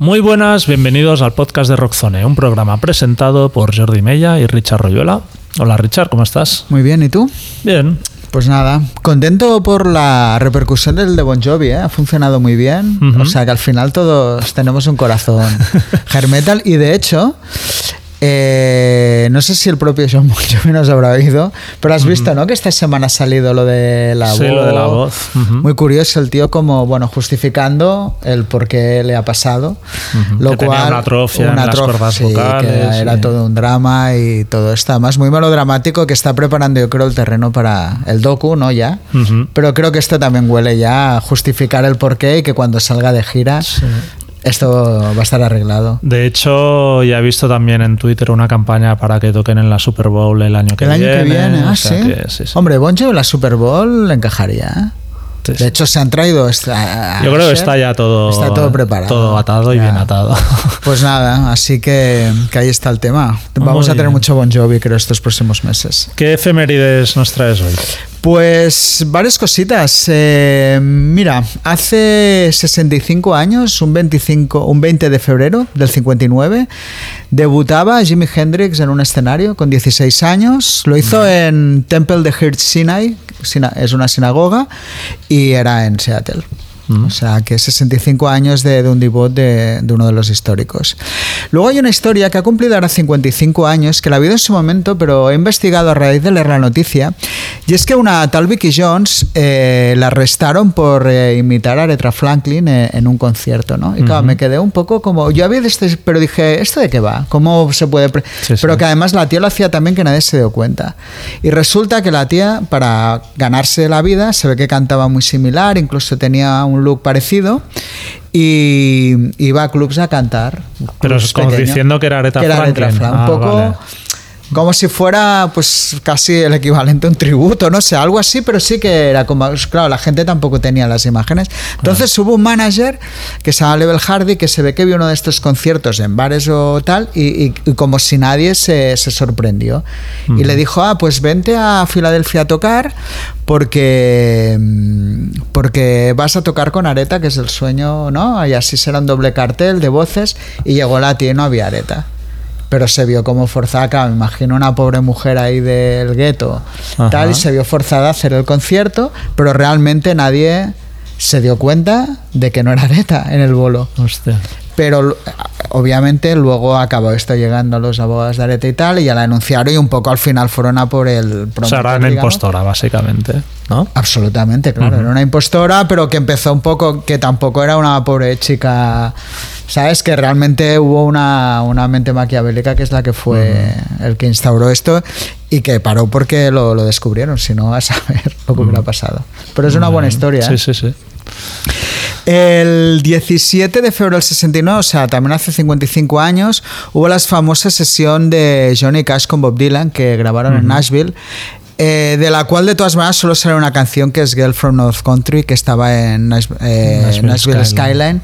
Muy buenas, bienvenidos al podcast de Rockzone, un programa presentado por Jordi Mella y Richard Royuela. Hola Richard, ¿cómo estás? Muy bien, ¿y tú? Bien. Pues nada, contento por la repercusión del de Bon Jovi, ¿eh? ha funcionado muy bien. O sea que al final todos tenemos un corazón hair metal y de hecho, eh, no sé si el propio John Bon nos habrá oído, pero has visto, ¿no? Que esta semana ha salido lo de la Sí, voz. lo de la voz. Muy curioso el tío como, bueno, justificando el por qué le ha pasado. Ujú. Lo Que tenía cual, una atrofia en las cuerdas sí, vocales, que era todo un drama y todo esto. Además, muy melodramático que está preparando, yo creo, el terreno para el docu, ¿no? Ya. Pero creo que esto también huele ya a justificar el porqué y que cuando salga de gira esto va a estar arreglado. De hecho, ya he visto también en Twitter una campaña para que toquen en la Super Bowl el año que el año viene. que viene, o ah, sea ¿sí? que sí, sí. Hombre, Bon Jovi en la Super Bowl encajaría. ¿eh? De hecho, se han traído. esta- Yo creo que está ya todo, Está todo preparado. todo atado y bien atado. Pues nada, así que, que ahí está el tema. Vamos Muy a tener bien. mucho Bon Jovi, creo, estos próximos meses. ¿Qué efemérides nos traes hoy? Pues varias cositas. Eh, mira, hace 65 años, un 25, un 20 de febrero del 59, debutaba Jimi Hendrix en un escenario con 16 años. Lo hizo en Temple de Heart Sinai, sina- es una sinagoga, y era en Seattle. Mm. O sea, que 65 años de, de un debut de, de uno de los históricos. Luego hay una historia que ha cumplido ahora 55 años, que la he habido en su momento, pero he investigado a raíz de leer la noticia. Y es que una tal Vicky Jones eh, la arrestaron por eh, imitar a Aretha Franklin eh, en un concierto, ¿no? Y claro, me quedé un poco como... Yo había visto, pero dije, ¿esto de qué va? ¿Cómo se puede...? pre-?" Sí, sí. Pero que además la tía lo hacía también que nadie se dio cuenta. Y resulta que la tía, para ganarse la vida, se ve que cantaba muy similar, incluso tenía un look parecido, y iba a clubs a cantar. Pero es como diciendo que era Aretha que era Franklin. Aretha Franklin. Ah, un poco... vale. Como si fuera, pues, casi el equivalente a un tributo, no sé, algo así, pero sí que era como, claro, la gente tampoco tenía las imágenes. Entonces hubo un manager que se llama Level Hardy que se ve que vio uno de estos conciertos en bares o tal y, y- y como si nadie se, se sorprendió. Y le dijo, ah, pues vente a Filadelfia a tocar porque, mm, porque vas a tocar con Areta, que es el sueño, ¿no? Y así será un doble cartel de voces y llegó la tía y no había Areta pero se vio como forzada, me imagino una pobre mujer ahí del gueto, tal, y se vio forzada a hacer el concierto, pero realmente nadie se dio cuenta de que no era Areta en el bolo. Hostia. Pero obviamente luego acabó esto llegando a los abogados de Areta y tal, y ya la denunciaron y un poco al final fueron a por el O sea, era una digamos. impostora, básicamente, ¿no? Absolutamente, claro. Ujú. Era una impostora, pero que empezó un poco, que tampoco era una pobre chica. ¿Sabes? Que realmente hubo una, una mente maquiavélica que es la que fue el que instauró esto y que paró porque lo, lo descubrieron, si no, a saber lo que hubiera pasado. Pero es una buena historia. Sí, ¿eh? sí, sí. El 17 de febrero del 69, o sea, también hace 55 años, hubo la famosa sesión de Johnny Cash con Bob Dylan que grabaron en Nashville. eh, de la cual de todas maneras solo sale una canción que es Girl from North Country que estaba en Nash- eh, Nashville Nashville, Skyline.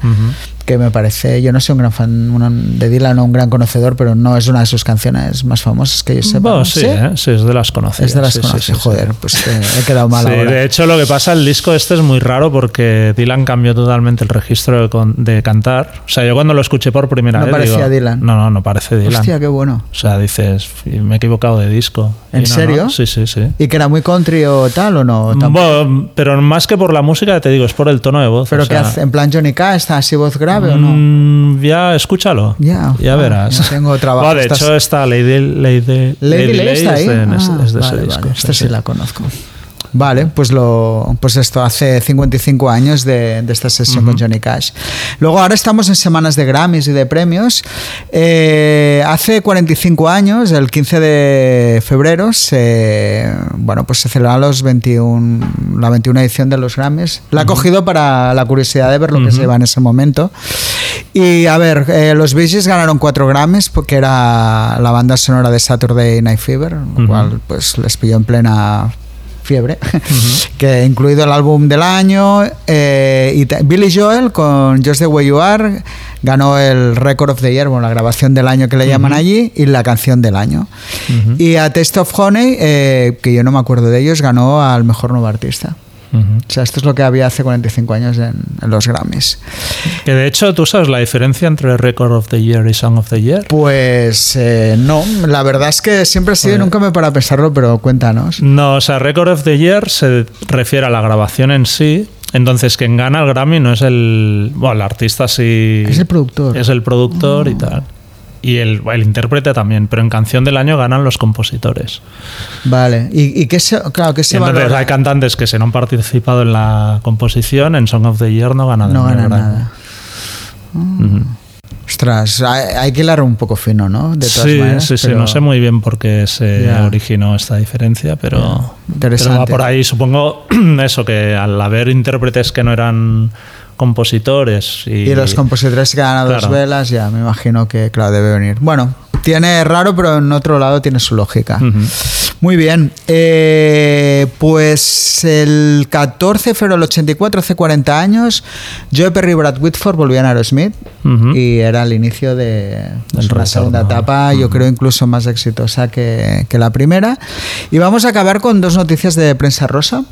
Que me parece, yo no soy un gran fan de Dylan o un gran conocedor, pero no es una de sus canciones más famosas que yo sepa. Bueno, ¿no? sí, ¿eh? sí, es de las conocidas. Es de las sí, conocidas. Joder, pues eh, he quedado mal ahora. de hecho, lo que pasa, el disco este es muy raro porque Dylan cambió totalmente el registro de, con- de cantar. O sea, yo cuando lo escuché por primera No vez. parecía digo, Dylan. No, no, no parece Dylan. Hostia, qué bueno. O sea, dices, me he equivocado de disco. ¿En no, serio? no, Sí, sí, sí. ¿Y que era muy country o tal o no? Tampoco. Bueno, pero más que por la música, te digo, es por el tono de voz. ¿Pero o qué sea, hace? ¿En plan Johnny Cash? ¿Está así voz grave o no? mm, Ya, escúchalo. Ya, Ya ah, verás. tengo trabajo. De hecho, está Lady Lady, Lady Lay está ahí. es de, Ah, es de ese vale, disco. Esta sí. la conozco. Vale, pues lo pues esto hace 55 años de, de esta sesión con Johnny Cash. Luego ahora estamos en semanas de Grammys y de premios. Eh, hace 45 años, el 15 de febrero, se bueno pues se los 21 la 21 edición de los Grammys. La he cogido para la curiosidad de ver lo que se va en ese momento. Y a ver, eh, los Bee Gees ganaron cuatro Grammys porque era la banda sonora de Saturday Night Fever, lo cual pues les pilló en plena fiebre, que incluido el álbum del año. eh, y Billy Joel con Just the Way You Are ganó el Record of the Year, bueno, la grabación del año que le llaman allí, y la canción del año. Y a Taste of Honey, eh, que yo no me acuerdo de ellos, ganó al mejor nuevo artista. O sea, esto es lo que había hace 45 años en, en los Grammys. Que de hecho, ¿tú sabes la diferencia entre Record of the Year y Song of the Year? Pues eh, no, la verdad es que siempre ha sido y nunca me para pensarlo, pero cuéntanos. No, o sea, Record of the Year se refiere a la grabación en sí. Entonces, quien gana el Grammy no es el. Bueno, el artista sí. Es el productor. Es el productor y tal. Y el, el intérprete también. Pero en canción del año ganan los compositores. Vale, ¿y, y qué se, claro, qué se Entonces, valora? hay cantantes que si no han participado en la composición, en Song of the Year no ganan No gana nada. Ujú. Ostras, hay, que hilar un poco fino, ¿no? De todas sí, maneras, sí, sí, pero- no sé muy bien por qué se originó esta diferencia, pero, pero Interesante. va por ahí. Supongo eso, que al haber intérpretes que no eran compositores y, Y los compositores que ganan a dos velas, ya me imagino que, claro, debe venir. Bueno, tiene raro, pero en otro lado tiene su lógica. Muy bien. Eh, pues el 14 de febrero del 84, hace 40 años, Joe Perry y Brad Whitford volvían a Aerosmith Ujú. y era el inicio de pues, una segunda etapa, yo creo incluso más exitosa que, que la primera. Y vamos a acabar con dos noticias de prensa rosa,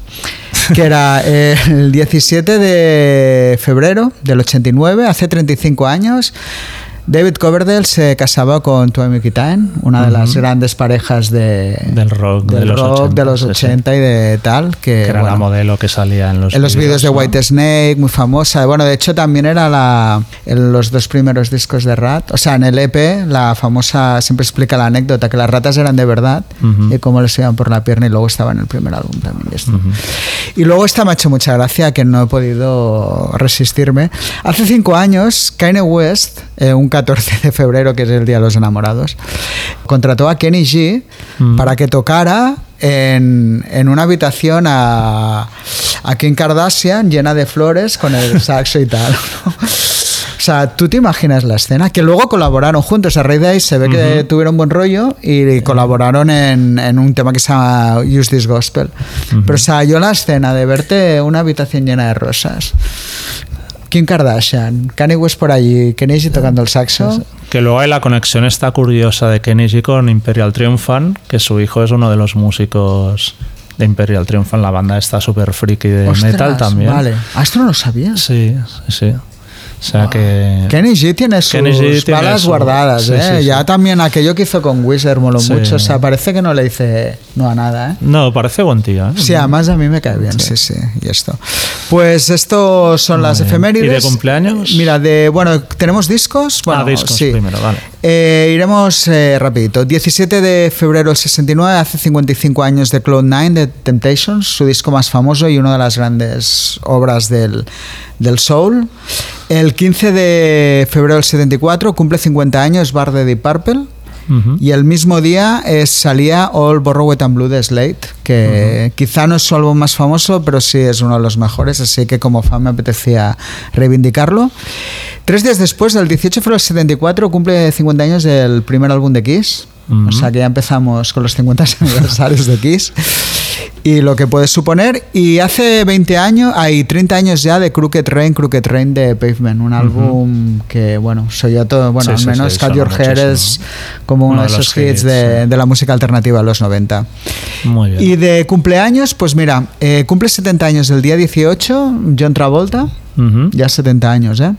que era eh, el 17 de febrero del 89, hace 35 años. David Coverdale se casaba con Tuami Kitain, una de las grandes parejas de, Del rock de del los rock 80, de los sí, sí. 80 y de tal, que, que era la bueno, modelo que salía en los en los vídeos de ¿no? White Snake, muy famosa. Bueno, de hecho también era la, en los dos primeros discos de Rat. O sea, en el EP, la famosa, siempre explica la anécdota, que las ratas eran de verdad Ujú. y cómo les iban por la pierna y luego estaba en el primer álbum también. y esto. Y luego esta me ha hecho mucha gracia, que no he podido resistirme. Hace cinco años, Kanye West, eh, un 14 de febrero, que es el Día de los Enamorados, contrató a Kenny G Mm. para que tocara en, en una habitación a, a Kim Kardashian llena de flores con el saxo y tal. ¿no? O sea, tú te imaginas la escena, que luego colaboraron juntos. A de ahí se ve que tuvieron buen rollo y colaboraron en, en un tema que se llama Use This Gospel. Pero, o sea, yo la escena de verte una habitación llena de rosas. Kim Kardashian, Kanye West por allí, G tocando el saxo. Que luego hay la conexión esta curiosa de G con Imperial Triumphant, que su hijo es uno de los músicos de Imperial Triumphant, la banda esta super friki de Ostras, metal también. Vale, Ah, esto no lo sabía. Sí, sí, sí. O sea que... Kenny G tiene sus G tiene balas guardadas, sí, ¿eh? sí, sí. Ya también aquello que hizo con Wizard moló mucho. O sea, parece que no le dice no a nada, ¿eh? No, parece buen tío. ¿eh? Sí, además a mí me cae bien, sí, sí, y esto. Pues estos son las bien. efemérides. ¿Y de cumpleaños? Mira, de, bueno, ¿tenemos discos? Bueno, ah, discos primero, vale. Eh, iremos eh, rapidito. 17 de febrero del 69, hace 55 años de Cloud9 de Temptations, su disco más famoso y una de las grandes obras del, del soul. El 15 de febrero del 74 cumple 50 años Bar de Deep Purple. Y el mismo día eh, salía All Borrowed and Blue de Slate, que quizá no es su álbum más famoso, pero sí es uno de los mejores, así que como fan me apetecía reivindicarlo. Tres días después, del 18 de febrero del 74, cumple 50 años del primer álbum de Kiss. Ujú. O sea que ya empezamos con los 50 aniversarios de Kiss. Y lo que puedes suponer. Y hace 20 años, hay 30 años ya de Crooked Rain, Crooked Rain de Pavement, un álbum que, bueno, soy yo todo, bueno, Sí, al sí, menos sí, Cut Your Hair es como uno, Uno de esos hits hits, de, de la música alternativa de los 90. Muy bien. Y de cumpleaños, pues mira, eh, cumple 70 años el día 18, John Travolta, Ujú. ya 70 años, ¿eh?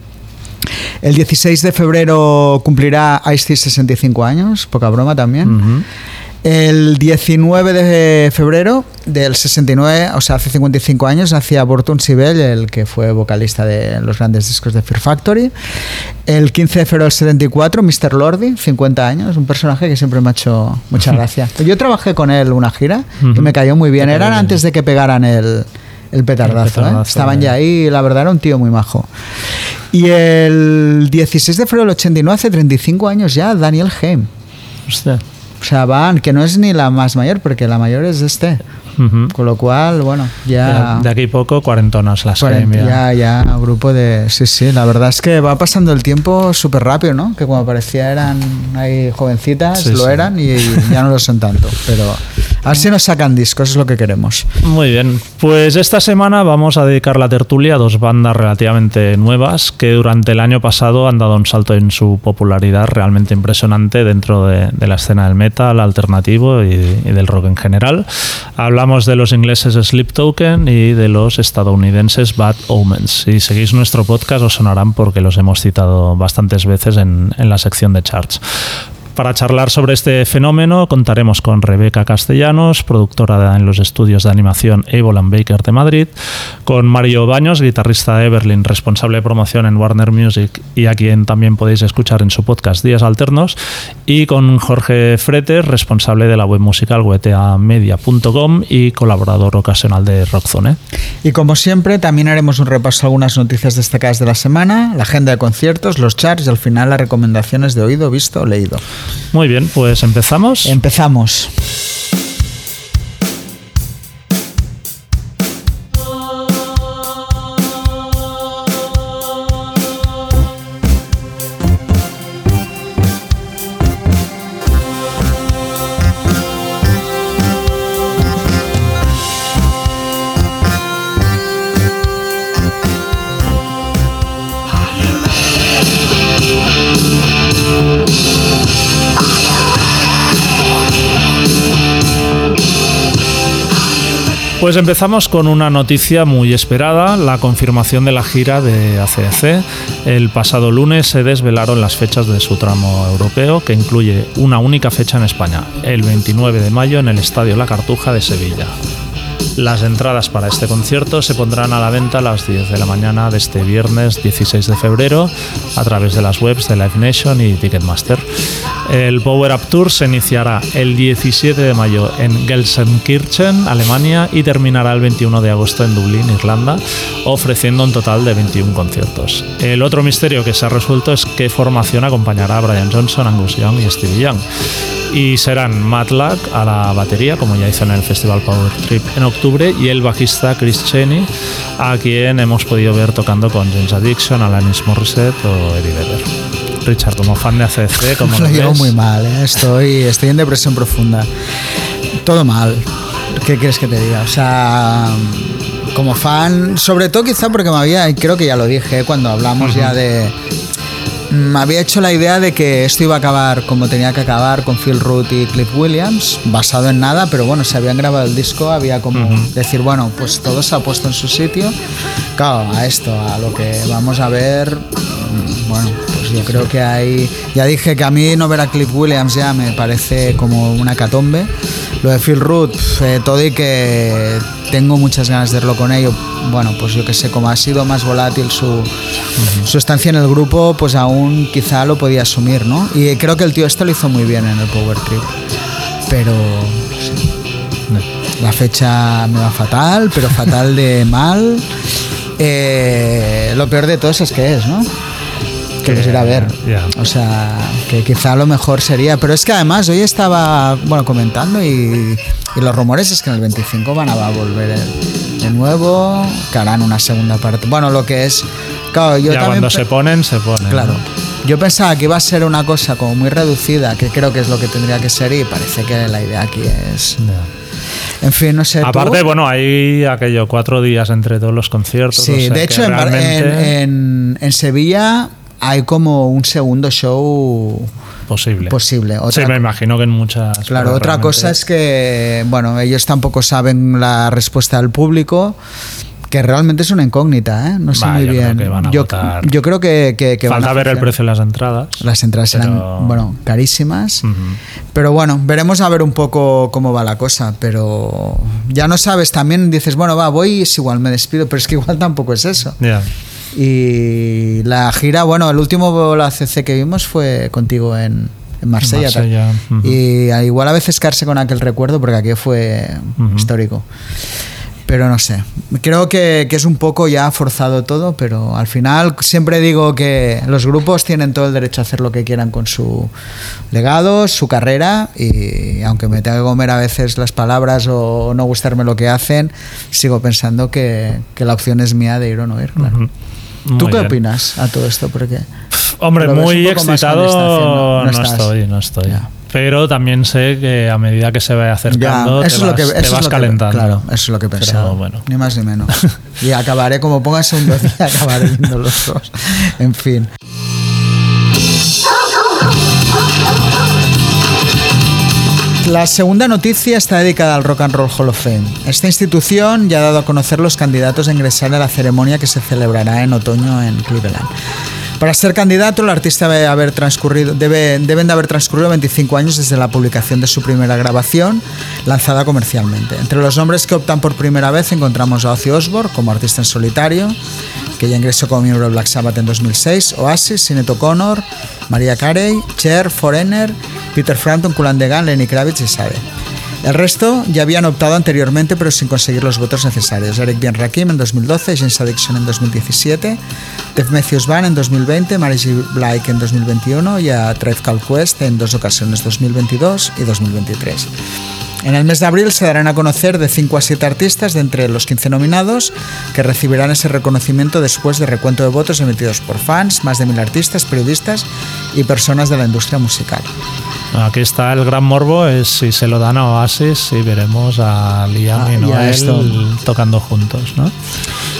El 16 de febrero cumplirá Ice-T 65 años, poca broma también. Ujú. El 19 de febrero del 69, o sea, hace 55 años, hacía Burton Sibel, el que fue vocalista de los grandes discos de Fear Factory. El 15 de febrero del 74, Mr. Lordi, 50 años, un personaje que siempre me ha hecho mucha gracia. Yo trabajé con él una gira y Ujú. me cayó muy bien. Eran antes de que pegaran el, el petardazo. El ¿eh? Estaban eh. ya ahí y la verdad era un tío muy majo. Y el 16 de febrero del 89, hace 35 años ya, Daniel. Hostia. Sea, van, que no es ni la más mayor, porque la mayor es este. Con lo cual, bueno, ya. De aquí poco, cuarentonas las cuarenta- Game, ya. ya, grupo de. Sí, sí, la verdad es que va pasando el tiempo súper rápido, ¿no? Que como parecía eran ahí jovencitas, Sí, lo sí. eran y ya no lo son tanto. Pero A ver si nos sacan discos, es lo que queremos. Muy bien, pues esta semana vamos a dedicar la tertulia a dos bandas relativamente nuevas que durante el año pasado han dado un salto en su popularidad realmente impresionante dentro de, de la escena del metal alternativo y, y, del rock en general. Hablamos de los ingleses Sleep Token y de los estadounidenses Bad Omens. Si seguís nuestro podcast os sonarán porque los hemos citado bastantes veces en, en la sección de charts. Para charlar sobre este fenómeno contaremos con Rebeca Castellanos, productora en los estudios de animación Able Baker de Madrid, con Mario Baños, guitarrista de Everlyn, responsable de promoción en Warner Music y a quien también podéis escuchar en su podcast Días Alternos, y con Jorge Freter, responsable de la web musical weteamedia.com y colaborador ocasional de Rockzone. Y como siempre, también haremos un repaso a algunas noticias destacadas de la semana, la agenda de conciertos, los charts y al final las recomendaciones de oído, visto o leído. Muy bien, pues empezamos. Empezamos. Pues empezamos con una noticia muy esperada, la confirmación de la gira de ACDC. El pasado lunes se desvelaron las fechas de su tramo europeo, que incluye una única fecha en España, el 29 de mayo en el Estadio La Cartuja de Sevilla. Las entradas para este concierto se pondrán a la venta a las 10 de la mañana de este viernes 16 de febrero a través de las webs de Live Nation y Ticketmaster. El Power Up Tour se iniciará el 17 de mayo en Gelsenkirchen, Alemania, y terminará el 21 de agosto en Dublín, Irlanda, ofreciendo un total de 21 conciertos. El otro misterio que se ha resuelto es qué formación acompañará a Brian Johnson, Angus Young y Stevie Young y serán Matlack a la batería, como ya hizo en el Festival Power Trip en octubre, y el bajista Chris Cheney, a quien hemos podido ver tocando con James Addiction, Alanis Morissette o Eddie Vedder. Richard, como fan de ACC, como lo, llevo muy mal, ¿eh? estoy, estoy en depresión profunda. Todo mal. ¿Qué quieres que te diga? O sea, como fan, sobre todo quizá porque me había, creo que ya lo dije cuando hablamos uh -huh. ya de me había hecho la idea de que esto iba a acabar como tenía que acabar con Phil Root y Cliff Williams, basado en nada, pero bueno, se habían grabado el disco, había como uh -huh. decir, bueno, pues todo se ha puesto en su sitio. Claro, a esto, a lo que vamos a ver, bueno, pues yo creo que hay. Ya dije que a mí no ver a Cliff Williams ya me parece como una catombe. Lo de Phil Root, eh, todo y que tengo muchas ganas de verlo con ello. Bueno, pues yo que sé, como ha sido más volátil su, uh -huh. su estancia en el grupo, pues aún quizá lo podía asumir, ¿no? Y creo que el tío este lo hizo muy bien en el Power Trip. Pero. Sí. La fecha me va fatal, pero fatal de mal. Eh, lo peor de todo es que es, ¿no? Que pues ir a ver. Yeah. O sea, que quizá lo mejor sería. Pero es que además hoy estaba bueno comentando y, y los rumores es que en el 25 van a volver de nuevo, que harán una segunda parte. Bueno, lo que es. Claro, yo ya también cuando se ponen, se ponen. Claro. ¿no? Yo pensaba que iba a ser una cosa como muy reducida, que creo que es lo que tendría que ser, y parece que la idea aquí es. Yeah. En fin, no sé. Aparte, ¿tú? bueno, hay aquello cuatro días entre todos los conciertos. Sí, o sea de hecho, en, realmente... en, en, en Sevilla hay como un segundo show posible. Posible. Otra, sí, me imagino que en muchas. Claro, otra realmente... cosa es que, bueno, ellos tampoco saben la respuesta del público. Que realmente es una incógnita, ¿eh? No sé muy yo bien. Creo que van a yo, creo que. que, que Falta ver el precio de las entradas. Las entradas pero... serán, bueno, carísimas. Uh -huh. Pero bueno, veremos a ver un poco cómo va la cosa. Pero ya no sabes, también dices, bueno, va, voy, es igual, me despido. Pero es que igual tampoco es eso. Yeah. Y la gira, bueno, el último la CC que vimos fue contigo en, en Marsella. Marsella. Uh -huh. Y igual a veces carse con aquel recuerdo porque aquello fue uh -huh. histórico. Pero no sé, creo que, que, es un poco ya forzado todo, pero al final siempre digo que los grupos tienen todo el derecho a hacer lo que quieran con su legado, su carrera, y aunque me tenga que comer a veces las palabras o no gustarme lo que hacen, sigo pensando que, que la opción es mía de ir o no ir, claro. Uh -huh. Muy ¿Tú qué bien. opinas a todo esto? Porque Hombre, muy excitado no, no, estoy, no estoy. Ya. Pero también sé que a medida que se vaya acercando, Ya, eso te es lo vas, que, te eso es vas lo que- calentando. claro, eso es lo que pensaba. Pero bueno. Ni más ni menos. Y acabaré, como pongas un dos días, acabaré viendo los dos. En fin. La segunda noticia está dedicada al Rock and Roll Hall of Fame. Esta institución ya ha dado a conocer los candidatos a ingresar a la ceremonia que se celebrará en otoño en Cleveland. Para ser candidato, el artista debe haber transcurrido, debe- deben de haber transcurrido 25 años desde la publicación de su primera grabación lanzada comercialmente. Entre los nombres que optan por primera vez encontramos a Ozzy Osbourne como artista en solitario, que ya ingresó como miembro de Black Sabbath en 2006, Oasis, Sinead O'Connor, Maria Carey, Cher, Foreigner, Peter Frampton, Kulan Degan, Lenny Kravitz y Sade. El resto ya habían optado anteriormente pero sin conseguir los votos necesarios. Eric Bien Rakim en 2012, James Addiction en 2017, Dave Matthews Band en 2020, Mary J. Blige en 2021 y a Tribe Called Quest en dos ocasiones, 2022 y 2023. En el mes de abril se darán a conocer de 5 a 7 artistas de entre los 15 nominados que recibirán ese reconocimiento después de recuento de votos emitidos por fans, más de mil artistas, periodistas y personas de la industria musical. Aquí está el gran morbo, es si se lo dan a Oasis y veremos a Liam Ah, y Noel esto. tocando juntos, ¿no?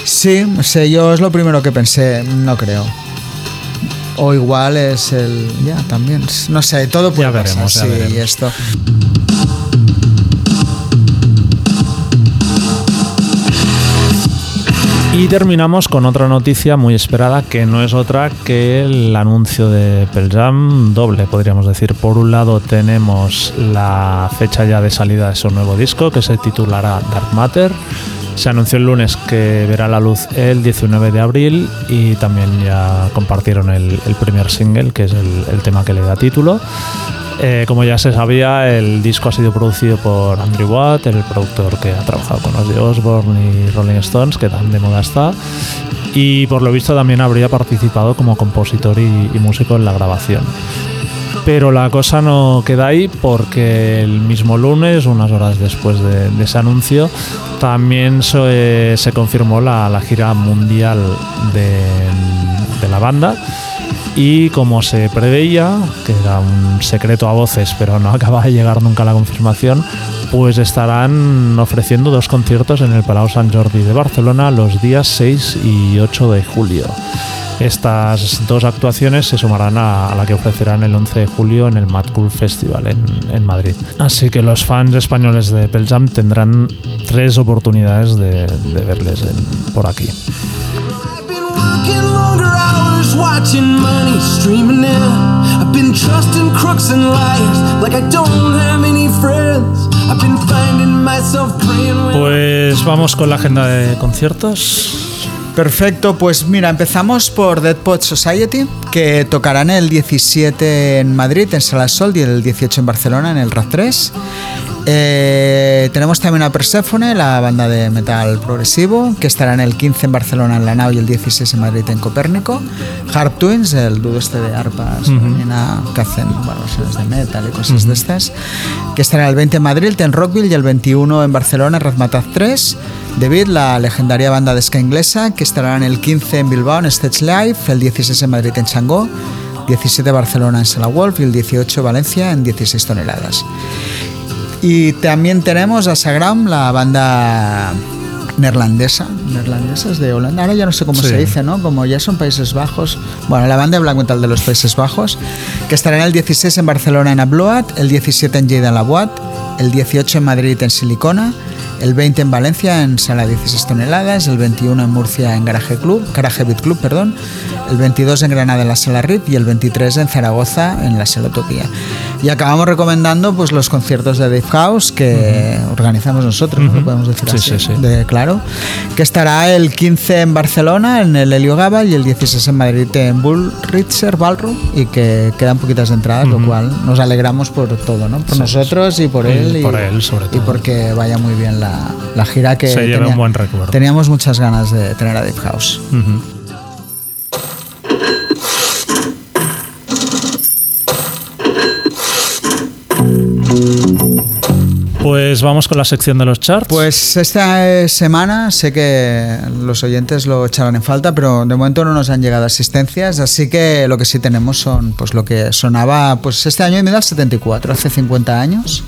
Sí, sé, yo es lo primero que pensé, no creo. O igual es el. Ya, también. No sé, todo puede Ya veremos, pasar, ya sí, veremos. y esto. Y terminamos con otra noticia muy esperada que no es otra que el anuncio de Pearl Jam doble, podríamos decir. Por un lado tenemos la fecha ya de salida de su nuevo disco que se titulará Dark Matter. Se anunció el lunes que verá la luz el 19 de abril y también ya compartieron el, el primer single, que es el, el tema que le da título. Eh, como ya se sabía, el disco ha sido producido por Andrew Watt, el productor que ha trabajado con Ozzy Osbourne y Rolling Stones, que tan de moda está. Y por lo visto también habría participado como compositor y, músico en la grabación. Pero la cosa no queda ahí porque el mismo lunes, unas horas después de, de ese anuncio, también se, se confirmó la, gira mundial de, de la banda. Y como se preveía, que era un secreto a voces, pero no acaba de llegar nunca la confirmación, pues estarán ofreciendo dos conciertos en el Palau Sant Jordi de Barcelona los días 6 y 8 de julio. Estas dos actuaciones se sumarán a, la que ofrecerán el 11 de julio en el Mad Cool Festival en, en Madrid. Así que los fans españoles de Pearl Jam tendrán tres oportunidades de, de verles en- por aquí. Watching money streaming in. I've been trusting crooks and liars like I don't have any friends. I've been finding myself praying Pues vamos con la agenda de conciertos. Perfecto, pues mira, empezamos por Dead Pot Society, que tocarán el 17 en Madrid, en Sala Sol, y el 18 en Barcelona, en el RAD 3. Eh, tenemos también a Persephone, la banda de metal progresivo, que estarán el 15 en Barcelona en La Nau y el 16 en Madrid en Copérnico. Harp Twins, el dúo este de arpas que hacen bueno, de metal y cosas de estas, que estarán el 20 en Madrid, el 10 en Rockville y el 21 en Barcelona en Razmataz 3. David, la legendaria banda de ska inglesa, que estarán el 15 en Bilbao en Stage Live, el 16 en Madrid en Changó, 17 Barcelona en Sala Wolf y el 18 Valencia en 16 toneladas. Y también tenemos a Sagram, la banda neerlandesa, neerlandesas de Holanda, ahora ya no sé cómo Sí. se dice, ¿no? Como ya son Países Bajos, bueno, la banda de black metal de los Países Bajos, que estarán el 16 en Barcelona en Abloat, el 17 en Lleida en La Boat, el 18 en Madrid en Silicona, el 20 en Valencia en Sala 16 toneladas, el 21 en Murcia en Garage Club, Garage Beat Club, perdón, el 22 en Granada en la Sala RIP y el 23 en Zaragoza en la Sala Utopía. Y acabamos recomendando pues los conciertos de Dave House que organizamos nosotros, ¿no? Lo podemos decir Sí, así, sí, sí. de claro, que estará el 15 en Barcelona en el Helio Gaba y el 16 en Madrid en Bullritzer Ballroom y que quedan poquitas entradas, lo cual nos alegramos por todo, ¿no? Por nosotros y por Y él por él, sobre y todo. porque vaya muy bien la, la gira que Se lleve un buen recuerdo. teníamos muchas ganas de tener a Dave House. Pues vamos con la sección de los charts. Pues esta semana sé que los oyentes lo echarán en falta, pero de momento no nos han llegado asistencias, así que lo que sí tenemos son pues lo que sonaba pues este año en 1974, hace 50 años.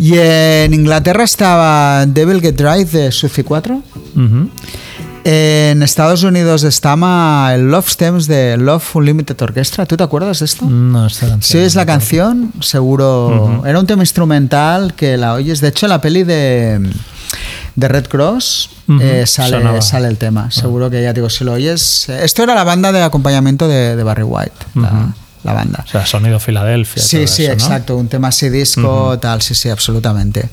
Y en Inglaterra estaba Devil Get Right de Suzy 4. ujú. En Estados Unidos estaba el Love Stems de Love Unlimited Orchestra. ¿Tú te acuerdas de esto? No, esta canción. Sí, es la canción, seguro. Era un tema instrumental que la oyes. De hecho, en la peli de, de Red Cross eh, sale. Ah. sale el tema. Seguro que ya digo, si lo oyes. Esto era la banda de acompañamiento de, de Barry White, la, banda. O sea, sonido Filadelfia. Sí, sí, eso, ¿no? exacto, un tema así disco, tal, sí, sí, absolutamente.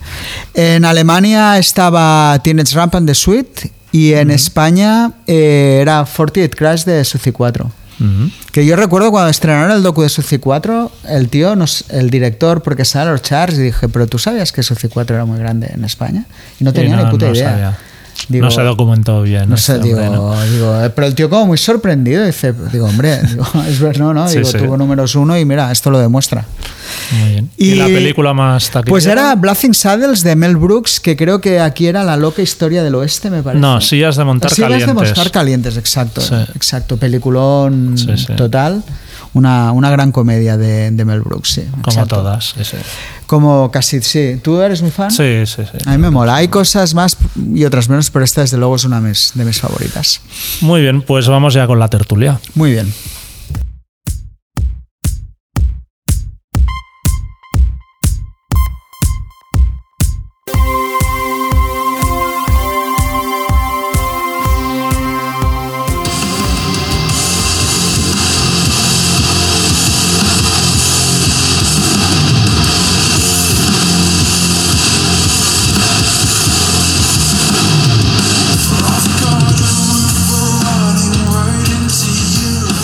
En Alemania estaba Teenage Rampant de Sweet y en España eh, era 48 Crash de Suzy 4. Ujú. Que yo recuerdo cuando estrenaron el docu de Suzy 4, el tío, nos, el director, porque sale los charts, y dije, pero tú sabías que Suzy 4 era muy grande en España? Y no Sí, tenía ni no- puta no idea. sabía. Digo, no se documentó bien. no este sé, digo, hombre, ¿no? digo, eh, pero el tío como muy sorprendido, dice, digo, hombre, digo, es verdad, no, no, digo, sí. tuvo números uno y mira, esto lo demuestra. Muy bien. ¿Y, Y- la película más taquillera? Pues era Blazing Saddles de Mel Brooks, que creo que aquí era la loca historia del oeste, me parece. No, sillas de montar Sillas calientes. de montar calientes, exacto. Sí. Exacto, peliculón total. Una, una gran comedia de, de Mel Brooks, sí. Como exacto. todas. Sí, sí. Como casi, sí. ¿Tú eres muy fan? Sí, sí, sí. A mí me mola. Hay cosas más y otras menos, pero esta desde luego es una de mis- de mis favoritas. Muy bien, pues vamos ya con la tertulia. Muy bien.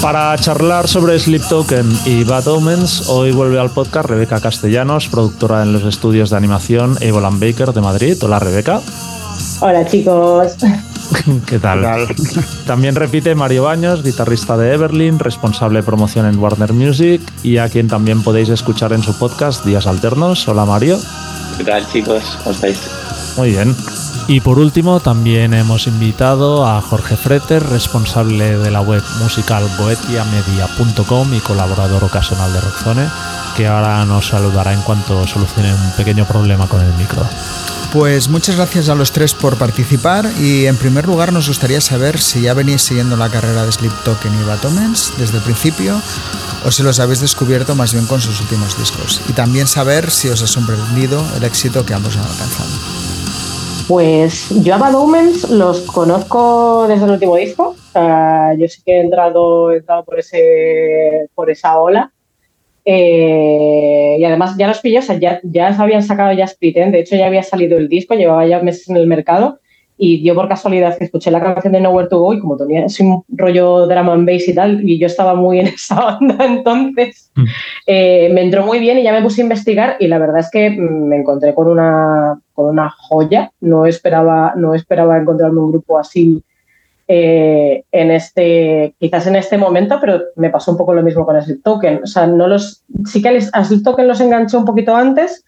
Para charlar sobre Sleep Token y Bad Omens, hoy vuelve al podcast Rebeca Castellanos, productora en los estudios de animación Evolan Baker de Madrid. Hola Rebeca, Hola chicos. ¿qué tal? También repite Mario Baños, guitarrista de Everlyn, responsable de promoción en Warner Music y a quien también podéis escuchar en su podcast Días Alternos. Hola Mario. ¿Qué tal chicos? ¿Cómo estáis? Muy bien. Y por último, también hemos invitado a Jorge Freter, responsable de la web musical goetiamedia.com y colaborador ocasional de Rockzone, que ahora nos saludará en cuanto solucione un pequeño problema con el micro. Pues muchas gracias a los tres por participar y en primer lugar nos gustaría saber si ya venís siguiendo la carrera de Sleep Token y Batomens desde el principio o si los habéis descubierto más bien con sus últimos discos y también saber si os ha sorprendido el éxito que ambos han alcanzado. Pues yo a Bad Omens los conozco desde el último disco. Yo sí que he entrado, he entrado por, ese, por esa ola. Eh, y además ya los pillé, o sea, ya, ya habían sacado ya Split. De hecho, ya había salido el disco, llevaba ya meses en el mercado. Y yo por casualidad que escuché la canción de Nowhere to Go y como tenía ese rollo drama and bass y tal, y yo estaba muy en esa banda entonces, Mm. eh, me entró muy bien y ya me puse a investigar y la verdad es que mm, me encontré con una, con una joya. No esperaba, no esperaba encontrarme un grupo así eh, en este, quizás en este momento, pero me pasó un poco lo mismo con Sleep Token. O sea, no los, sí que a Sleep Token los enganché un poquito antes,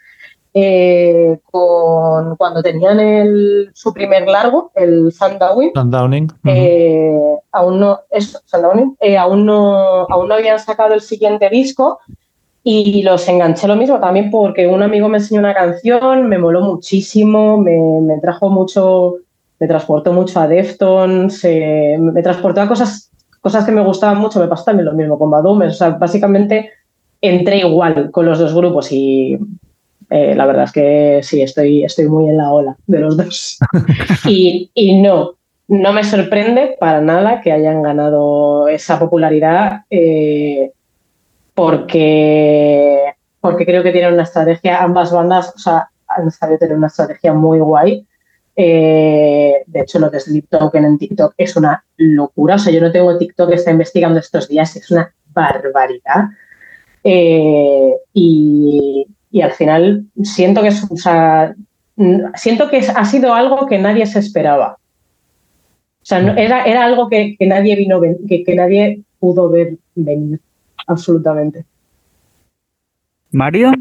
eh, con, cuando tenían el, su primer largo, el Sundowning. Sundowning. ujú. Eh, aún no eso, Sundowning, eh, aún no aún no habían sacado el siguiente disco y los enganché lo mismo también porque un amigo me enseñó una canción, me moló muchísimo, me, me trajo mucho, me transportó mucho a Deftones, me transportó a cosas, cosas que me gustaban mucho, me pasó también lo mismo con Bad Omens, o sea, básicamente entré igual con los dos grupos y eh, la verdad es que sí, estoy, estoy muy en la ola de los dos. y, y no, no me sorprende para nada que hayan ganado esa popularidad eh, porque, porque creo que tienen una estrategia, ambas bandas, o sea, han sabido tener una estrategia muy guay. Eh, de hecho, lo de Sleep Token en TikTok es una locura. O sea, yo no tengo TikTok que está investigando estos días, es una barbaridad. Eh, y, y, al final siento que es, o sea, siento que ha sido algo que nadie se esperaba. O sea, no, era, era algo que, que nadie vino, que, que, nadie pudo ver venir, absolutamente. Mario.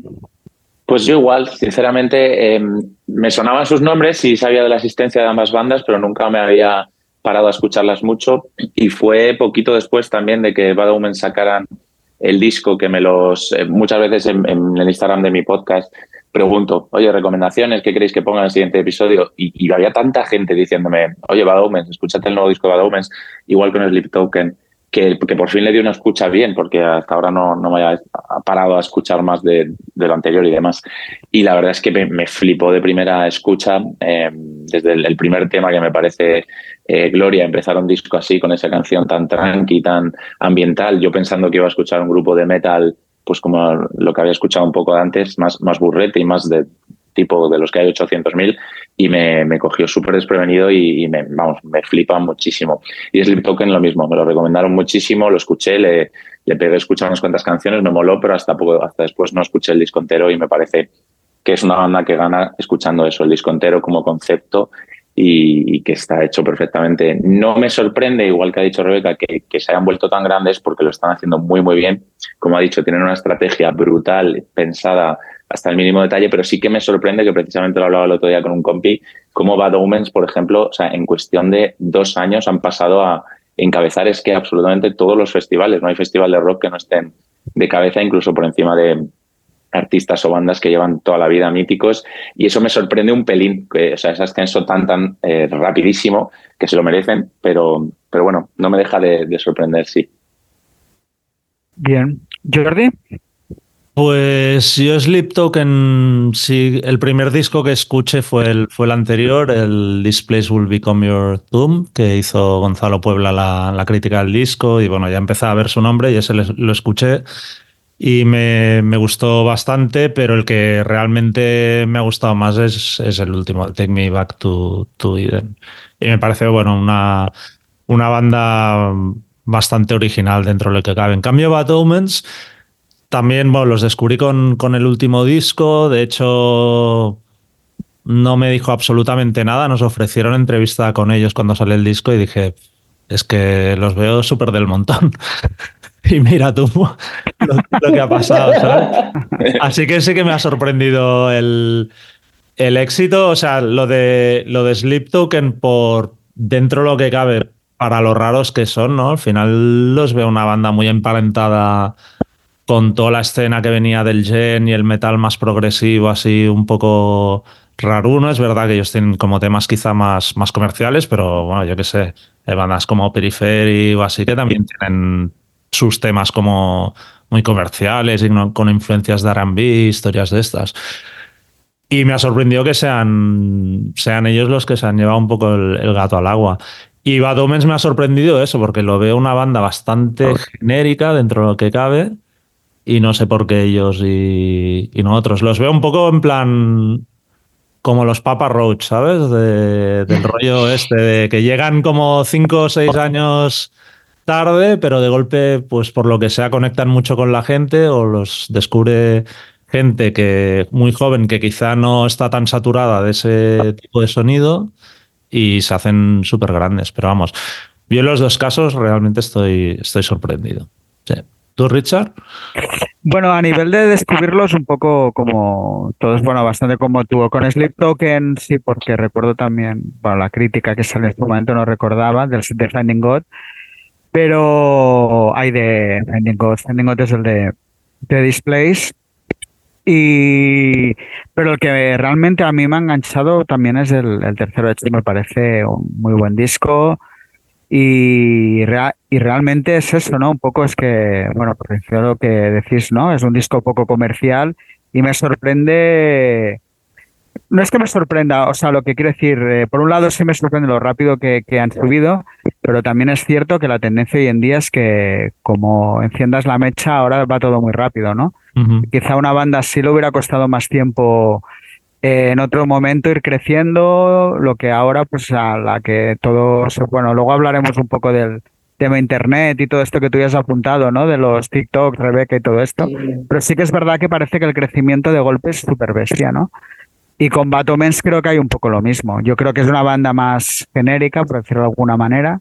Pues yo igual, sinceramente, em, me sonaban sus nombres y sabía de la existencia de ambas bandas, pero nunca me había parado a escucharlas mucho. Y fue poquito después también de que Bad Omen sacaran el disco que me los... Eh, muchas veces en, el Instagram de mi podcast pregunto, oye, recomendaciones, ¿qué queréis que ponga en el siguiente episodio? Y, había tanta gente diciéndome, oye, Bad Omens, escúchate el nuevo disco de Bad Omens, igual con Sleep Token que, por fin le dio una escucha bien, porque hasta ahora no, no me había parado a escuchar más de, lo anterior y demás. Y la verdad es que me, flipó de primera escucha, eh, desde el, primer tema que me parece eh, Gloria, empezar un disco así, con esa canción tan tranqui, tan ambiental, yo pensando que iba a escuchar un grupo de metal, pues como lo que había escuchado un poco antes, más, más burrete y más de tipo de los que hay 800.000 y me, me cogió súper desprevenido y, me, vamos, me flipa muchísimo. Y Sleep Token lo mismo, me lo recomendaron muchísimo, lo escuché, le, pegué a escuchar unas cuantas canciones, me moló, pero hasta, poco, hasta después no escuché el disco entero y me parece que es una banda que gana escuchando eso, el disco entero como concepto y, que está hecho perfectamente. No me sorprende, igual que ha dicho Rebeca, que, se hayan vuelto tan grandes porque lo están haciendo muy, muy bien. Como ha dicho, tienen una estrategia brutal, pensada hasta el mínimo detalle, pero sí que me sorprende que precisamente lo hablaba el otro día con un compi, como Bad Omens, por ejemplo, o sea, en cuestión de dos años han pasado a encabezar es que absolutamente todos los festivales, no hay festival de rock que no estén de cabeza, incluso por encima de artistas o bandas que llevan toda la vida míticos y eso me sorprende un pelín, que, o sea, ese ascenso tan, tan eh, rapidísimo que se lo merecen, pero, pero bueno, no me deja de, de sorprender, sí. Bien. Jordi. Pues yo Sleep Token, sí, el primer disco que escuché fue el, fue el anterior, el This Place Will Become Your Tomb, que hizo Gonzalo Puebla la, crítica del disco y bueno, ya empecé a ver su nombre y ese lo escuché y me, gustó bastante, pero el que realmente me ha gustado más es, es el último, Take Me Back to, to Eden. Y me parece, bueno, una, una banda bastante original dentro de lo que cabe. En cambio, Bad Omens también bueno, los descubrí con, con el último disco. De hecho, no me dijo absolutamente nada. Nos ofrecieron entrevista con ellos cuando sale el disco y dije, es que los veo súper del montón. y mira tú lo, que ha pasado, Así que sí que me ha sorprendido el, el éxito. O sea, lo de, lo de Sleep Token por dentro de lo que cabe para lo raros que son, ¿no? Al final los veo una banda muy emparentada con toda la escena que venía del gen y el metal más progresivo, así un poco raruno. Es verdad que ellos tienen como temas quizá más, más comerciales, pero bueno, yo qué sé, bandas como Periphery o así que también tienen sus temas como muy comerciales y con influencias de RB, historias de estas. Y me ha sorprendido que sean, sean ellos los que se han llevado un poco el, gato al agua. Y Bad Omens me ha sorprendido eso, porque lo veo una banda bastante genérica dentro de lo que cabe y no sé por qué ellos y, y nosotros. Los veo un poco en plan como los Papa Roach, ¿sabes? del rollo este, de que llegan como cinco o seis años tarde, pero de golpe, pues por lo que sea, conectan mucho con la gente o los descubre gente que muy joven que quizá no está tan saturada de ese tipo de sonido y se hacen súper grandes. Pero vamos, yo en los dos casos realmente estoy, estoy sorprendido. Sí. ¿Tú, Richard? Bueno, a nivel de descubrirlos, un poco como todos, bueno, bastante como tú. Con Sleep Token, sí, porque recuerdo también, bueno, la crítica que sale en este momento no recordaba, del de Finding God, pero hay de Finding. Finding es el de, de Displays. Y, pero el que realmente a mí me ha enganchado también es el, el tercero. De me parece un muy buen disco. Y, y realmente es eso, ¿no? Un poco es que, bueno, por lo que decís, ¿no? Es un disco poco comercial y me sorprende. No es que me sorprenda, o sea, lo que quiero decir, eh, por un lado sí me sorprende lo rápido que, han subido, pero también es cierto que la tendencia hoy en día es que como enciendas la mecha, ahora va todo muy rápido, ¿no? Quizá una banda sí le hubiera costado más tiempo en otro momento ir creciendo, lo que ahora, pues a la que todo, bueno, luego hablaremos un poco del tema internet y todo esto que tú ya has apuntado, ¿no? De los TikTok, Rebeca y todo esto. Pero sí que es verdad que parece que el crecimiento de golpe es súper bestia, ¿no? Y con Batomens creo que hay un poco lo mismo. Yo creo que es una banda más genérica, por decirlo de alguna manera.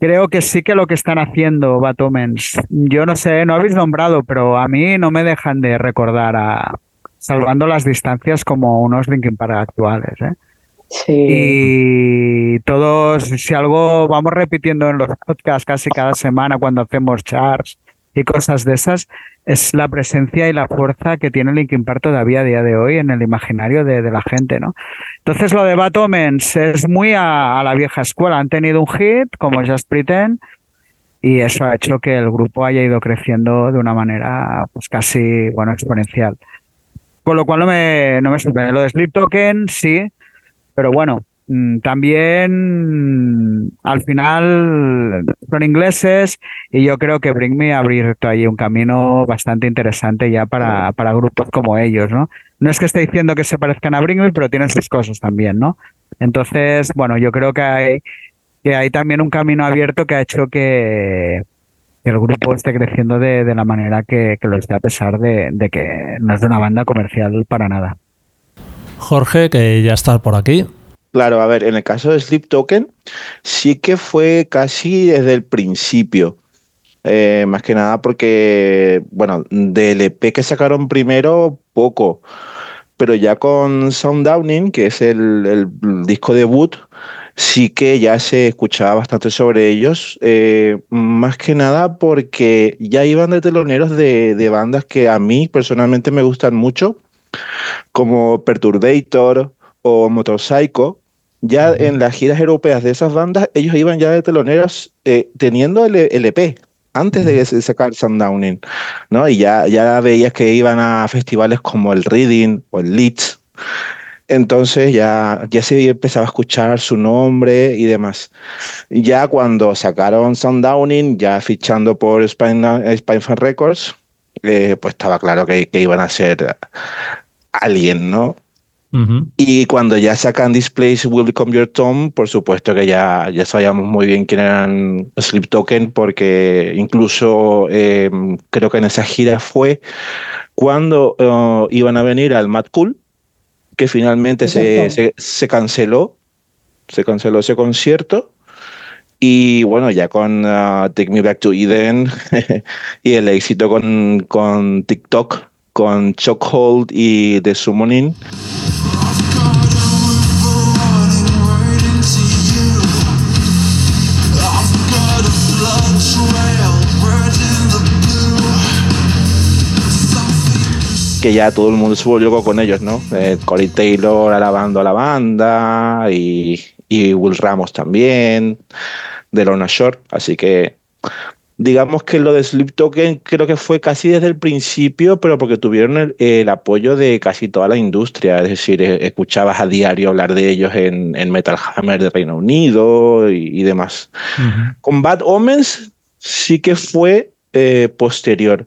Creo que sí que lo que están haciendo Batomens, yo no sé, no habéis nombrado, pero a mí no me dejan de recordar a, salvando las distancias como unos Linkin Park actuales. ¿eh? Sí. Y todos, si algo vamos repitiendo en los podcasts casi cada semana cuando hacemos charts y cosas de esas, es la presencia y la fuerza que tiene Linkin Park todavía a día de hoy en el imaginario de, de la gente, ¿no? Entonces lo de Bad Omens es muy a, la vieja escuela. Han tenido un hit como Just Pretend y eso ha hecho que el grupo haya ido creciendo de una manera pues casi, bueno, exponencial. Con lo cual no me, no me sorprende. Lo de Sleep Token, sí, pero bueno, también al final son ingleses y yo creo que Bring Me ha abierto ahí un camino bastante interesante ya para, para grupos como ellos, ¿no? No es que esté diciendo que se parezcan a Bring Me, pero tienen sus cosas también, ¿no? Entonces, bueno, yo creo que hay, que hay también un camino abierto que ha hecho que, el grupo esté creciendo de, de la manera que, que, lo esté, a pesar de, de que no es de una banda comercial para nada. Jorge, que ya está por aquí. Claro, a ver, en el caso de Sleep Token, sí que fue casi desde el principio. Eh, más que nada porque, bueno, del EP que sacaron primero, poco. Pero ya con Soundowning, que es el, disco debut, sí que ya se escuchaba bastante sobre ellos, eh, más que nada porque ya iban de teloneros de, de, bandas que a mí personalmente me gustan mucho, como Perturbator o Motorpsycho. Ya en las giras europeas de esas bandas, ellos iban ya de teloneros eh, teniendo el, el, EP antes de sacar Sundowning, ¿no? Y ya, ya veías que iban a festivales como el Reading o el Leeds. Entonces ya, ya se empezaba a escuchar su nombre y demás. Ya cuando sacaron Sundowning, ya fichando por Spine, Spinefan Records, eh, pues estaba claro que, que, iban a ser alguien, ¿no? Uh -huh. Y cuando ya sacan Displays Will Become Your Tom, por supuesto que ya, ya sabíamos muy bien quién eran Sleep Token, porque incluso eh, creo que en esa gira fue cuando uh, iban a venir al Mad Cool, que finalmente se, se, se, canceló, se canceló ese concierto. Y bueno, ya con uh, Take Me Back to Eden y el éxito con, con TikTok, con Chokehold y The Summoning. que ya todo el mundo se volvió con ellos, ¿no? Eh, Corey Taylor alabando a la banda y, y Will Ramos también, de Lorna Shore, así que digamos que lo de Sleep Token creo que fue casi desde el principio, pero porque tuvieron el, el apoyo de casi toda la industria, es decir, eh, escuchabas a diario hablar de ellos en, en Metal Hammer de Reino Unido y, y demás. Uh -huh. Con Bad Omens sí que fue eh, posterior.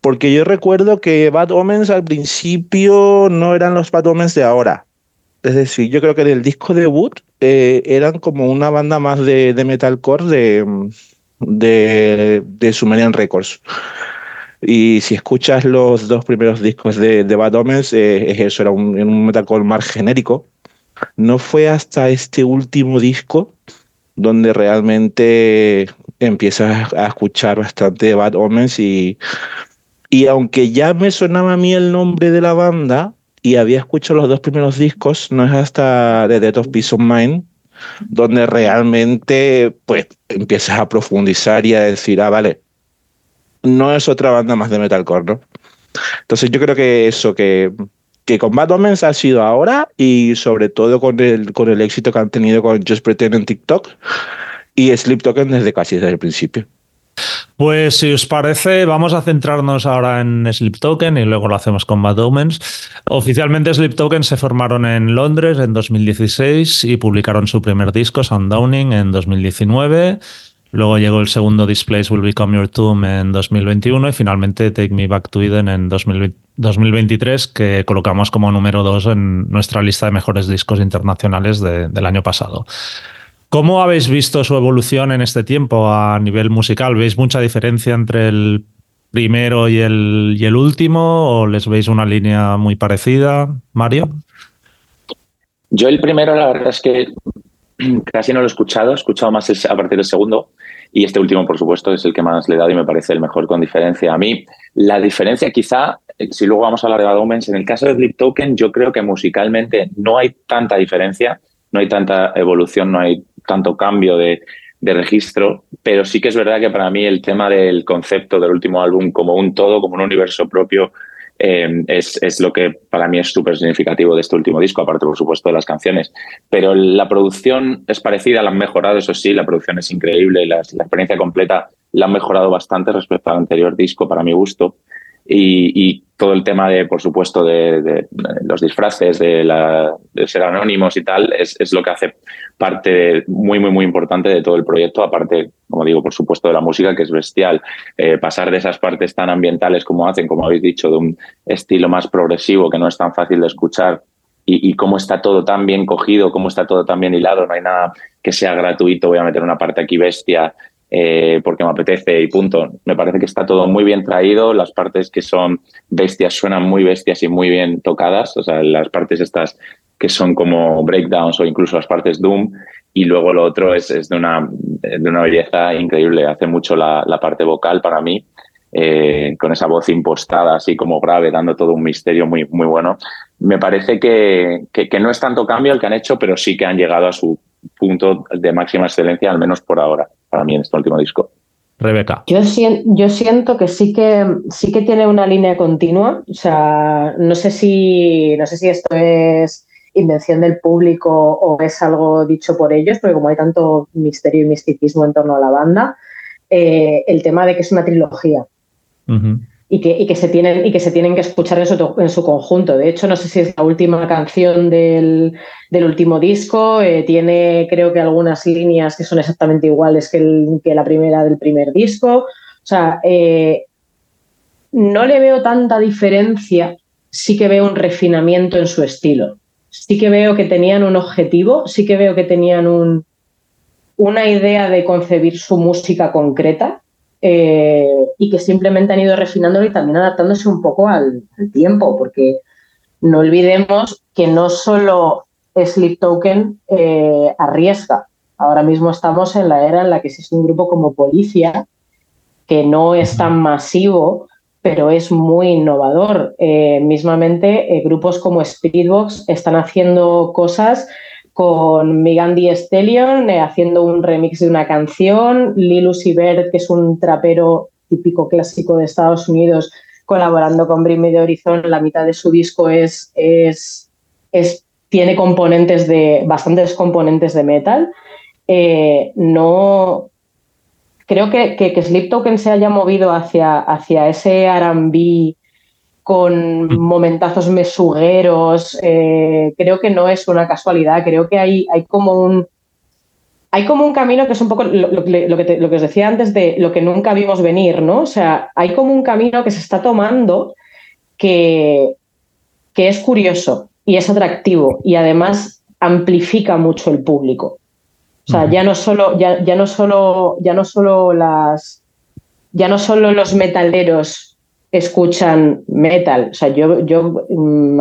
Porque yo recuerdo que Bad Omens al principio no eran los Bad Omens de ahora. Es decir, yo creo que del disco debut eh, eran como una banda más de, de metalcore de, de, de, Sumerian Records. Y si escuchas los dos primeros discos de, de Bad Omens, eh, es eso, era un, un metalcore más genérico. No fue hasta este último disco donde realmente empiezas a escuchar bastante de Bad Omens y y aunque ya me sonaba a mí el nombre de la banda y había escuchado los dos primeros discos, no es hasta The Death of Peace of Mind donde realmente pues empiezas a profundizar y a decir, ah, vale, no es otra banda más de metalcore, ¿no? Entonces yo creo que eso, que, que con Bad Omens ha sido ahora y sobre todo con el, con el éxito que han tenido con Just Pretend en TikTok y Sleep Token desde casi desde el principio. Pues si os parece, vamos a centrarnos ahora en Sleep Token y luego lo hacemos con Bad Omens. Oficialmente Sleep Token se formaron en Londres en 2016 y publicaron su primer disco, Sundowning, en 2019. Luego llegó el segundo Displays Will Become Your Tomb en 2021 y finalmente Take Me Back to Eden en 2023, que colocamos como número dos en nuestra lista de mejores discos internacionales de, del año pasado. ¿Cómo habéis visto su evolución en este tiempo a nivel musical? ¿Veis mucha diferencia entre el primero y el, y el último? ¿O les veis una línea muy parecida? Mario. Yo el primero, la verdad es que casi no lo he escuchado, he escuchado más a partir del segundo. Y este último, por supuesto, es el que más le he dado y me parece el mejor con diferencia. A mí, la diferencia quizá si luego vamos a hablar de Bad en el caso de Sleep Token, yo creo que musicalmente no hay tanta diferencia, no hay tanta evolución, no hay tanto cambio de, registro, pero sí que es verdad que para mí el tema del concepto del último álbum como un todo, como un universo propio, eh, es, es, lo que para mí es súper significativo de este último disco, aparte por supuesto de las canciones. Pero la producción es parecida, la han mejorado, eso sí, la producción es increíble, la experiencia completa la han mejorado bastante respecto al anterior disco, para mi gusto. Y, todo el tema de, por supuesto, de, de los disfraces, de, la, de, ser anónimos y tal, es, es, lo que hace parte muy, muy, muy importante de todo el proyecto, aparte, como digo, por supuesto, de la música, que es bestial. Eh, pasar de esas partes tan ambientales como hacen, como habéis dicho, de un estilo más progresivo que no es tan fácil de escuchar, y, y cómo está todo tan bien cogido, cómo está todo tan bien hilado, no hay nada que sea gratuito, voy a meter una parte aquí bestia, eh, porque me apetece y punto. Me parece que está todo muy bien traído, las partes que son bestias suenan muy bestias y muy bien tocadas, o sea, las partes estas que son como breakdowns o incluso las partes Doom, y luego lo otro es, es de, una, de una belleza increíble, hace mucho la, la parte vocal para mí, eh, con esa voz impostada, así como grave, dando todo un misterio muy, muy bueno. Me parece que, que, que no es tanto cambio el que han hecho, pero sí que han llegado a su punto de máxima excelencia, al menos por ahora para mí en este último disco. Rebeca. Yo, yo siento que sí que sí que tiene una línea continua. O sea, no sé si, no sé si esto es invención del público o es algo dicho por ellos, porque como hay tanto misterio y misticismo en torno a la banda, eh, el tema de que es una trilogía. Uh -huh y que, y que, se, tienen, y que se tienen que escuchar en su, en su conjunto. De hecho, no sé si es la última canción del, del último disco, eh, tiene creo que algunas líneas que son exactamente iguales que, la primera del primer disco. O sea, eh, no le veo tanta diferencia, sí que veo un refinamiento en su estilo. Sí que veo que tenían un objetivo, sí que veo que tenían un, una idea de concebir su música concreta eh, y que simplemente han ido refinándolo y también adaptándose un poco al, tiempo, porque no olvidemos que no solo Sleep Token eh, arriesga. Ahora mismo estamos en la era en la que existe un grupo como Policia, que no es tan masivo, pero es muy innovador. Eh, mismamente, grupos como Spiritbox están haciendo cosas con Megan Thee Stallion eh, haciendo un remix de una canción, Lilus Bert, que es un trapero típico clásico de Estados Unidos, colaborando con Bring Me the Horizon, la mitad de su disco es, es, tiene componentes de, bastantes componentes de metal. Eh, no, creo que, que, que, Sleep Token se haya movido hacia, hacia ese R&B con momentazos mesugueros. Eh, creo que no es una casualidad. Creo que hay, hay como un. Hay como un camino que es un poco lo, lo, lo, que te, lo, que os decía antes de lo que nunca vimos venir, ¿no? O sea, hay como un camino que se está tomando que, que es curioso y es atractivo y además amplifica mucho el público. O sea, ya no solo, ya, ya no solo, ya no solo las, ya no solo los metaleros escuchan metal. O sea, yo, yo,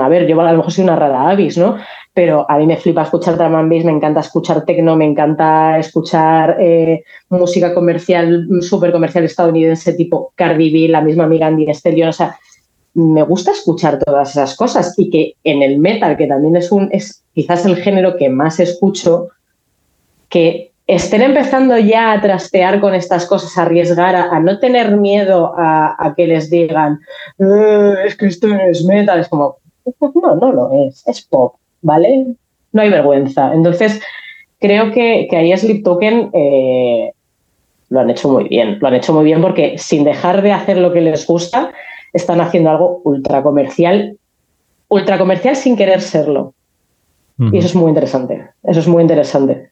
a ver, yo a lo mejor soy una rara avis, ¿no? Pero a mí me flipa escuchar drum and bass, me encanta escuchar techno, me encanta escuchar eh, música comercial, súper comercial estadounidense, tipo Cardi B, la misma amiga Andy o sea, me gusta escuchar todas esas cosas y que en el metal, que también es un, es quizás el género que más escucho, que estén empezando ya a trastear con estas cosas, a arriesgar, a, a no tener miedo a, a que les digan, eh, es que esto es metal, es como, no, no lo es, es pop, ¿vale? No hay vergüenza. Entonces, creo que, que ahí Sleep Token eh, lo han hecho muy bien, lo han hecho muy bien porque sin dejar de hacer lo que les gusta, están haciendo algo ultra comercial, ultra comercial sin querer serlo. Uh -huh. Y eso es muy interesante, eso es muy interesante.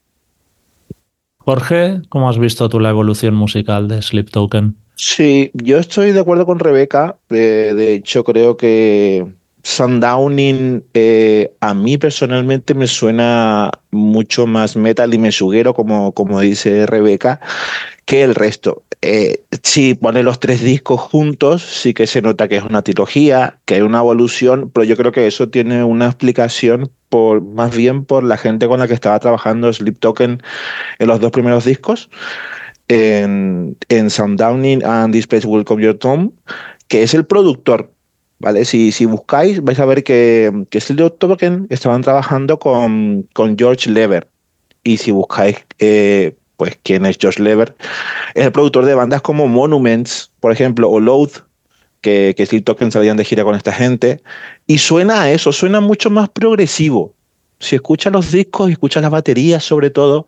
Jorge, ¿cómo has visto tú la evolución musical de Sleep Token? Sí, yo estoy de acuerdo con Rebeca. Eh, de hecho, creo que Sundowning eh, a mí personalmente me suena mucho más metal y mesuguero, como, como dice Rebeca, que el resto. Eh, si pone los tres discos juntos, sí que se nota que es una trilogía, que hay una evolución, pero yo creo que eso tiene una explicación por, más bien por la gente con la que estaba trabajando Sleep Token en los dos primeros discos, en, en Sundowning and This Place Will Your Tomb, que es el productor ¿vale? Si, si buscáis, vais a ver que, que Sleep Token estaban trabajando con, con George Lever. Y si buscáis, eh, pues, quién es George Lever, es el productor de bandas como Monuments, por ejemplo, o Load, que, que Sleep Token salían de gira con esta gente. Y suena a eso, suena mucho más progresivo. Si escuchas los discos y escuchas las baterías, sobre todo,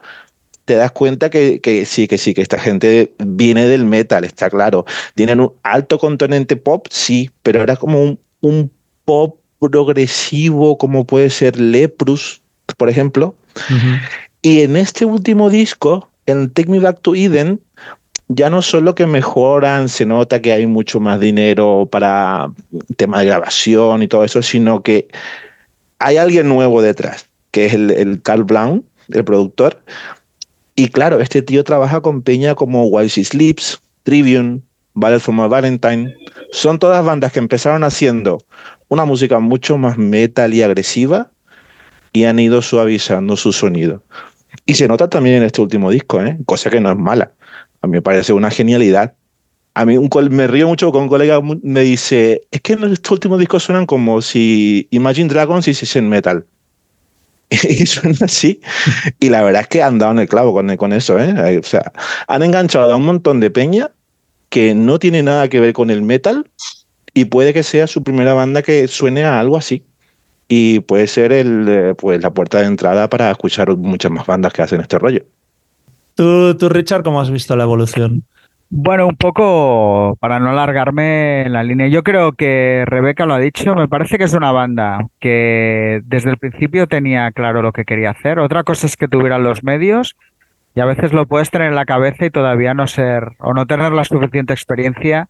te das cuenta que, que, sí, que sí, que esta gente viene del metal, está claro. Tienen un alto componente pop, sí, pero era como un, un pop progresivo, como puede ser Leprus, por ejemplo. Uh -huh. Y en este último disco, en Take Me Back to Eden, ya no solo que mejoran, se nota que hay mucho más dinero para tema de grabación y todo eso, sino que hay alguien nuevo detrás, que es el, Carl Brown, el productor. Y claro, este tío trabaja con peña como While She Sleeps, Tribune, Ballet for My Valentine. Son todas bandas que empezaron haciendo una música mucho más metal y agresiva y han ido suavizando su sonido. Y se nota también en este último disco, ¿eh? cosa que no es mala. A mí me parece una genialidad. A mí un me río mucho con un colega me dice, es que en este último disco suenan como si Imagine Dragons hiciesen metal. y suena así. Y la verdad es que han dado en el clavo con, con eso. ¿eh? O sea, han enganchado a un montón de peña que no tiene nada que ver con el metal y puede que sea su primera banda que suene a algo así. Y puede ser el, pues, la puerta de entrada para escuchar muchas más bandas que hacen este rollo. ¿Tú, tú Richard, cómo has visto la evolución? Bueno, un poco para no alargarme en la línea. Yo creo que Rebeca lo ha dicho. Me parece que es una banda que desde el principio tenía claro lo que quería hacer. Otra cosa es que tuvieran los medios y a veces lo puedes tener en la cabeza y todavía no ser o no tener la suficiente experiencia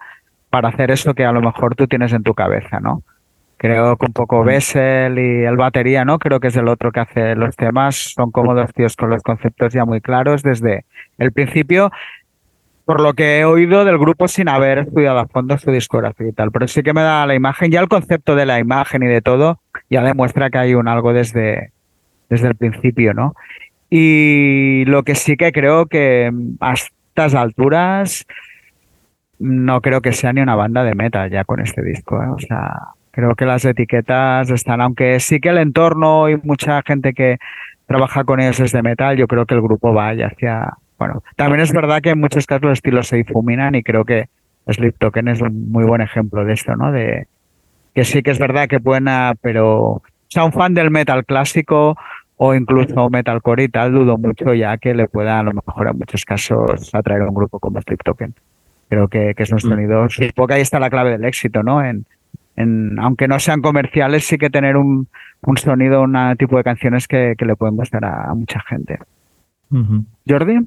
para hacer eso que a lo mejor tú tienes en tu cabeza, ¿no? Creo que un poco Bessel y el batería, ¿no? Creo que es el otro que hace los temas. Son como dos tíos con los conceptos ya muy claros desde el principio por lo que he oído del grupo sin haber estudiado a fondo su discografía y tal. Pero sí que me da la imagen, ya el concepto de la imagen y de todo, ya demuestra que hay un algo desde, desde el principio, ¿no? Y lo que sí que creo que a estas alturas no creo que sea ni una banda de metal ya con este disco. ¿eh? O sea, creo que las etiquetas están, aunque sí que el entorno y mucha gente que trabaja con ellos es de metal, yo creo que el grupo vaya hacia, bueno, también es verdad que en muchos casos los estilos se difuminan y creo que Sleep Token es un muy buen ejemplo de esto, ¿no? De que sí que es verdad que buena, pero sea un fan del metal clásico o incluso metalcore y tal, dudo mucho ya que le pueda a lo mejor en muchos casos atraer a un grupo como Sleep Token. Creo que, que es un sonido, supongo que ahí está la clave del éxito, ¿no? En, en, aunque no sean comerciales, sí que tener un, un sonido, un tipo de canciones que, que le pueden gustar a, a mucha gente. Uh -huh. Jordi.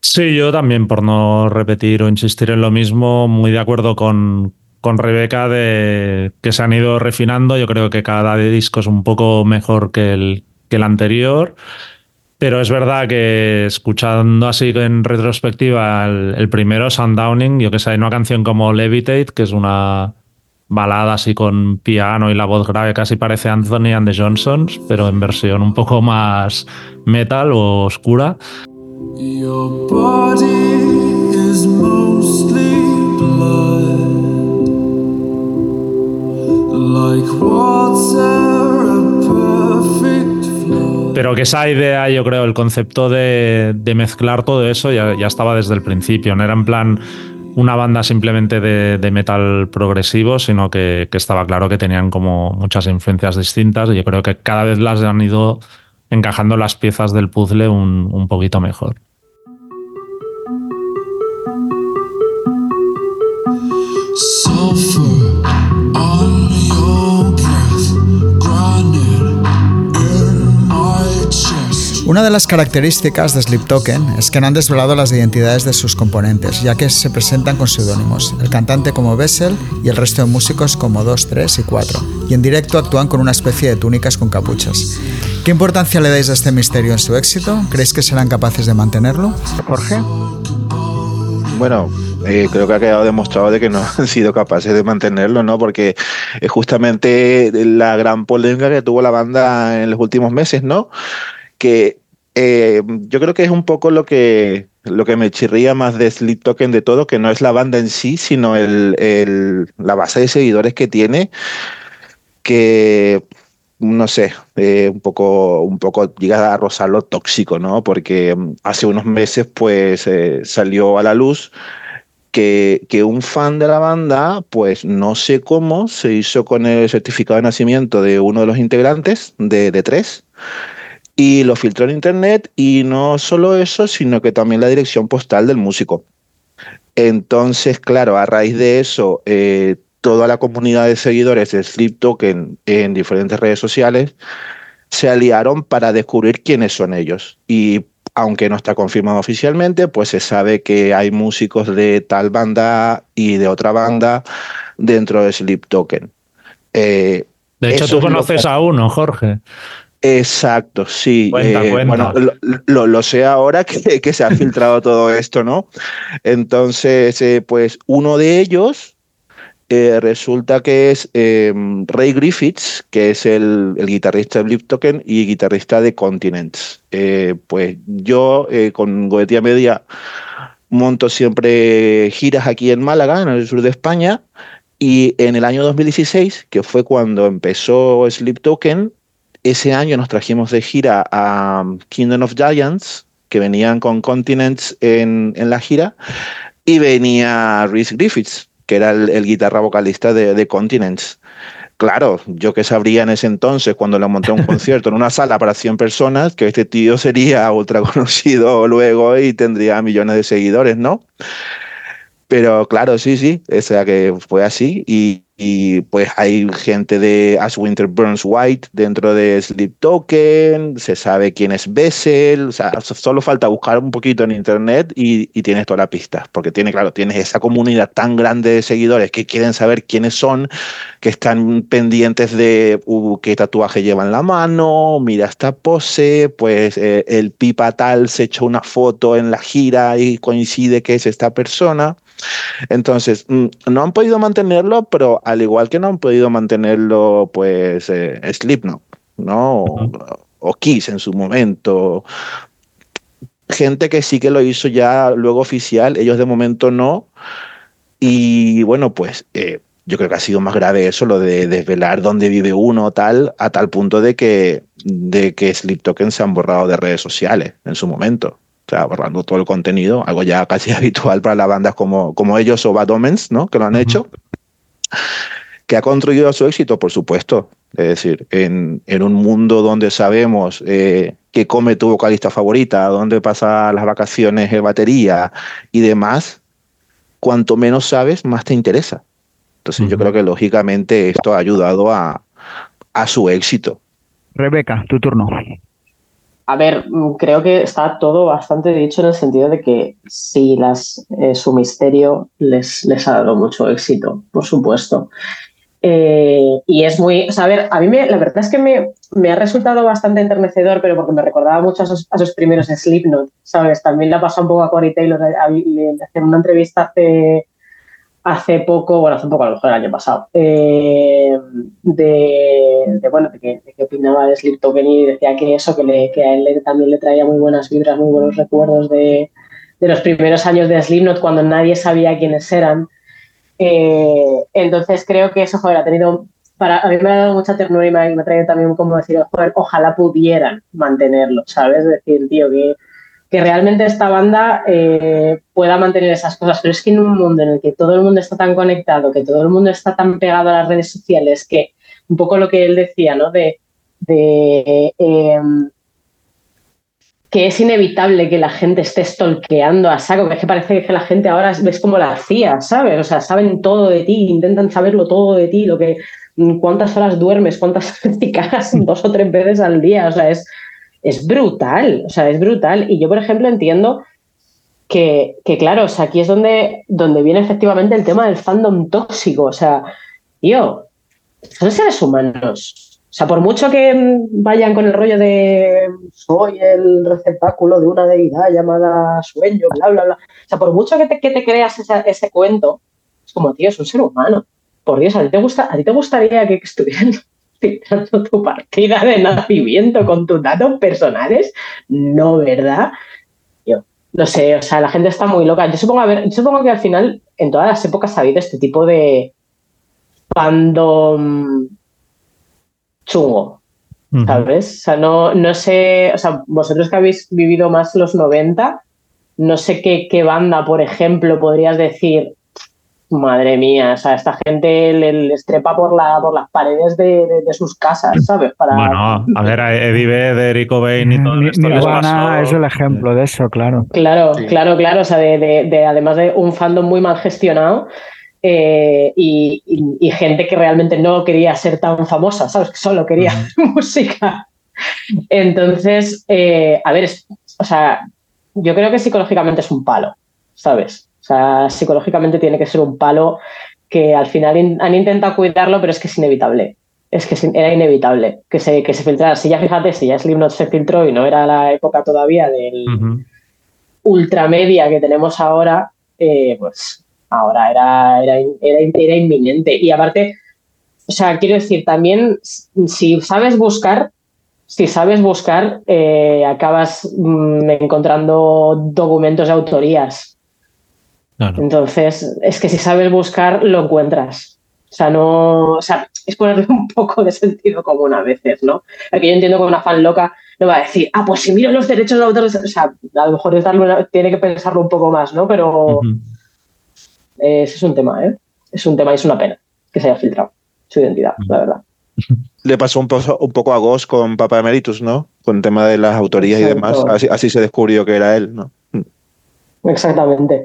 Sí, yo también, por no repetir o insistir en lo mismo, muy de acuerdo con, con Rebeca de que se han ido refinando. Yo creo que cada disco es un poco mejor que el, que el anterior. Pero es verdad que escuchando así en retrospectiva el, el primero, Sundowning, yo que sé, hay una canción como Levitate, que es una balada así con piano y la voz grave, casi parece Anthony and the Johnsons, pero en versión un poco más metal o oscura. Your body is mostly blood, like water, a perfect flood. Pero que esa idea, yo creo, el concepto de, de mezclar todo eso ya, ya, estaba desde el principio. No era en plan una banda simplemente de, metal progresivo, sino que, que, estaba claro que tenían como muchas influencias distintas. Y yo creo que cada vez las han ido encajando las piezas del puzzle un, un poquito mejor. Una de las características de Sleep Token es que no han desvelado las identidades de sus componentes, ya que se presentan con seudónimos, el cantante como Bessel y el resto de músicos como 2, 3 y 4, y en directo actúan con una especie de túnicas con capuchas. ¿Qué importancia le dais a este misterio en su éxito? ¿Creéis que serán capaces de mantenerlo? Jorge. Bueno, eh, creo que ha quedado demostrado de que no han sido capaces de mantenerlo, ¿no? Porque es justamente la gran polémica que tuvo la banda en los últimos meses, ¿no? Que eh, yo creo que es un poco lo que, lo que me chirría más de Sleep Token de todo, que no es la banda en sí, sino el, el, la base de seguidores que tiene, que no sé, eh, un poco, un poco llega a rozar lo tóxico, ¿no? Porque mm, hace unos meses, pues, eh, salió a la luz que, que, un fan de la banda, pues, no sé cómo, se hizo con el certificado de nacimiento de uno de los integrantes, de, de tres, y lo filtró en internet, y no solo eso, sino que también la dirección postal del músico. Entonces, claro, a raíz de eso, eh, toda la comunidad de seguidores de Sleep Token en diferentes redes sociales se aliaron para descubrir quiénes son ellos. Y aunque no está confirmado oficialmente, pues se sabe que hay músicos de tal banda y de otra banda dentro de Sleep Token. Eh, de hecho, tú conoces a uno, Jorge. Exacto, sí. Cuenta, eh, cuenta. Bueno, lo, lo, lo, sé ahora que, que, se ha filtrado todo esto, ¿no? Entonces, eh, pues uno de ellos eh, resulta que es eh, Ray Griffiths, que es el, el, guitarrista de Blip Token y guitarrista de Continents. Pues yo con Goetia Media monto siempre giras aquí en Málaga, en el sur de España, y en el año 2016, que fue cuando empezó Sleep Token, ese año nos trajimos de gira a Kingdom of Giants, que venían con Continents en, en la gira, y venía Rhys Griffiths, que era el, el guitarra vocalista de, de, Continents. Claro, yo que sabría en ese entonces, cuando le monté un concierto en una sala para 100 personas, que este tío sería ultra conocido luego y tendría millones de seguidores, ¿no? Pero claro, sí, sí, o sea que fue así y, y pues hay gente de As Winter Burns White dentro de Sleep Token, se sabe quién es Bessel, o sea, solo falta buscar un poquito en internet y, tienes toda la pista, porque tiene, claro, tienes esa comunidad tan grande de seguidores que quieren saber quiénes son, que están pendientes de uh, qué tatuaje lleva en la mano, mira esta pose, pues eh, el pipa tal se echó una foto en la gira y coincide que es esta persona. Entonces, mm, no han podido mantenerlo, pero al igual que no han podido mantenerlo, pues, eh, Slipknot, ¿no? O, o, Kiss en su momento. Gente que sí que lo hizo ya luego oficial, ellos de momento no. Y bueno, pues eh, yo creo que ha sido más grave eso, lo de desvelar dónde vive uno, tal, a tal punto de que, de que Token se han borrado de redes sociales en su momento. O sea, borrando todo el contenido, algo ya casi habitual para las bandas como, como ellos o Bad Omens, ¿no? Que lo han uh -huh. hecho. Que ha contribuido a su éxito, por supuesto. Es decir, en, en un mundo donde sabemos eh, qué come tu vocalista favorita, dónde pasa las vacaciones el batería y demás, cuanto menos sabes, más te interesa. Entonces uh -huh. yo creo que lógicamente esto ha ayudado a, a su éxito. Rebeca, tu turno. A ver, creo que está todo bastante dicho en el sentido de que sí, las, eh, su misterio les, les, ha dado mucho éxito, por supuesto. Eh, y es muy, o a a mí me, la verdad es que me, me, ha resultado bastante enternecedor, pero porque me recordaba mucho a sus, a sus primeros Slipknot, ¿sabes? También le ha pasado un poco a Corey Taylor, le hacer una entrevista hace hace poco, bueno, hace poco, a lo mejor el año pasado, eh, de, de, bueno, de que, opinaba de Sleep Token y decía que eso, que, le, que a él le, también le traía muy buenas vibras, muy buenos recuerdos de, de los primeros años de Slipknot cuando nadie sabía quiénes eran. Eh, entonces creo que eso, joder, ha tenido, para, a mí me ha dado mucha ternura y me me ha traído también como decir, joder, ojalá pudieran mantenerlo, ¿sabes? Es decir, tío, que que realmente esta banda eh, pueda mantener esas cosas, pero es que en un mundo en el que todo el mundo está tan conectado, que todo el mundo está tan pegado a las redes sociales, que un poco lo que él decía, ¿no? De, eh, que es inevitable que la gente esté stalkeando a saco, que es que parece que la gente ahora ves como la CIA, ¿sabes? O sea, saben todo de ti, intentan saberlo todo de ti, lo que cuántas horas duermes, cuántas veces dos o tres veces al día, o sea, es es brutal, o sea, es brutal. Y yo, por ejemplo, entiendo que, que, claro, o sea, aquí es donde, donde viene efectivamente el tema del fandom tóxico. O sea, tío, son seres humanos. O sea, por mucho que vayan con el rollo de soy el receptáculo de una deidad llamada sueño, bla, bla, bla. O sea, por mucho que te, que te creas esa, ese cuento, es como, tío, es un ser humano. Por Dios, ¿a ti te, gusta, a ti te gustaría que estuvieran filtrando tu partida de nacimiento con tus datos personales? No, ¿verdad? Yo no sé, o sea, la gente está muy loca. Yo supongo, a ver, yo supongo que al final en todas las épocas ha habido este tipo de fandom chungo, ¿sabes? O sea, no, no sé, o sea, vosotros que habéis vivido más los 90, no sé qué, qué banda, por ejemplo, podrías decir, madre mía, o sea, esta gente le, les trepa por, la, por las paredes de, de- de sus casas, ¿sabes? Para, Bueno, a ver, a Eddie Vedder y Cobain y todo Ni- esto les Nirvana pasó. es el ejemplo de eso, claro. Claro, claro, claro. O sea, de, de- de- además de un fandom muy mal gestionado eh, y, y- y gente que realmente no quería ser tan famosa, ¿sabes? Que solo quería música. Entonces, eh, a ver, es- o sea, yo creo que psicológicamente es un palo, ¿sabes? O sea, psicológicamente tiene que ser un palo que al final in- han intentado cuidarlo, pero es que es inevitable. Es que es era inevitable que se, que se filtrara. Si ya fíjate, si ya Slipknot se filtró y no era la época todavía del, Ujú. ultramedia que tenemos ahora, eh, pues ahora era, era, era, era inminente. Y aparte, o sea, quiero decir, también si sabes buscar, si sabes buscar, eh, acabas mm, encontrando documentos de autorías. Entonces, es que si sabes buscar, lo encuentras. O sea, no, o sea, es ponerle un poco de sentido común a veces, ¿no? Porque yo entiendo que una fan loca no va a decir, ah, pues si miro los derechos de autor, o sea, a lo mejor es darle una- tiene que pensarlo un poco más, ¿no? Pero ese es un tema, ¿eh? Es un tema y es una pena que se haya filtrado su identidad, la verdad. Le pasó un, poco- un poco a Ghost con Papa Emeritus, ¿no? Con el tema de las autorías y demás. Así, así se descubrió que era él, ¿no? Exactamente.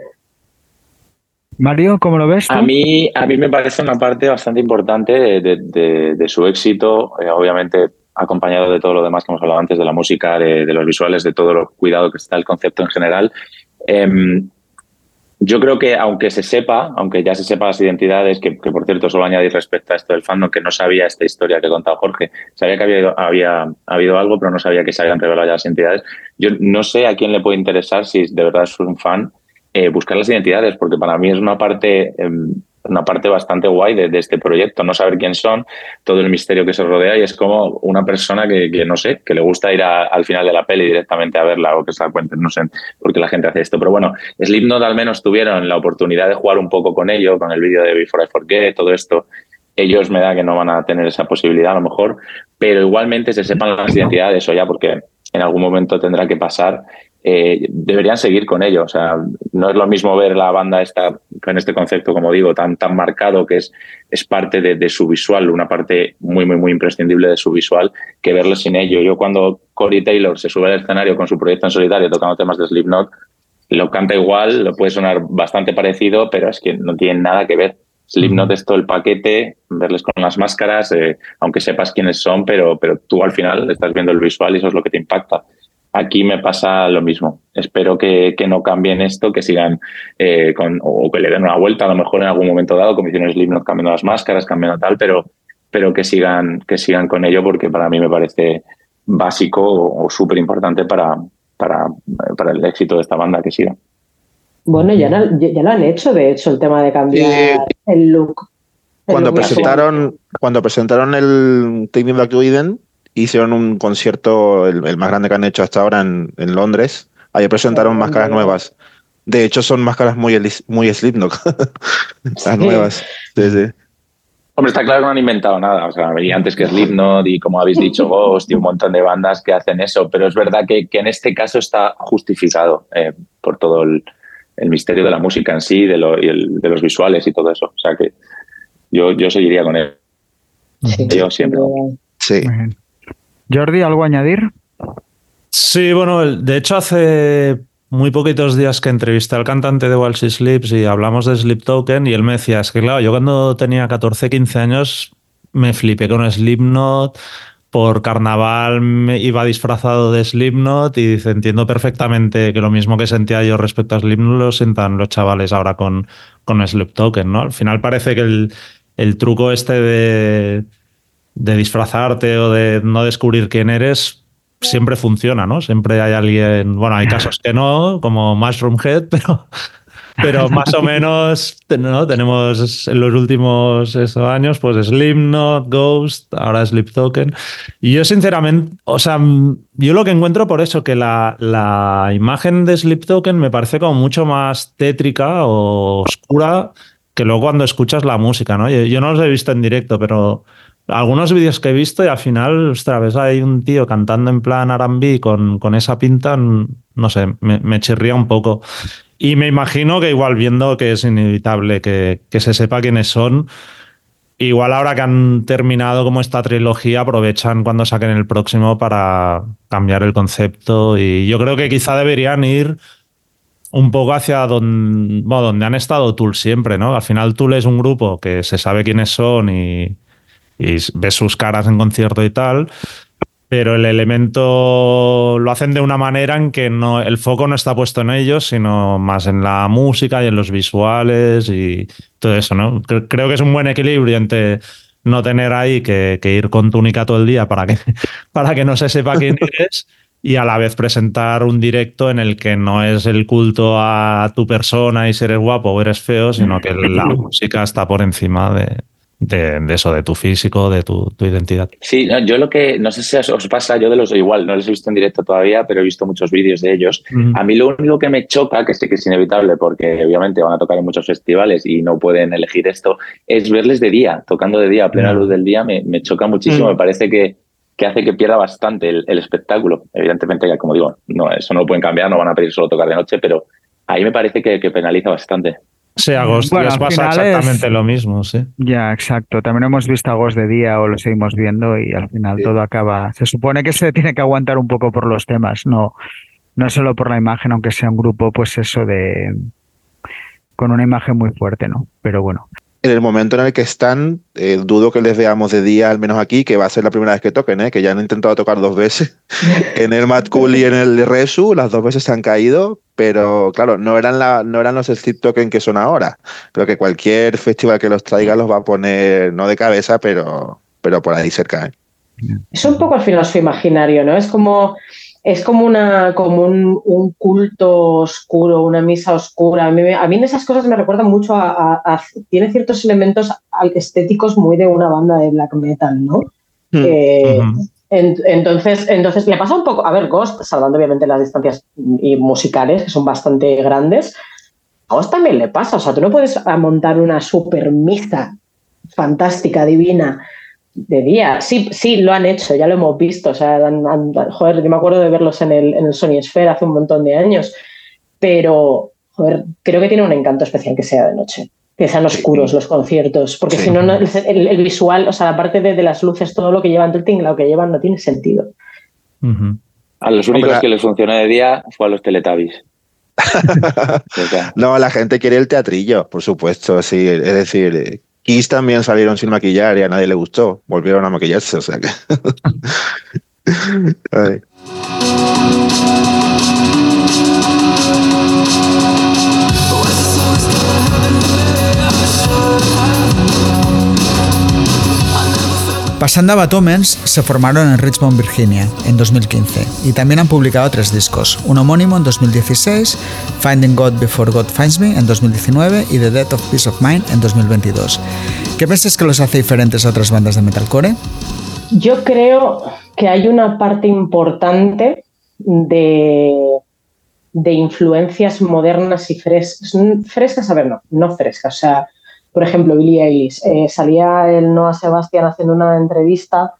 Mario, ¿cómo lo ves? A mí, a mí me parece una parte bastante importante de, su éxito, eh, obviamente acompañado de todo lo demás que hemos hablado antes, de la música, de, los visuales, de todo lo cuidado que está el concepto en general. Em, yo creo que aunque se sepa, aunque ya se sepa las identidades, que, que, por cierto solo añadir respecto a esto del fandom, que no sabía esta historia que contaba Jorge, sabía que había, había habido algo, pero no sabía que se habían revelado ya las identidades. Yo no sé a quién le puede interesar si de verdad es un fan eh, buscar las identidades, porque para mí es una parte, eh, una parte bastante guay de, este proyecto, no saber quién son, todo el misterio que se rodea y es como una persona que, que no sé, que le gusta ir al final de la peli directamente a verla o que se la cuenten, no sé por qué la gente hace esto. Pero bueno, Slipknot al menos tuvieron la oportunidad de jugar un poco con ello, con el vídeo de Before I Forget, todo esto. Ellos me da que no van a tener esa posibilidad a lo mejor, pero igualmente se sepan las identidades o ya porque en algún momento tendrá que pasar eh, deberían seguir con ello. O sea, no es lo mismo ver la banda esta con este concepto, como digo, tan, tan marcado que es, es parte de, de, su visual, una parte muy, muy, muy imprescindible de su visual, que verlo sin ello. Yo cuando Corey Taylor se sube al escenario con su proyecto en solitario tocando temas de Slipknot, lo canta igual, lo puede sonar bastante parecido, pero es que no tienen nada que ver. Slipknot es todo el paquete, verles con las máscaras, eh, aunque sepas quiénes son, pero, pero tú al final estás viendo el visual y eso es lo que te impacta. Aquí me pasa lo mismo. Espero que, que no cambien esto, que sigan eh, con, o que le den una vuelta a lo mejor en algún momento dado, como hicieron Slipknot cambiando las máscaras, cambiando tal, pero, pero que sigan, que sigan con ello porque para mí me parece básico o, o súper importante para, para, para el éxito de esta banda que siga. Bueno, ya, ya, lo han hecho, de hecho, el tema de cambiar eh, el look. El cuando look presentaron, cuando presentaron el Taking Back to Eden, hicieron un concierto, el, el, más grande que han hecho hasta ahora en, en Londres. Ahí presentaron máscaras nuevas. De hecho, son máscaras muy, muy Slipknot. Las sí. nuevas. Sí, sí. Hombre, está claro que no han inventado nada. O sea, venía antes que Slipknot y, como habéis dicho, Ghost y un montón de bandas que hacen eso. Pero es verdad que, que en este caso está justificado eh, por todo el, el, misterio de la música en sí, de, lo, y el, de los visuales y todo eso. O sea que yo, yo seguiría con él. Sí. Yo siempre. Sí. Jordi, ¿algo a añadir? Sí, bueno, de hecho hace muy poquitos días que entrevisté al cantante de Walsh Sleeps y hablamos de Sleep Token y él me decía, es que claro, yo cuando tenía 14, 15 años me flipé con Slipknot, por carnaval me iba disfrazado de Slipknot y dice, entiendo perfectamente que lo mismo que sentía yo respecto a Slipknot lo sientan los chavales ahora con, con Sleep Token, ¿no? Al final parece que el, el truco este de, de disfrazarte o de no descubrir quién eres siempre funciona, ¿no? Siempre hay alguien, bueno, hay casos que no, como Mushroom Head, pero, pero más o menos ¿no? tenemos en los últimos años, pues Slipknot, Ghost, ahora Sleep Token. Y yo sinceramente, o sea, yo lo que encuentro por eso, que la, la imagen de Sleep Token me parece como mucho más tétrica o oscura que luego cuando escuchas la música, ¿no? Yo, yo no los he visto en directo, pero algunos vídeos que he visto y al final, ostras, ves hay un tío cantando en plan R&B con, con esa pinta, no sé, me, me, chirría un poco. Y me imagino que igual viendo que es inevitable que, que, se sepa quiénes son, igual ahora que han terminado como esta trilogía, aprovechan cuando saquen el próximo para cambiar el concepto y yo creo que quizá deberían ir un poco hacia donde, bueno, donde han estado Tool siempre, ¿no? Al final Tool es un grupo que se sabe quiénes son y y ves sus caras en concierto y tal, pero el elemento lo hacen de una manera en que no, el foco no está puesto en ellos, sino más en la música y en los visuales y todo eso, ¿no? Creo que es un buen equilibrio entre no tener ahí que, que ir con túnica todo el día para que, para que no se sepa quién eres y a la vez presentar un directo en el que no es el culto a tu persona y si eres guapo o eres feo, sino que la música está por encima de, de, eso, de tu físico, de tu, tu identidad. Sí, no, yo lo que, no sé si os pasa, yo de los igual, no les he visto en directo todavía, pero he visto muchos vídeos de ellos. Mm. A mí lo único que me choca, que sé que es inevitable porque obviamente van a tocar en muchos festivales y no pueden elegir esto, es verles de día, tocando de día, a plena mm. luz del día, me, me choca muchísimo, mm. me parece que, que hace que pierda bastante el, el, espectáculo. Evidentemente, ya como digo, no, eso no lo pueden cambiar, no van a pedir solo tocar de noche, pero ahí me parece que, que penaliza bastante. Sí, agosto bueno, pasa exactamente lo mismo, sí. Ya, exacto. También hemos visto a de día o lo seguimos viendo y al final sí. todo acaba. Se supone que se tiene que aguantar un poco por los temas, no, no solo por la imagen, aunque sea un grupo, pues eso de con una imagen muy fuerte, ¿no? Pero bueno en el momento en el que están, eh, dudo que les veamos de día, al menos aquí, que va a ser la primera vez que toquen, ¿eh? que ya han intentado tocar dos veces. en el Mad Cool y en el Resu, las dos veces se han caído, pero claro, no eran, la, no eran los Sleep Token que son ahora. Creo que cualquier festival que los traiga los va a poner, no de cabeza, pero, pero por ahí cerca. ¿eh? Es un poco al su imaginario, ¿no? Es como es como, una, como un, un, culto oscuro, una misa oscura. A mí, a mí esas cosas me recuerdan mucho a, a, a, Tiene ciertos elementos estéticos muy de una banda de black metal, ¿no? Mm. Eh, uh -huh. en, entonces, entonces, le pasa un poco. A ver, Ghost, salvando obviamente las distancias y musicales, que son bastante grandes, a Ghost también le pasa. O sea, tú no puedes montar una super misa fantástica, divina de día. Sí, sí, lo han hecho, ya lo hemos visto. O sea, han, han, joder, yo me acuerdo de verlos en el, en el Sony Sphere hace un montón de años, pero joder, creo que tiene un encanto especial que sea de noche, que sean oscuros los conciertos, porque sí. si no, no el, el, visual, o sea, la parte de, de, las luces, todo lo que llevan, todo el tinglado que llevan, no tiene sentido. Uh -huh. A los únicos Hombre, que les funcionó de día fue a los Teletubbies. no, la gente quiere el teatrillo, por supuesto, sí. Es decir, Kiss también salieron sin maquillar y a nadie le gustó. Volvieron a maquillarse, o sea que. Pasando a Batomens, se formaron en Richmond, Virginia, en 2015, y también han publicado tres discos, un homónimo en 2016, Finding God Before God Finds Me en 2019 y The Death of Peace of Mind en 2022. ¿Qué piensas que los hace diferentes a otras bandas de metalcore? Yo creo que hay una parte importante de, de influencias modernas y frescas, frescas, a ver, no, no frescas, o sea, por ejemplo, Billie Eilish. Eh, salía el Noah Sebastián haciendo una entrevista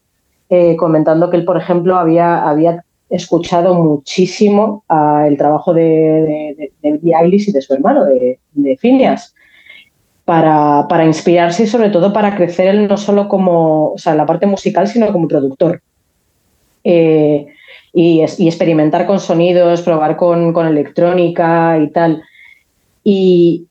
eh, comentando que él, por ejemplo, había, había escuchado muchísimo uh, el trabajo de, de, de, Eilish y de su hermano, de, de Phineas, para, para, inspirarse y sobre todo para crecer él no solo como, o sea, la parte musical, sino como productor. Eh, y, y, experimentar con sonidos, probar con, con electrónica y tal. Y,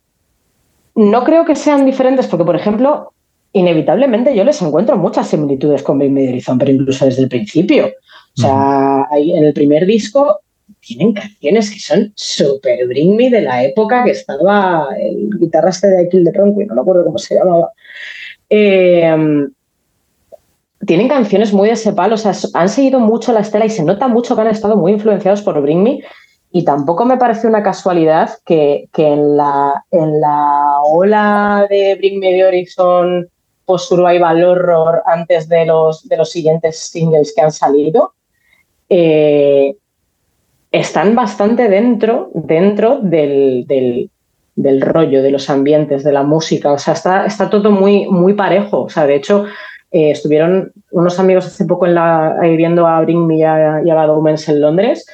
no creo que sean diferentes porque, por ejemplo, inevitablemente yo les encuentro muchas similitudes con Bring Me the Horizon, pero incluso desde el principio. O sea, en el primer disco tienen canciones que son super Bring Me de la época que estaba el guitarrista de Kill the Conquest, no me acuerdo cómo se llamaba. Eh, tienen canciones muy de ese palo, o sea, han seguido mucho la estela y se nota mucho que han estado muy influenciados por Bring Me Y tampoco me parece una casualidad que, en, la, en la ola de Bring Me the Horizon post Survival Horror antes de los, de los siguientes singles que han salido, eh, están bastante dentro, dentro del, del, rollo, de los ambientes, de la música. O sea, está, está todo muy, muy parejo. O sea, de hecho, eh, estuvieron unos amigos hace poco en la, viendo a Bring Me y a, y en Londres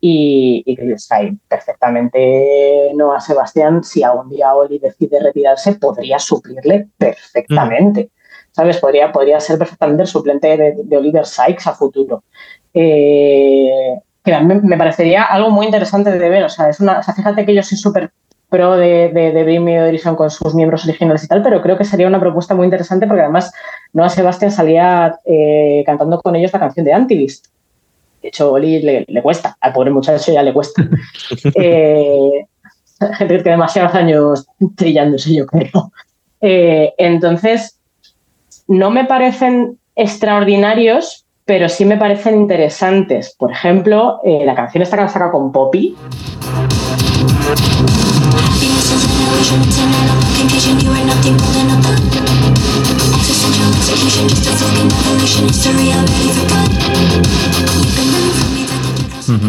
y, y perfectamente no a Sebastián. Si algún día Oli decide retirarse, podría suplirle perfectamente. Mm. ¿Sabes? Podría, podría ser perfectamente el suplente de, Oliver Sykes a futuro. Eh, que me, parecería algo muy interesante de ver. O sea, es una, fíjate que yo soy súper pro de, de, de Bring Me Horizon con sus miembros originales y tal, pero creo que sería una propuesta muy interesante porque además Noah Sebastián salía eh, cantando con ellos la canción de Antivist. De hecho, Oli le, cuesta, al pobre muchacho ya le cuesta. eh, gente que demasiados años trillándose, yo creo. Eh, entonces, no me parecen extraordinarios, pero sí me parecen interesantes. Por ejemplo, eh, la canción está que saca con Poppy.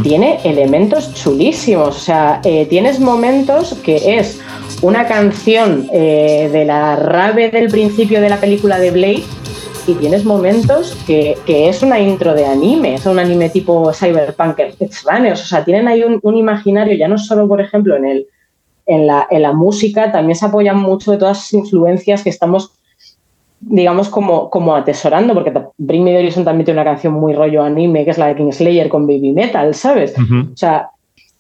Tiene elementos chulísimos, o sea, eh, tienes momentos que es una canción eh, de la rave del principio de la película de Blade y tienes momentos que, es una intro de anime, es un anime tipo cyberpunk o sea, tienen ahí un, imaginario, ya no solo, por ejemplo, en, el, en, la, en la música, también se apoyan mucho de todas las influencias que estamos digamos, como, como atesorando, porque Bring Me the Horizon también tiene una canción muy rollo anime, que es la de Kingslayer con Baby Metal, ¿sabes? O sea,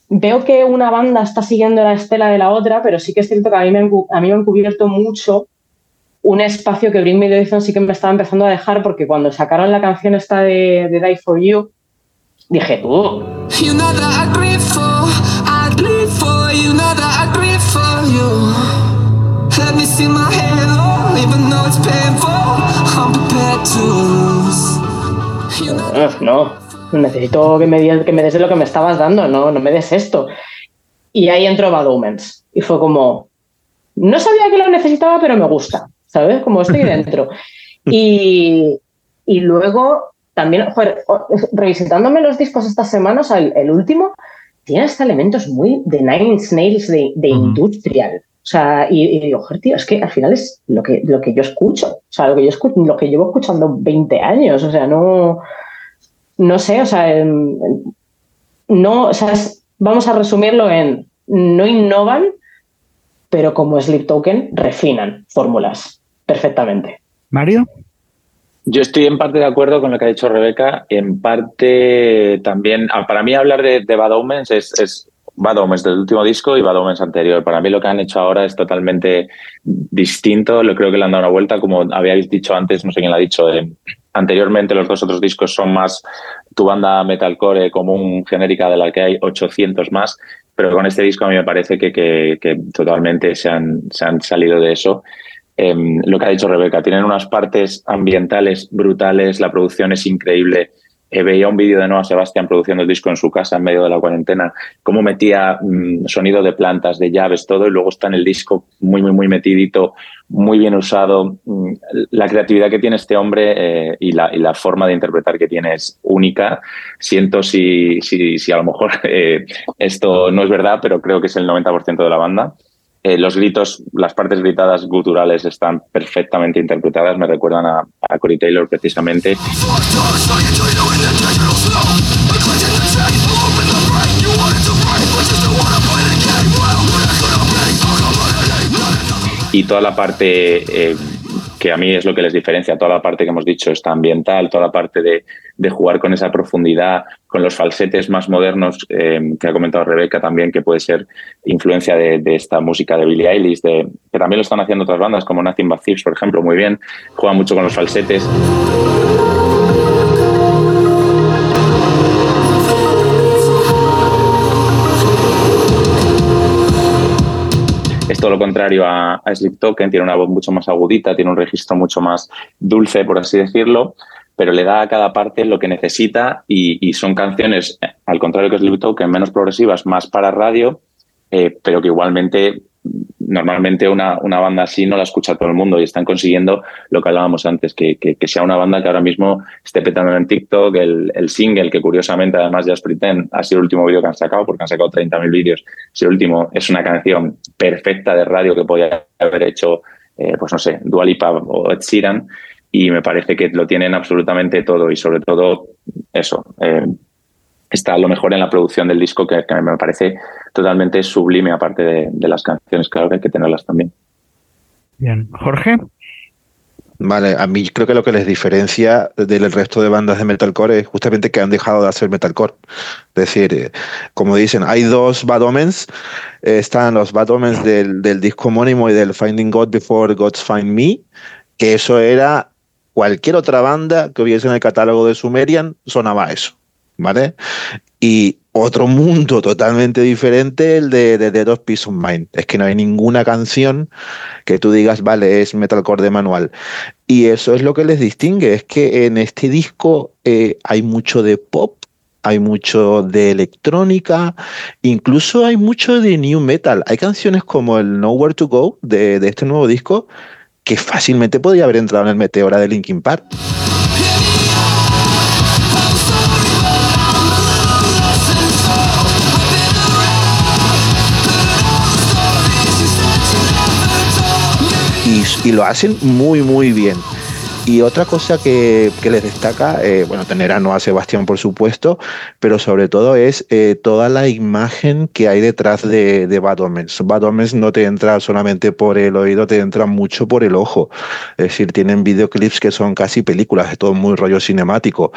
veo que una banda está siguiendo la estela de la otra, pero sí que es cierto que a mí me han, a mí me han cubierto mucho un espacio que Bring Me the Horizon sí que me estaba empezando a dejar, porque cuando sacaron la canción esta de, de Die For You, dije, tú. No, necesito que me, que me des lo que me estabas dando, no, no me des esto. Y ahí entró Bad Omens. Y fue como, no sabía que lo necesitaba, pero me gusta, ¿sabes? Como estoy dentro. Y, y luego también, joder, revisitándome los discos estas semanas, el, el último, tiene hasta elementos muy de Nine Snails de, de industrial. O sea, y, digo, joder, tío, es que al final es lo que, lo que yo escucho. O sea, lo que yo escucho, lo que llevo escuchando 20 años. O sea, no, no sé, o sea, no, o sea, vamos a resumirlo en no innovan, pero como Sleep Token refinan fórmulas perfectamente. Mario. Yo estoy en parte de acuerdo con lo que ha dicho Rebeca, en parte también, ah, para mí hablar de, Bad Omens es Bad Omens del último disco y Bad Omens anterior. Para mí lo que han hecho ahora es totalmente distinto. Lo creo que le han dado una vuelta, como habíais dicho antes, no sé quién lo ha dicho. Eh, anteriormente los dos otros discos son más tu banda metalcore común genérica de la que hay 800 más, pero con este disco a mí me parece que, que, totalmente se han, se han salido de eso. Em, lo que ha dicho Rebeca, tienen unas partes ambientales brutales, la producción es increíble eh, veía un vídeo de Noah Sebastián produciendo el disco en su casa en medio de la cuarentena, cómo metía mm, sonido de plantas, de llaves, todo, y luego está en el disco muy, muy, muy metidito, muy bien usado. Mm, la creatividad que tiene este hombre eh, y, la, y, la, forma de interpretar que tiene es única. Siento si, si, si a lo mejor eh, esto no es verdad, pero creo que es el 90% de la banda. Eh, los gritos, las partes gritadas guturales están perfectamente interpretadas, me recuerdan a, a Corey Taylor precisamente. Y toda la parte eh, a mí es lo que les diferencia, toda la parte que hemos dicho está ambiental, toda la parte de, jugar con esa profundidad, con los falsetes más modernos eh, que ha comentado Rebeca también, que puede ser influencia de, esta música de Billie Eilish, de, que también lo están haciendo otras bandas como Nothing But por ejemplo, muy bien, juega mucho con los falsetes. Es todo lo contrario a, a Token, tiene una voz mucho más agudita, tiene un registro mucho más dulce, por así decirlo. pero le da a cada parte lo que necesita y, son canciones, al contrario que Sleep Token, menos progresivas, más para radio, eh, pero que igualmente normalmente una, una, banda así no la escucha todo el mundo y están consiguiendo lo que hablábamos antes, que, que, sea una banda que ahora mismo esté petando en TikTok, el, el single, que curiosamente además de Pretend ha sido el último vídeo que han sacado, porque han sacado 30.000 vídeos, si el último es una canción perfecta de radio que podía haber hecho, eh, pues no sé, Dualipa o Ed Sheeran, y me parece que lo tienen absolutamente todo y sobre todo eso, eh, está lo mejor en la producción del disco, que, me parece totalmente sublime, aparte de, las canciones, claro que hay que tenerlas también. Bien, Jorge. Vale, a mí creo que lo que les diferencia del resto de bandas de metalcore es justamente que han dejado de hacer metalcore. Es decir, eh, como dicen, hay dos Bad Omens. Están los Bad Omens del, del disco homónimo y del Finding God Before Gods Find Me, que eso era cualquier otra banda que hubiese en el catálogo de Sumerian, sonaba eso. ¿Vale? Y otro mundo totalmente diferente, el de, de Dead of Peace of Mind. Es que no hay ninguna canción que tú digas, vale, es metalcore de manual. Y eso es lo que les distingue, es que en este disco eh, hay mucho de pop, hay mucho de electrónica, incluso hay mucho de new metal. Hay canciones como el Nowhere to Go de, de este nuevo disco que fácilmente podría haber entrado en el Meteora de Linkin Park. Y, lo hacen muy, muy bien. Y otra cosa que, les destaca, eh, bueno, tener a Noah Sebastián, por supuesto, pero sobre todo es eh, toda la imagen que hay detrás de, de. Bad Omens no te entra solamente por el oído, te entra mucho por el ojo. Es decir, tienen videoclips que son casi películas, es todo muy rollo cinemático.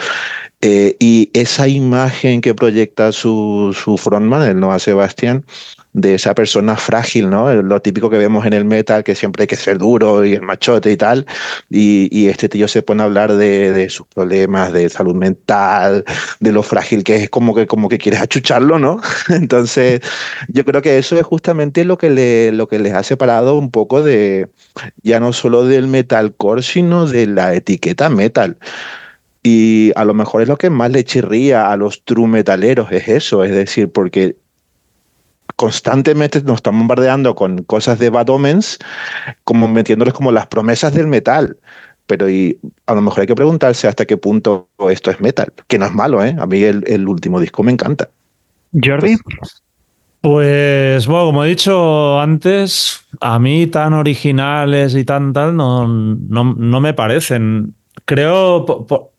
Eh, y esa imagen que proyecta su, su frontman, el Noah Sebastián, de esa persona frágil, ¿no? Lo típico que vemos en el metal, que siempre hay que ser duro y el machote y tal. Y, este tío se pone a hablar de, sus problemas de salud mental, de lo frágil que es, como que, como que quieres achucharlo, ¿no? Entonces, yo creo que eso es justamente lo que, le, lo que les ha separado un poco de, ya no solo del metalcore, sino de la etiqueta metal. Y a lo mejor es lo que más le chirría a los true metaleros, es eso, es decir, porque constantemente nos están bombardeando con cosas de Bad Omens, como metiéndoles como las promesas del metal. Pero y a lo mejor hay que preguntarse hasta qué punto esto es metal, que no es malo, ¿eh? A mí el, último disco me encanta. Jordi. Pues bueno, como he dicho antes, a mí tan originales y tan tal no, no, no me parecen. Creo,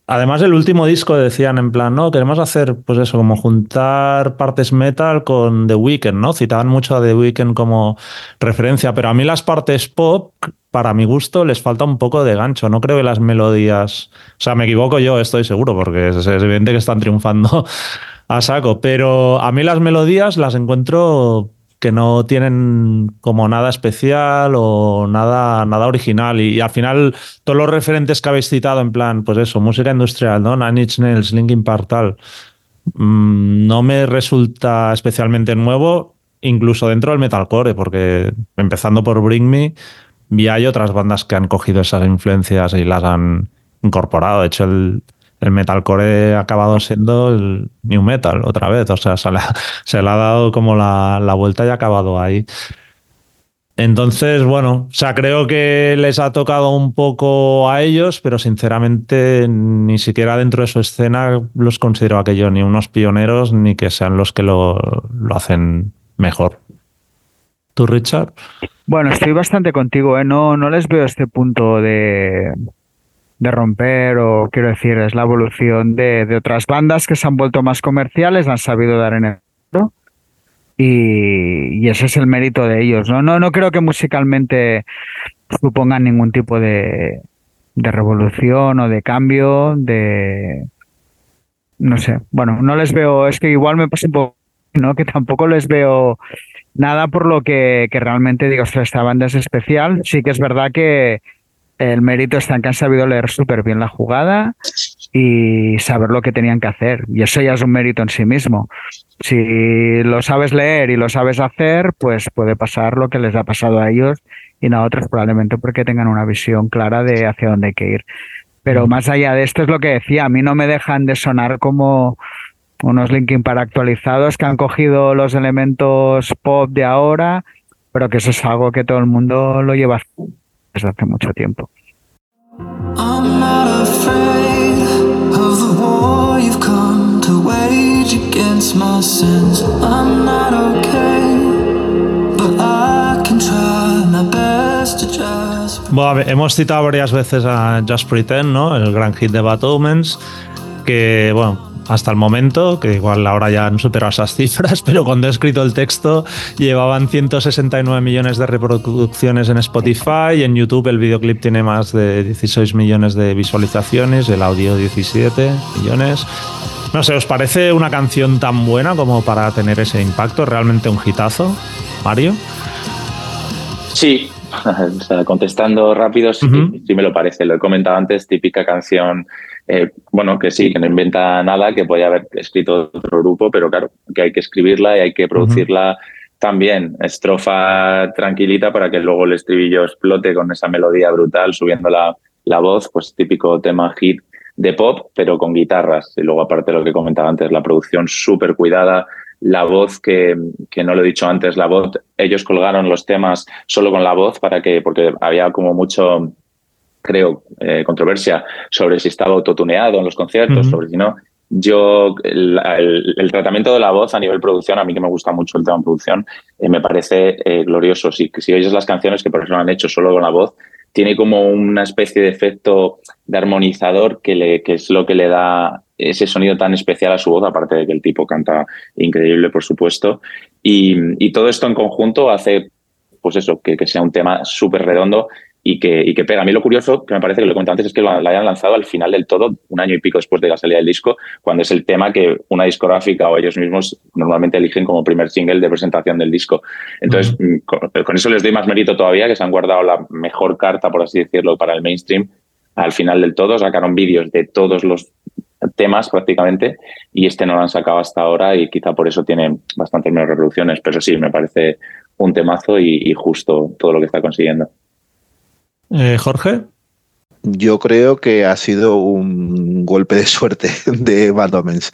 Además, el último disco decían en plan, no, queremos hacer, pues eso, como juntar partes metal con The Weeknd, ¿no? Citaban mucho a The Weeknd como referencia, pero a mí las partes pop, para mi gusto, les falta un poco de gancho. No creo que las melodías. O sea, me equivoco yo, estoy seguro, porque es evidente que están triunfando a saco, pero a mí las melodías las encuentro que no tienen como nada especial o nada, nada original. Y, al final, todos los referentes que habéis citado, en plan, pues eso, música industrial, ¿no? Nine Inch Nails, Linkin Park, tal, mm, no me resulta especialmente nuevo, incluso dentro del metalcore, porque empezando por Bring Me, vi hay otras bandas que han cogido esas influencias y las han incorporado. De hecho, el, el metalcore ha acabado siendo el new metal otra vez. O sea, se le ha, dado como la, vuelta y ha acabado ahí. Entonces, bueno, o sea, creo que les ha tocado un poco a ellos, pero sinceramente ni siquiera dentro de su escena los considero aquello ni unos pioneros ni que sean los que lo, lo hacen mejor. ¿Tú, Richard? Bueno, estoy bastante contigo, ¿eh? no, no les veo este punto de, de romper o quiero decir, es la evolución de, de, otras bandas que se han vuelto más comerciales, han sabido dar en el y, y, ese es el mérito de ellos. ¿no? No, no creo que musicalmente supongan ningún tipo de, de revolución o de cambio, de no sé, bueno, no les veo, es que igual me pasa un poco, ¿no? Que tampoco les veo nada por lo que, que realmente digo, esta banda es especial. Sí que es verdad que, el mérito está en que han sabido leer súper bien la jugada y saber lo que tenían que hacer. Y eso ya es un mérito en sí mismo. Si lo sabes leer y lo sabes hacer, pues puede pasar lo que les ha pasado a ellos y no a otros, probablemente porque tengan una visión clara de hacia dónde hay que ir. Pero más allá de esto es lo que decía, a mí no me dejan de sonar como unos Linkin Park actualizados que han cogido los elementos pop de ahora, pero que eso es algo que todo el mundo lo lleva desde hace mucho tiempo. I'm not afraid of the war you've come to wage against my sins. I'm not okay, but I can try my best to just. Bueno, a ver, hemos citado varias veces a Just Pretend, ¿no? El gran hit de Bad Omens, que, bueno, hasta el momento, que igual ahora ya han superado esas cifras, pero cuando he escrito el texto llevaban 169 millones de reproducciones en Spotify, y en YouTube el videoclip tiene más de 16 millones de visualizaciones, el audio 17 millones. No sé, ¿os parece una canción tan buena como para tener ese impacto? ¿Realmente un hitazo, Mario? Sí, contestando rápido, sí, sí me lo parece. Lo he comentado antes, típica canción eh, bueno, que sí, que no inventa nada, que podía haber escrito otro grupo, pero claro, que hay que escribirla y hay que producirla también. Estrofa tranquilita para que luego el estribillo explote con esa melodía brutal, subiendo la, la voz, pues típico tema hit de pop, pero con guitarras. Y luego, aparte de lo que comentaba antes, la producción súper cuidada, la voz que, que, no lo he dicho antes, la voz, ellos colgaron los temas solo con la voz para que, porque había como mucho creo, eh, controversia sobre si estaba autotuneado en los conciertos, sobre si no. Yo, el, tratamiento de la voz a nivel producción, a mí que me gusta mucho el tema de producción, eh, me parece eh, glorioso. Si, si oyes las canciones que por eso han hecho solo con la voz, tiene como una especie de efecto de armonizador que, le, que es lo que le da ese sonido tan especial a su voz, aparte de que el tipo canta increíble, por supuesto. Y, y todo esto en conjunto hace, pues eso, que, que sea un tema súper redondo y que, y que pega. A mí lo curioso, que me parece que lo comenté antes, es que la hayan lanzado al final del todo, un año y pico después de la salida del disco, cuando es el tema que una discográfica o ellos mismos normalmente eligen como primer single de presentación del disco. Entonces, mm, con, eso les doy más mérito todavía, que se han guardado la mejor carta, por así decirlo, para el mainstream. Al final del todo, sacaron vídeos de todos los temas prácticamente y este no lo han sacado hasta ahora y quizá por eso tiene bastantes menos reproducciones, pero sí, me parece un temazo y justo todo lo que está consiguiendo. Eh, Jorge. Yo creo que ha sido un golpe de suerte de Bad Omens.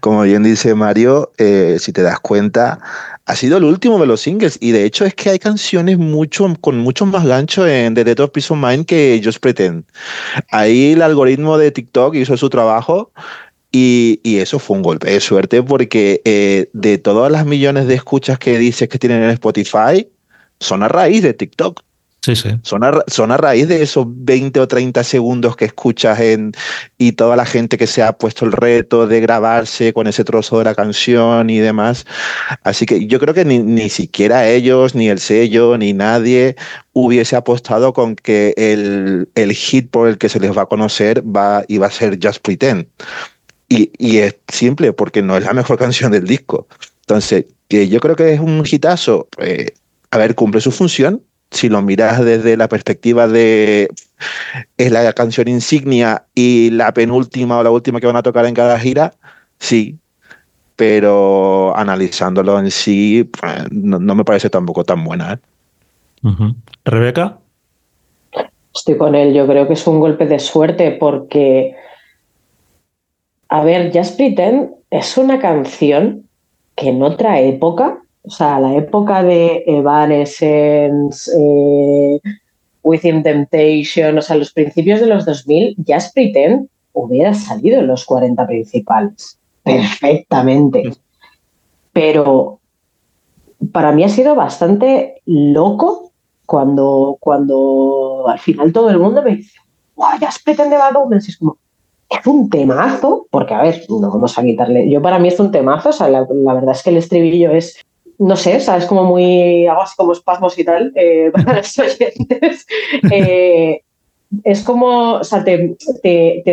Como bien dice Mario, eh, si te das cuenta, ha sido el último de los singles. Y de hecho es que hay canciones mucho, con mucho más gancho en The Dead of of Mind que Just Pretend. Ahí el algoritmo de TikTok hizo su trabajo y, eso fue un golpe de suerte porque eh, de todas las millones de escuchas que dices que tienen en Spotify, son a raíz de TikTok. Sí, sí. Son a, raíz de esos 20 o 30 segundos que escuchas en, y toda la gente que se ha puesto el reto de grabarse con ese trozo de la canción y demás. Así que yo creo que ni, ni siquiera ellos, ni el sello, ni nadie hubiese apostado con que el, el hit por el que se les va a conocer va, iba a ser Just Pretend. Y, y es simple, porque no es la mejor canción del disco. Entonces, yo creo que es un hitazo. Eh, a ver, cumple su función, si lo miras desde la perspectiva de es la canción insignia y la penúltima o la última que van a tocar en cada gira, sí, pero analizándolo en sí pues, no, me parece tampoco tan buena. ¿eh? Rebeca. Estoy con él, yo creo que es un golpe de suerte porque, a ver, Just Pretend es una canción que en otra época o sea, la época de Evanescence, eh, Within Temptation, o sea, los principios de los 2000, Just Pretend hubiera salido en los 40 principales. Perfectamente. Pero para mí ha sido bastante loco cuando, cuando al final todo el mundo me dice, wow, Just Pretend de Bad Omens. es como, es un temazo, porque a ver, no vamos a quitarle. Yo para mí es un temazo, o sea, la verdad es que el estribillo es no sé, sabes como muy, algo así como espasmos y tal, eh, para los oyentes. Eh, es como, o sea, te,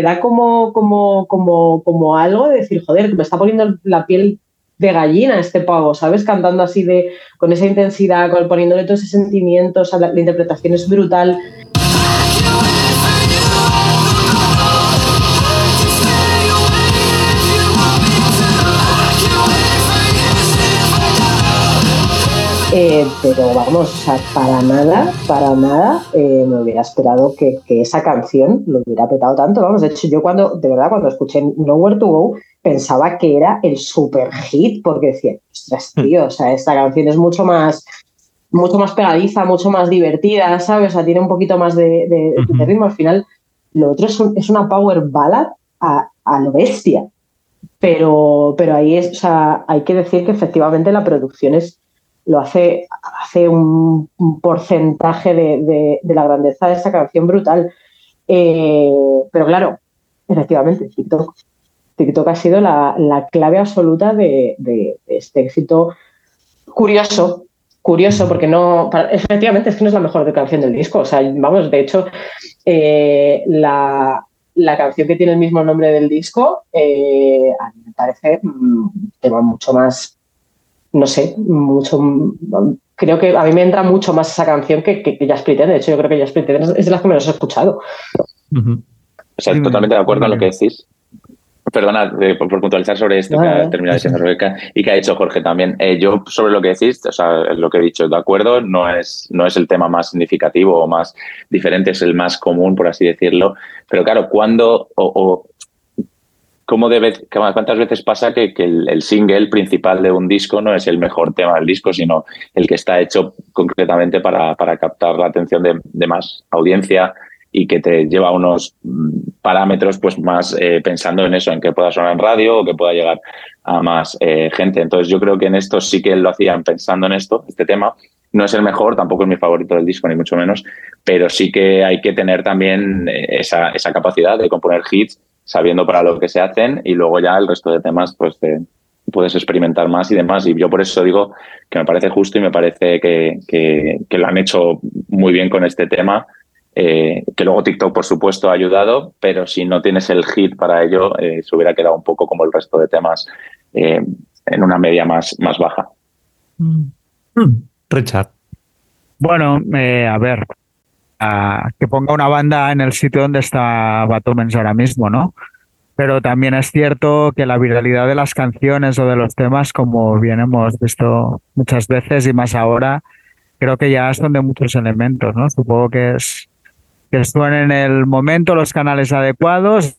da como, como, como, como algo de decir, joder, me está poniendo la piel de gallina este pavo, ¿sabes? Cantando así de, con esa intensidad, con, poniéndole todo ese sentimiento, o la interpretación es brutal. Eh, pero vamos, o sea, para nada, para nada eh, me hubiera esperado que, que esa canción lo hubiera petado tanto. Vamos, de hecho, yo cuando, de verdad, cuando escuché Nowhere to Go, pensaba que era el super hit, porque decía, ostras, tío, o sea, esta canción es mucho más, mucho más pegadiza, mucho más divertida, ¿sabes? O sea, tiene un poquito más de, de- de ritmo. Al final, lo otro es, un- es una power ballad a, a lo bestia. Pero, pero ahí es, o sea, hay que decir que efectivamente la producción es, lo hace, hace un, porcentaje de, la grandeza de esta canción brutal. Eh, pero claro, efectivamente, TikTok. TikTok ha sido la, la clave absoluta de, este éxito curioso. Curioso, porque no. efectivamente, es que no es la mejor canción del disco. O sea, vamos, de hecho, eh, la, la canción que tiene el mismo nombre del disco, eh, a mí me parece mm, un tema mucho más. No sé, mucho. Creo que a mí me entra mucho más esa canción que, que, que Just Pretend. De hecho, yo creo que Just Pretend es- de las que menos he escuchado. O sea, totalmente de acuerdo en lo que decís. Perdona eh, por, por puntualizar sobre esto que ha terminado diciendo Rebeca y que ha dicho Jorge también. Eh, yo sobre lo que decís, o sea, lo que he dicho, de acuerdo, no es, no es el tema más significativo o más diferente, es el más común, por así decirlo. Pero claro, ¿cuándo o, o cómo debe, cuántas veces pasa que, que el, el single principal de un disco no es el mejor tema del disco, sino el que está hecho concretamente para, para captar la atención de, de más audiencia y que te lleva a unos mm, parámetros pues más eh, pensando en eso, en que pueda sonar en radio o que pueda llegar a más eh, gente. Entonces yo creo que en esto sí que lo hacían pensando en esto, este tema. No es el mejor, tampoco es mi favorito del disco, ni mucho menos, pero sí que hay que tener también eh, esa, esa capacidad de componer hits sabiendo para lo que se hacen y luego ya el resto de temas pues te puedes experimentar más y demás. Y yo por eso digo que me parece justo y me parece que, que, que lo han hecho muy bien con este tema. Eh, que luego TikTok, por supuesto, ha ayudado, pero si no tienes el hit para ello, eh, se hubiera quedado un poco como el resto de temas eh, en una media más, más baja. Mm. Richard. Bueno, eh, a ver, a- que ponga una banda en el sitio donde está Batumens ahora mismo, ¿no? Pero también es cierto que la viralidad de las canciones o de los temas, como bien hemos visto muchas veces y más ahora, creo que ya son de muchos elementos, ¿no? Supongo que es que suenen en el momento los canales adecuados.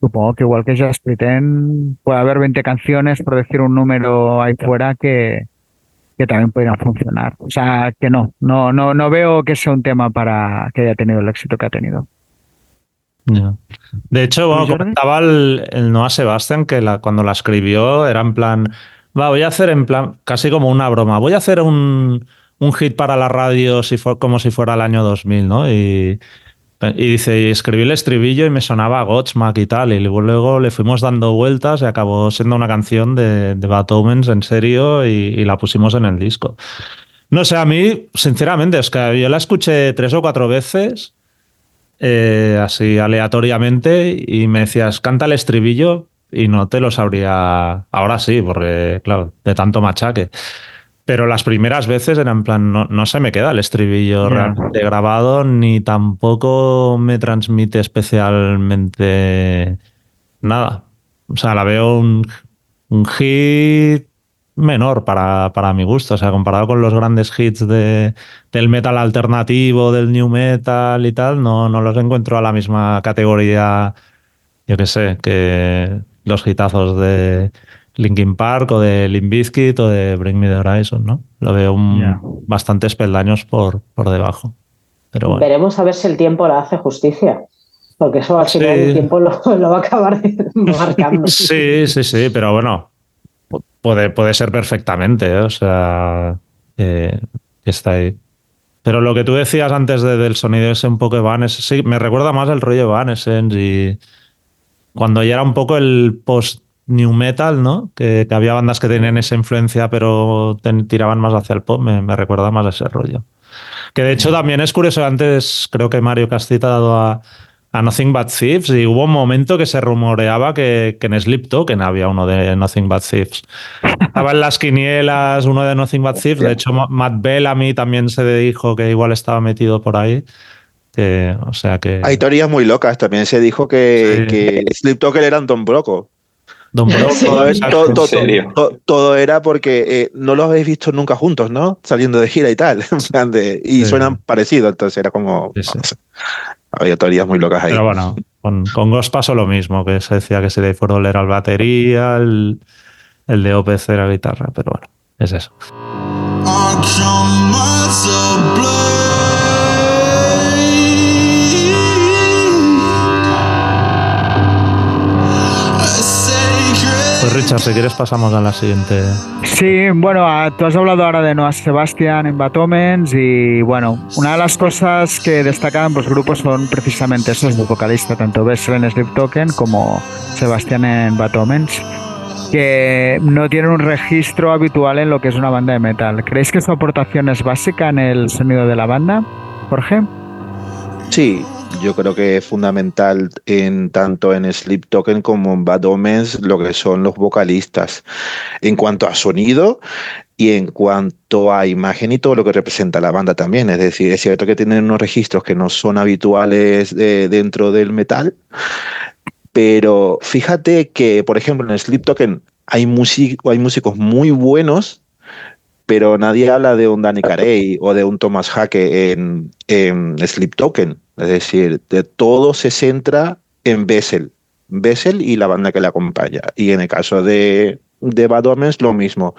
Supongo que igual que Just Pretend puede haber 20 canciones, por decir un número ahí fuera, que, que también podrían funcionar. O sea, que no, no, no, no veo que sea un tema para que haya tenido el éxito que ha tenido. Ya. De hecho, bueno, comentaba el, el Noah Sebastian que la, cuando la escribió era en plan, va, voy a hacer en plan, casi como una broma, voy a hacer un, un hit para la radio si fue, como si fuera el año 2000, ¿no? Y, y dice, y escribí el estribillo y me sonaba a Godsmack y tal, y luego, le fuimos dando vueltas y acabó siendo una canción de, de Bad Omens en serio y, y la pusimos en el disco. No sé, a mí, sinceramente, es que yo la escuché tres o cuatro veces eh, así aleatoriamente y me decías, canta el estribillo y no te lo sabría ahora sí, porque claro, de tanto machaque. Pero las primeras veces era en plan, no, no se me queda el estribillo Ya. realmente grabado, ni tampoco me transmite especialmente nada. O sea, la veo un, un hit menor para, para mi gusto. O sea, comparado con los grandes hits de, del metal alternativo, del new metal y tal, no, no los encuentro a la misma categoría, yo qué sé, que los hitazos de Linkin Park o de Limp Bizkit o de Bring Me the Horizon, ¿no? Lo veo un, Ya. bastantes peldaños por, por debajo. Pero bueno. Veremos a ver si el tiempo la hace justicia. Porque eso al Sí. final el tiempo lo, lo va a acabar marcando. Sí, sí, sí, pero bueno, pu- puede, puede ser perfectamente, ¿eh? o sea, eh, está ahí. Pero lo que tú decías antes de- del sonido ese un poco Evanescence, sí, me recuerda más el rollo Evanescence y cuando ya era un poco el post new metal, ¿no? Que, que había bandas que tenían esa influencia pero ten- tiraban más hacia el pop, me, me recuerda más a ese rollo. Que de hecho también es curioso, antes creo que Mario Castita ha dado a, a Nothing But Thieves y hubo un momento que se rumoreaba que, que en Sleep Token había uno de Nothing But Thieves. Estaba en las quinielas uno de Nothing But Thieves, de hecho Ma- Matt Bellamy también se dijo que igual estaba metido por ahí. Que, o sea que... Hay teorías muy locas. También se dijo que, Sí. que Sleep Talker era Anton Broco. Don Broco, Todo, es- exacto. todo- todo- serio? todo- todo era porque eh, no los habéis visto nunca juntos, ¿no? Saliendo de gira y tal. de- y Sí. suenan parecidos, entonces era como. Sí, sí. no sé. Había teorías muy locas ahí. Pero bueno, con, con Ghost pasó lo mismo, que se decía que se le Ford era el batería, el, el de OPC era guitarra, pero bueno, es eso. Richard, si quieres pasamos a la siguiente. Sí, bueno, tú has hablado ahora de Noah Sebastian en Bad Omens y bueno, una de las cosas que destacan los grupos son precisamente esos, el vocalista, tanto Bessel en Sleep Token como Sebastián en Bad Omens, que no tienen un registro habitual en lo que es una banda de metal. ¿Creéis que su aportación es básica en el sonido de la banda, Jorge? Sí, yo creo que es fundamental en tanto en Sleep Token como en Bad Omens lo que son los vocalistas. En cuanto a sonido y en cuanto a imagen y todo lo que representa la banda también. Es decir, es cierto que tienen unos registros que no son habituales de- dentro del metal, pero fíjate que, por ejemplo, en Sleep Token hay, hay músicos muy buenos pero nadie habla de un Danny Carey o de un Thomas Hake en, en Sleep Token. Es decir, de todo se centra en Bessel. Bessel y la banda que le acompaña. Y en el caso de, de Bad Omens, lo mismo.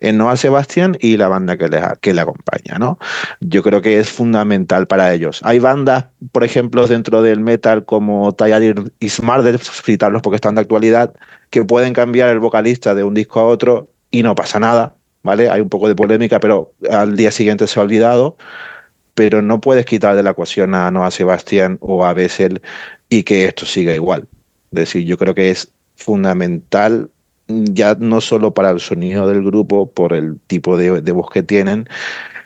En Noah Sebastian y la banda que le, que le acompaña. ¿no? Yo creo que es fundamental para ellos. Hay bandas, por ejemplo, dentro del metal como Tired Is Murder, citarlos porque están de actualidad, que pueden cambiar el vocalista de un disco a otro y no pasa nada. ¿Vale? Hay un poco de polémica, pero al día siguiente se ha olvidado. Pero no puedes quitar de la ecuación a Noah Sebastián o a Bessel y que esto siga igual. Es decir, yo creo que es fundamental ya no solo para el sonido del grupo, por el tipo de, de voz que tienen,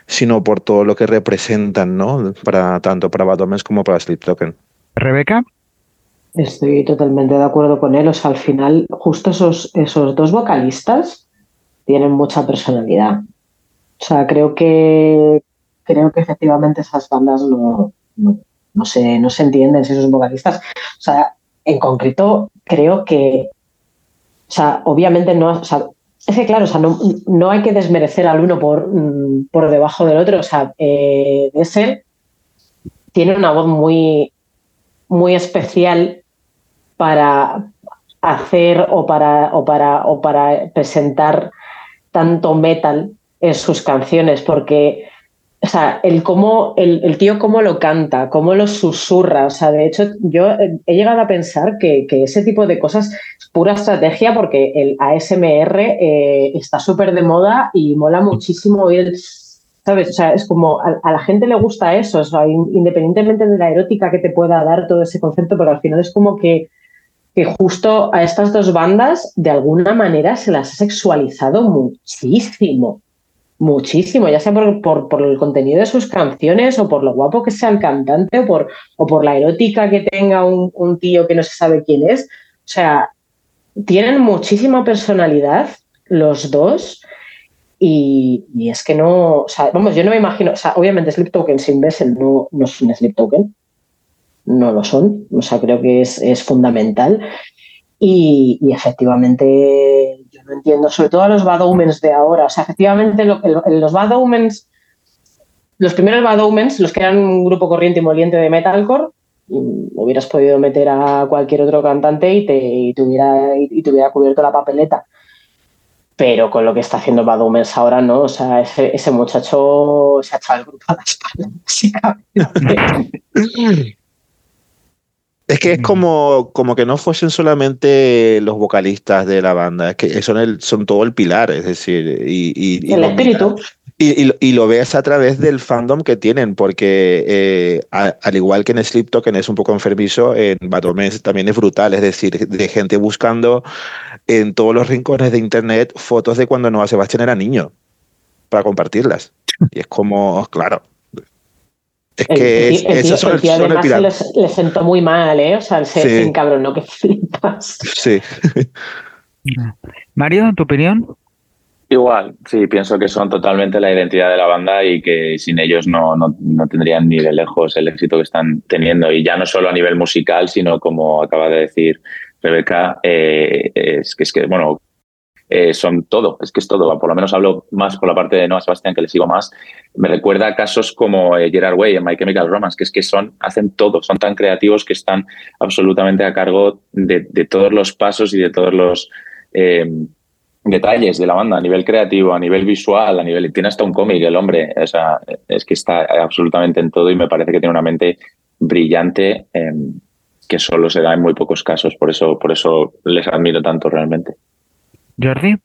sino por todo lo que representan, ¿no? Para, tanto para Bad como para Sleep Token. Rebeca. Estoy totalmente de acuerdo con él. O sea, al final, justo esos, esos dos vocalistas tienen mucha personalidad. O sea, creo que creo que efectivamente esas bandas no, no, no se, no se entienden si esos vocalistas. O sea, en concreto, creo que. O sea, obviamente no. O sea, es que claro, o sea, no, no hay que desmerecer al uno por, mm, por debajo del otro. O sea, eh, tiene una voz muy, muy especial para hacer o para, o para, o para presentar tanto metal en sus canciones, porque o sea, el, cómo, el, el, tío cómo lo canta, cómo lo susurra. O sea, de hecho, yo he llegado a pensar que, que ese tipo de cosas es pura estrategia porque el ASMR eh, está súper de moda y mola muchísimo oír ¿Sabes? O sea, es como a, a, la gente le gusta eso, o sea, independientemente de la erótica que te pueda dar todo ese concepto, pero al final es como que, que justo a estas dos bandas de alguna manera se las ha sexualizado muchísimo muchísimo, ya sea por, por, por, el contenido de sus canciones o por lo guapo que sea el cantante o por, o por la erótica que tenga un, tío que no se sabe quién es. O sea, tienen muchísima personalidad los dos y, y es que no, o sea, vamos, yo no me imagino, o sea, obviamente Sleep Token sin Bessel no, no es un Sleep Token, no lo son, o sea, creo que es, es fundamental y, y, efectivamente yo no entiendo, sobre todo a los Bad Omens de ahora. O sea, efectivamente lo, los Bad Omens, los primeros Bad Omens, los que eran un grupo corriente y moliente de metalcore, hubieras podido meter a cualquier otro cantante y te, y hubiera, y cubierto la papeleta. Pero con lo que está haciendo Bad Omens ahora, ¿no? O sea, ese, ese muchacho se ha echado el grupo a la espalda. Es que es como, como que no fuesen solamente los vocalistas de la banda, es que son, el, son todo el pilar, es decir, y, y, el y espíritu. Y, y, lo ves a través del fandom que tienen, porque eh, a, al igual que en Sleep Token es un poco enfermizo, en Bad Omens también es brutal, es decir, de gente buscando en todos los rincones de internet fotos de cuando Noah Sebastián era niño para compartirlas. Y es como, claro, es que el, el, el, les, sentó muy mal, ¿eh? O sea, se, sí. se encabronó que flipas. Sí. Mario, ¿tu opinión? Igual, sí, pienso que son totalmente la identidad de la banda y que sin ellos no, no, no, tendrían ni de lejos el éxito que están teniendo. Y ya no solo a nivel musical, sino como acaba de decir Rebeca eh, es que es que, bueno, eh, son todo, es que es todo. Por lo menos hablo más por la parte de Noah Sebastián, que le sigo más. Me recuerda a casos como eh, Gerard Way en My Chemical Romance, que es que son, hacen todo, son tan creativos que están absolutamente a cargo de, todos los pasos y de todos los eh, detalles de la banda, a nivel creativo, a nivel visual, a nivel. Tiene hasta un cómic, el hombre. O sea, es que está absolutamente en todo y me parece que tiene una mente brillante que solo se da en muy pocos casos. Por eso, por eso les admiro tanto realmente. Jordi.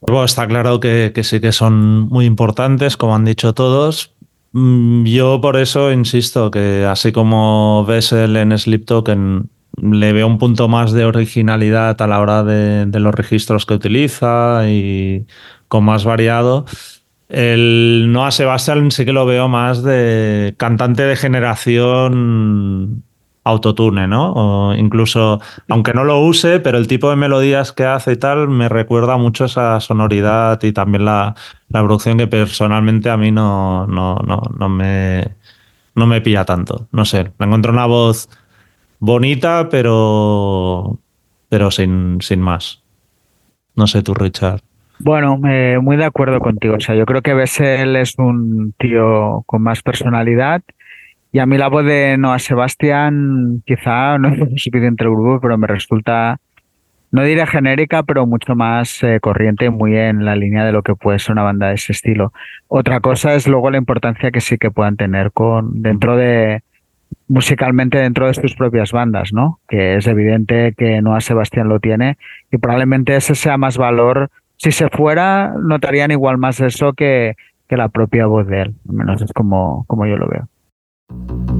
Bueno, está claro que, sí que son muy importantes, como han dicho todos. Mm, yo por eso insisto que así como ves el en Sleep Token, le veo un punto más de originalidad a la hora de, los registros que utiliza y con más variado. El Noah Sebastian sí que lo veo más de cantante de generación autotune, ¿no? O incluso, aunque no lo use, pero el tipo de melodías que hace y tal me recuerda mucho esa sonoridad y también la, producción que personalmente a mí no, no, no, no, me, no me pilla tanto. No sé, me encuentro una voz bonita, pero, pero sin, sin más. No sé tú, Richard. Bueno, muy de acuerdo contigo. O sea, yo creo que Bessel es un tío con más personalidad y a mí la voz de Noah Sebastián quizá no es suficiente el grupo, pero me resulta, no diré genérica, pero mucho más eh, corriente, muy en la línea de lo que puede ser una banda de ese estilo. Otra cosa es luego la importancia que sí que puedan tener con dentro de musicalmente dentro de sus propias bandas, ¿no? Que es evidente que Noah Sebastián lo tiene y probablemente ese sea más valor. Si se fuera, notarían igual más eso que, que la propia voz de él. Al menos es como, como yo lo veo. Thank you.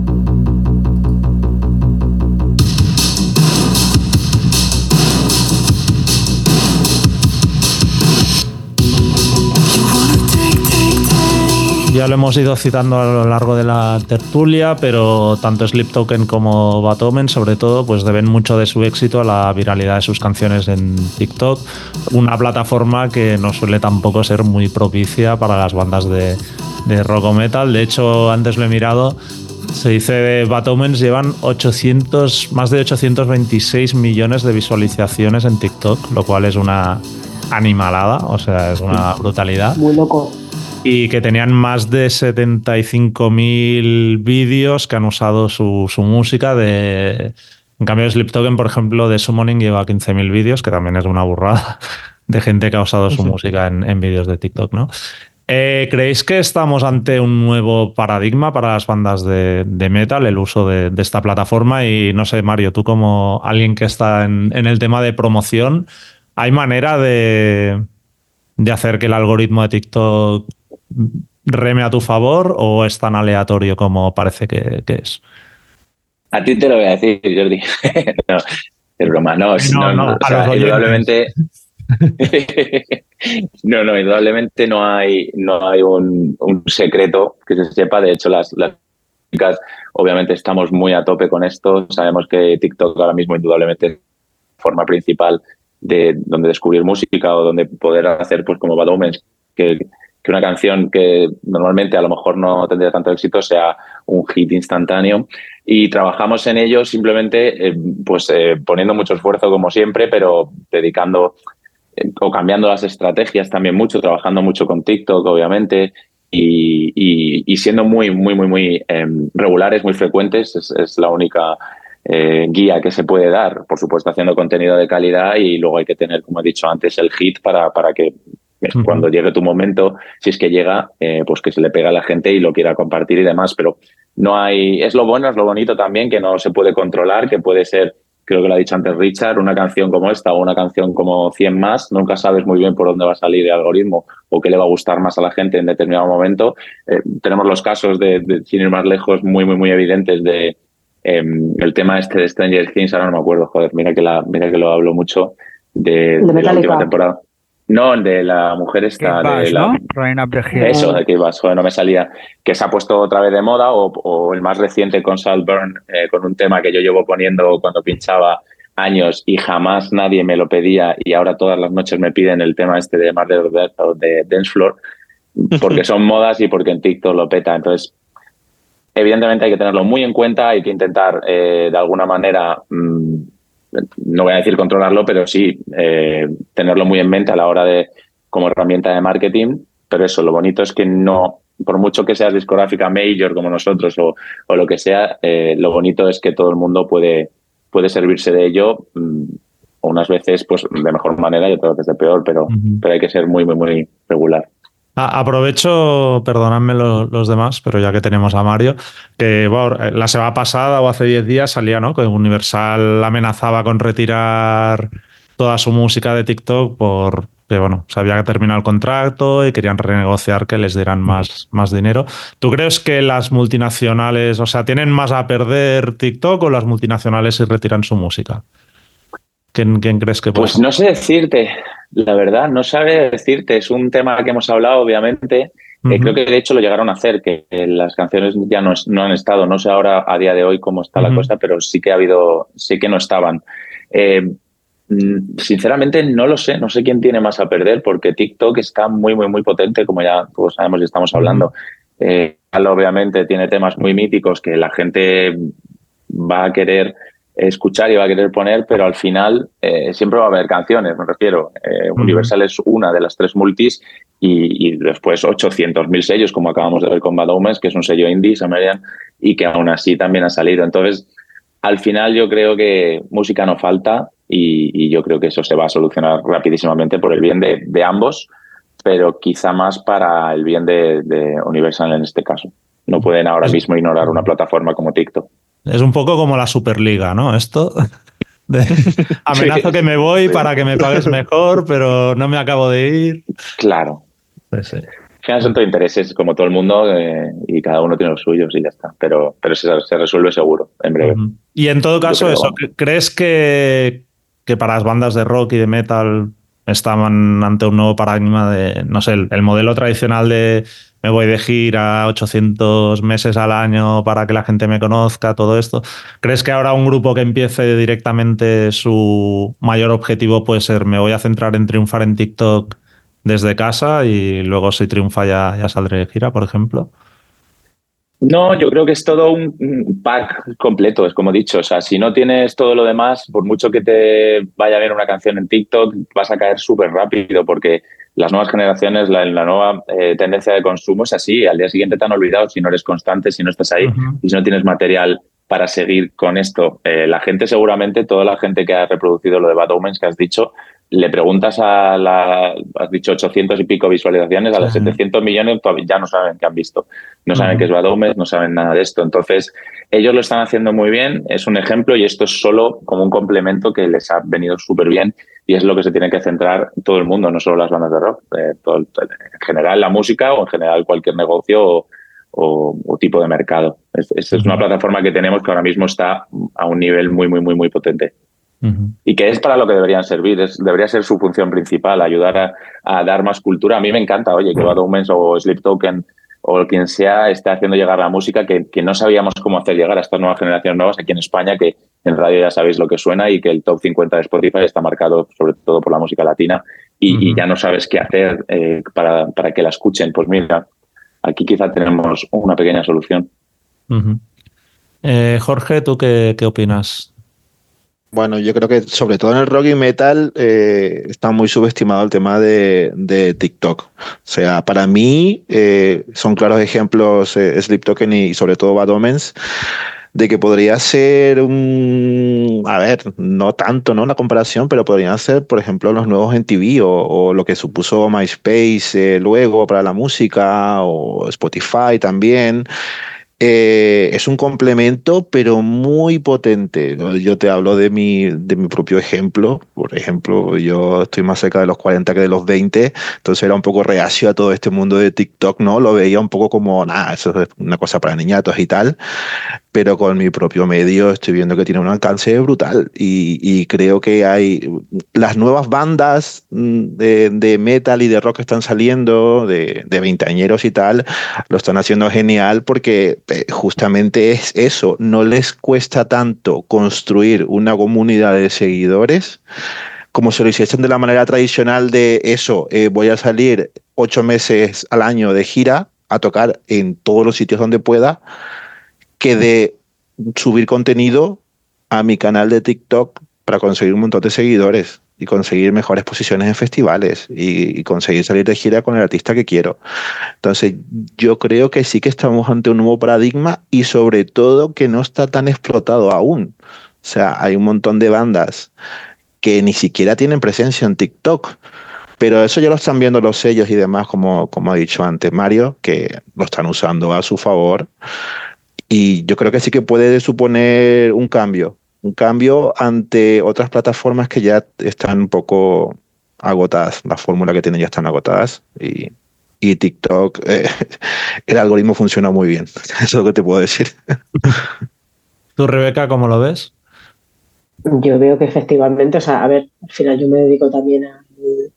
Ya lo hemos ido citando a lo largo de la tertulia, pero tanto Sleep Token como Batomen, sobre todo, pues deben mucho de su éxito a la viralidad de sus canciones en TikTok, una plataforma que no suele tampoco ser muy propicia para las bandas de, rock o metal. De hecho, antes lo he mirado, se dice de Bad llevan 800, más de 826 millones de visualizaciones en TikTok, lo cual es una animalada, o sea, es una brutalidad. Muy loco. Y que tenían más de 75.000 vídeos que han usado su, música. De, en cambio, Sleep Token, por ejemplo, de Summoning lleva 15.000 vídeos, que también es una burrada de gente que ha usado su música en, en vídeos de TikTok, ¿no? Eh, ¿Creéis que estamos ante un nuevo paradigma para las bandas de, metal, el uso de, esta plataforma? Y no sé, Mario, tú como alguien que está en, el tema de promoción, ¿hay manera de, hacer que el algoritmo de TikTok reme a tu favor o es tan aleatorio como parece que, es? A ti te lo voy a decir, Jordi. no, es broma. No, no, no, indudablemente, no, no, indudablemente no hay, no hay un, secreto que se sepa. De hecho, las, las chicas, obviamente, estamos muy a tope con esto. Sabemos que TikTok ahora mismo, indudablemente, es la forma principal de donde descubrir música o donde poder hacer, pues, como Bad Omens, que, que una canción que normalmente a lo mejor no tendría tanto éxito sea un hit instantáneo y trabajamos en ello simplemente eh, pues eh, poniendo mucho esfuerzo como siempre pero dedicando o cambiando las estrategias también mucho, trabajando mucho con TikTok, obviamente, y, siendo muy, muy, muy, muy em, regulares, muy frecuentes, es, la única eh, guía que se puede dar. Por supuesto, haciendo contenido de calidad y luego hay que tener, como he dicho antes, el hit para, para que eh, cuando llegue tu momento, si es que llega, eh, pues que se le pega a la gente y lo quiera compartir y demás. Pero no hay, es lo bueno, es lo bonito también, que no se puede controlar, que puede ser creo que lo ha dicho antes Richard, una canción como esta o una canción como 100 más, nunca sabes muy bien por dónde va a salir el algoritmo o qué le va a gustar más a la gente en determinado momento. Eh, tenemos los casos de, sin ir más lejos, muy, muy, muy evidentes de em, el tema este de Stranger Things, ahora no me acuerdo, joder, mira que, la, mira que lo hablo mucho de, de la última temporada. No, el de la mujer esta. de la, Eso, de que joder, no me salía. Que se ha puesto otra vez de moda, o, el más reciente con Saltburn, eh, con un tema que yo llevo poniendo cuando pinchaba años y jamás nadie me lo pedía, y ahora todas las noches me piden el tema este de Mar de, de Dance Floor, porque son modas y porque en TikTok lo peta. Entonces, evidentemente hay que tenerlo muy en cuenta, hay que intentar eh, de alguna manera. Mm, no voy a decir controlarlo, pero sí eh, tenerlo muy en mente a la hora de, como herramienta de marketing. Pero eso, lo bonito es que no, por mucho que seas discográfica major como nosotros o, o lo que sea, eh, lo bonito es que todo el mundo puede, puede servirse de ello. Mm, unas veces pues de mejor manera y otras veces de peor, pero, pero hay que ser muy, muy, muy regular. Aprovecho, perdonadme los, demás, pero ya que tenemos a Mario, que la semana pasada o hace 10 días salía, ¿no? Que Universal amenazaba con retirar toda su música de TikTok por que bueno, se había terminado el contrato y querían renegociar que les dieran más, más dinero. ¿Tú crees que las multinacionales, o sea, tienen más a perder TikTok o las multinacionales si retiran su música? ¿Quién, crees que puede? Pues no sé decirte, la verdad, no sabe decirte. Es un tema que hemos hablado, obviamente. creo que de hecho lo llegaron a hacer, que las canciones ya no, no, han estado. No sé ahora a día de hoy cómo está la cosa, pero sí que ha habido, sí que no estaban. Eh, mm, sinceramente no lo sé, no sé quién tiene más a perder porque TikTok está muy, muy, muy potente, como ya sabemos y estamos hablando. Eh, obviamente tiene temas muy míticos que la gente va a querer escuchar y va a querer poner, pero al final eh, siempre va a haber canciones, me refiero. Eh, Universal es una de las tres multis y, y después 800.000 sellos, como acabamos de ver con Bad Omens, que es un sello indie, Samarian, y que aún así también ha salido. Entonces, al final yo creo que música no falta y, yo creo que eso se va a solucionar rapidísimamente por el bien de, de ambos, pero quizá más para el bien de, de Universal en este caso. No pueden ahora mismo ignorar una plataforma como TikTok. Es un poco como la Superliga, ¿no? Esto. amenazo que me voy para que me pagues mejor, pero no me acabo de ir. Claro. Pues sí. son todo intereses, como todo el mundo, eh, y cada uno tiene los suyos y ya está. Pero, pero se, resuelve seguro, en breve. Y en todo caso, eso, ¿crees que, que para las bandas de rock y de metal estaban ante un nuevo paradigma de, no sé, el modelo tradicional de me voy de gira 800 meses al año para que la gente me conozca, todo esto. ¿Crees que ahora un grupo que empiece directamente su mayor objetivo puede ser me voy a centrar en triunfar en TikTok desde casa y luego si triunfa ya, saldré de gira, por ejemplo? No, yo creo que es todo un pack completo, es como he dicho. O sea, si no tienes todo lo demás, por mucho que te vaya a ver una canción en TikTok, vas a caer súper rápido porque las nuevas generaciones, la, la nueva eh, tendencia de consumo es así. Al día siguiente te han olvidado si no eres constante, si no estás ahí y si no tienes material para seguir con esto. Eh, la gente seguramente, toda la gente que ha reproducido lo de Bad Omens que has dicho, le preguntas a la, has dicho 800 y pico visualizaciones, a las 700 millones ya no saben qué han visto. No saben qué es Bad Omens, no saben nada de esto. Entonces, ellos lo están haciendo muy bien, es un ejemplo y esto es solo como un complemento que les ha venido súper bien y es lo que se tiene que centrar todo el mundo, no solo las bandas de rock, eh, en general la música o en general cualquier negocio o, tipo de mercado. Es, es una plataforma que tenemos que ahora mismo está a un nivel muy, muy, muy, muy potente. Y que es para lo que deberían servir, es, debería ser su función principal, ayudar a, dar más cultura. A mí me encanta, oye, que Bad Omens o Sleep Token o quien sea esté haciendo llegar la música que, que, no sabíamos cómo hacer llegar a estas nuevas generaciones nuevas aquí en España, que en radio ya sabéis lo que suena y que el top 50 de Spotify está marcado sobre todo por la música latina y, ya no sabes qué hacer eh, para, para, que la escuchen. Pues mira, aquí quizá tenemos una pequeña solución. Eh, Jorge, ¿tú qué, qué opinas bueno, yo creo que sobre todo en el rock y metal eh, está muy subestimado el tema de, de TikTok. O sea, para mí eh, son claros ejemplos eh, Token y sobre todo Bad Omens de que podría ser un, a ver, no tanto, ¿no? Una comparación, pero podrían ser, por ejemplo, los nuevos en TV o, o lo que supuso MySpace luego para la música o Spotify también. Eh, es un complemento, pero muy potente. Yo te hablo de mi, de mi propio ejemplo. Por ejemplo, yo estoy más cerca de los 40 que de los 20, entonces era un poco reacio a todo este mundo de TikTok, ¿no? Lo veía un poco como, nada, eso es una cosa para niñatos y tal pero con mi propio medio estoy viendo que tiene un alcance brutal. Y, creo que hay las nuevas bandas mm, de, metal y de rock que están saliendo, de, de veinteañeros y tal, lo están haciendo genial porque eh, justamente es eso, no les cuesta tanto construir una comunidad de seguidores como se lo hiciesen de la manera tradicional de eso, eh, voy a salir ocho meses al año de gira a tocar en todos los sitios donde pueda que de subir contenido a mi canal de TikTok para conseguir un montón de seguidores y conseguir mejores posiciones en festivales y, conseguir salir de gira con el artista que quiero. Entonces, yo creo que sí que estamos ante un nuevo paradigma y sobre todo que no está tan explotado aún. O sea, hay un montón de bandas que ni siquiera tienen presencia en TikTok. Pero eso ya lo están viendo los sellos y demás, como, como ha dicho antes Mario, que lo están usando a su favor. Y yo creo que sí que puede suponer un cambio, un cambio ante otras plataformas que ya están un poco agotadas. La fórmula que tienen ya están agotadas y, y TikTok, eh, el algoritmo funciona muy bien. Eso es lo que te puedo decir. ¿Tú, Rebeca, cómo lo ves? Yo veo que efectivamente, o sea, a ver, al final yo me dedico también a,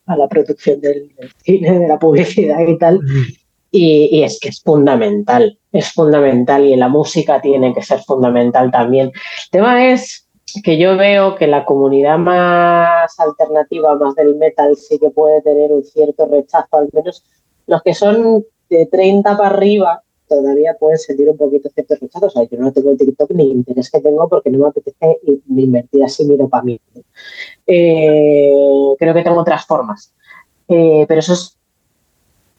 a la producción del, del, cine, de la publicidad y tal, y, es que es fundamental, es fundamental y la música tiene que ser fundamental también. El tema es que yo veo que la comunidad más alternativa, más del metal, sí que puede tener un cierto rechazo, al menos los que son de 30 para arriba, todavía pueden sentir un poquito cierto rechazo. O sea, yo no tengo TikTok ni interés que tengo porque no me apetece invertir así mi dopamina. Eh, creo que tengo otras formas. Eh, pero eso es.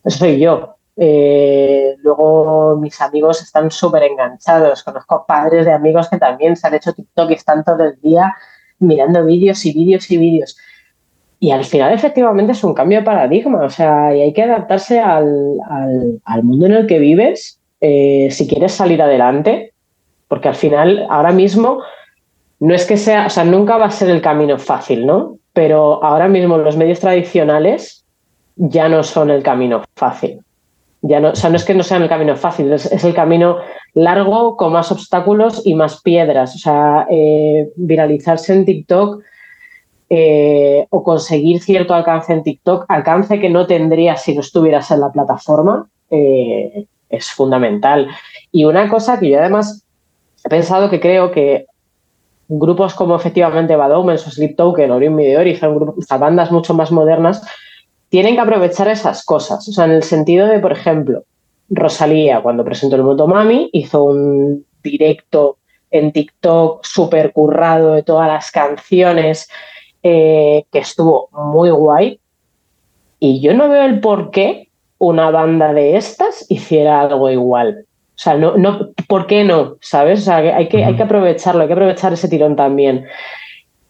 Soy yo. Eh, luego mis amigos están súper enganchados. Conozco padres de amigos que también se han hecho TikTok y están todo el día mirando vídeos y vídeos y vídeos. Y al final, efectivamente, es un cambio de paradigma. O sea, y hay que adaptarse al, al, mundo en el que vives eh, si quieres salir adelante, porque al final, ahora mismo, no es que sea, o sea, nunca va a ser el camino fácil, ¿no? Pero ahora mismo los medios tradicionales ya no son el camino fácil. Ya no, o sea, no es que no sean el camino fácil, es, el camino largo con más obstáculos y más piedras. O sea, eh, viralizarse en TikTok eh, o conseguir cierto alcance en TikTok, alcance que no tendrías si no estuvieras en la plataforma, eh, es fundamental. Y una cosa que yo además he pensado que creo que grupos como efectivamente Bad Omens o Sleep Token o Orion Meteor grupos, bandas mucho más modernas, tienen que aprovechar esas cosas. O sea, en el sentido de, por ejemplo, Rosalía, cuando presentó el Motomami, hizo un directo en TikTok súper currado de todas las canciones, eh, que estuvo muy guay. Y yo no veo el por qué una banda de estas hiciera algo igual. O sea, no, no, ¿por qué no? ¿Sabes? O sea, hay que, hay que aprovecharlo, hay que aprovechar ese tirón también.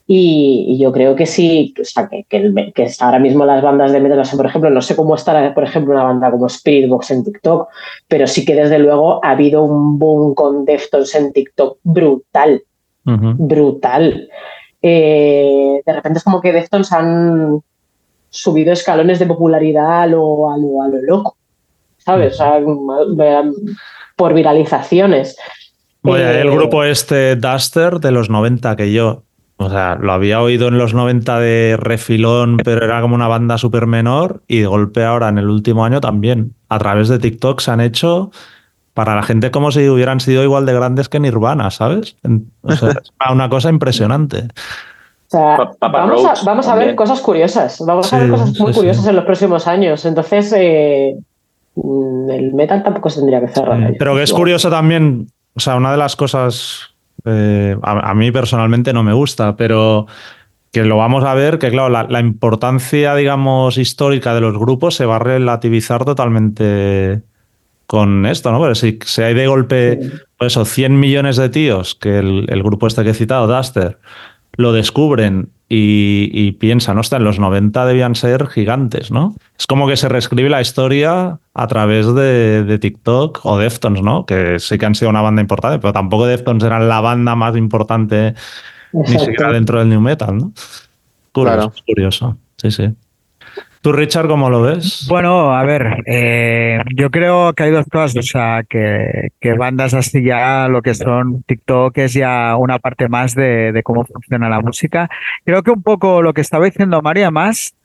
Y, y yo creo que sí, o sea, que, que, que, ahora mismo las bandas de metal, por ejemplo, no sé cómo estará, por ejemplo, una banda como Spiritbox en TikTok, pero sí que desde luego ha habido un boom con Deftones en TikTok brutal, uh -huh. brutal. Eh, de repente es como que Deftones han subido escalones de popularidad a lo, a lo, a lo loco, ¿sabes? O sea, por viralizaciones. Eh, el grupo este Duster de los 90 que yo, o sea, lo había oído en los 90 de refilón, pero era como una banda súper menor y de golpe ahora en el último año también, a través de TikTok se han hecho para la gente como si hubieran sido igual de grandes que Nirvana, ¿sabes? O sea, es una cosa impresionante. O sea, vamos, a, vamos a, ver cosas curiosas, vamos sí, a ver cosas muy sí, curiosas sí. en los próximos años. Entonces, eh, el metal tampoco se tendría que cerrar. Pero que es curioso también, o sea, una de las cosas, eh, a, a, mí personalmente no me gusta, pero que lo vamos a ver, que claro, la, la, importancia, digamos, histórica de los grupos se va a relativizar totalmente con esto, ¿no? Pero si, si hay de golpe, pues eso, 100 millones de tíos, que el, el grupo este que he citado, Duster, lo descubren y, y, piensan, hostia, en los 90 debían ser gigantes, ¿no? Es como que se reescribe la historia a través de, de, TikTok o Deftones, ¿no? Que sí que han sido una banda importante, pero tampoco Deftones eran la banda más importante Exacto. ni siquiera dentro del New Metal, ¿no? Curioso, claro. curioso. Sí, sí. ¿Tú, Richard, cómo lo ves? Bueno, a ver, eh, yo creo que hay dos cosas, o sea, que, bandas así ya, lo que son TikTok es ya una parte más de, de, cómo funciona la música. Creo que un poco lo que estaba diciendo María más,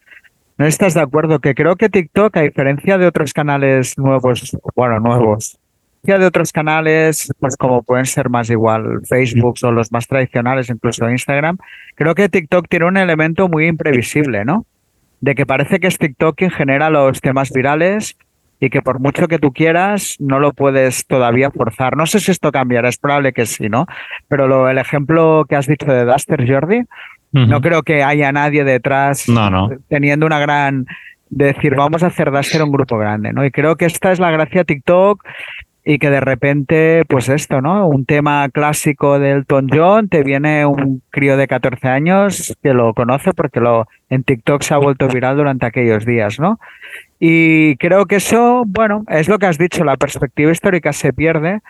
¿no estás de acuerdo? Que creo que TikTok, a diferencia de otros canales nuevos, bueno, nuevos, de otros canales, pues como pueden ser más igual Facebook o los más tradicionales, incluso Instagram, creo que TikTok tiene un elemento muy imprevisible, ¿no? De que parece que es TikTok quien genera los temas virales y que por mucho que tú quieras, no lo puedes todavía forzar. No sé si esto cambiará, es probable que sí, ¿no? Pero lo, el ejemplo que has dicho de Duster, Jordi, No creo que haya nadie detrás No, no. teniendo una gran de decir vamos a hacer de ser un grupo grande, ¿no? Y creo que esta es la gracia de TikTok y que de repente, pues esto, ¿no? Un tema clásico del Elton John, te viene un crío de 14 años que lo conoce porque lo en TikTok se ha vuelto viral durante aquellos días, ¿no? Y creo que eso, bueno, es lo que has dicho, la perspectiva histórica se pierde,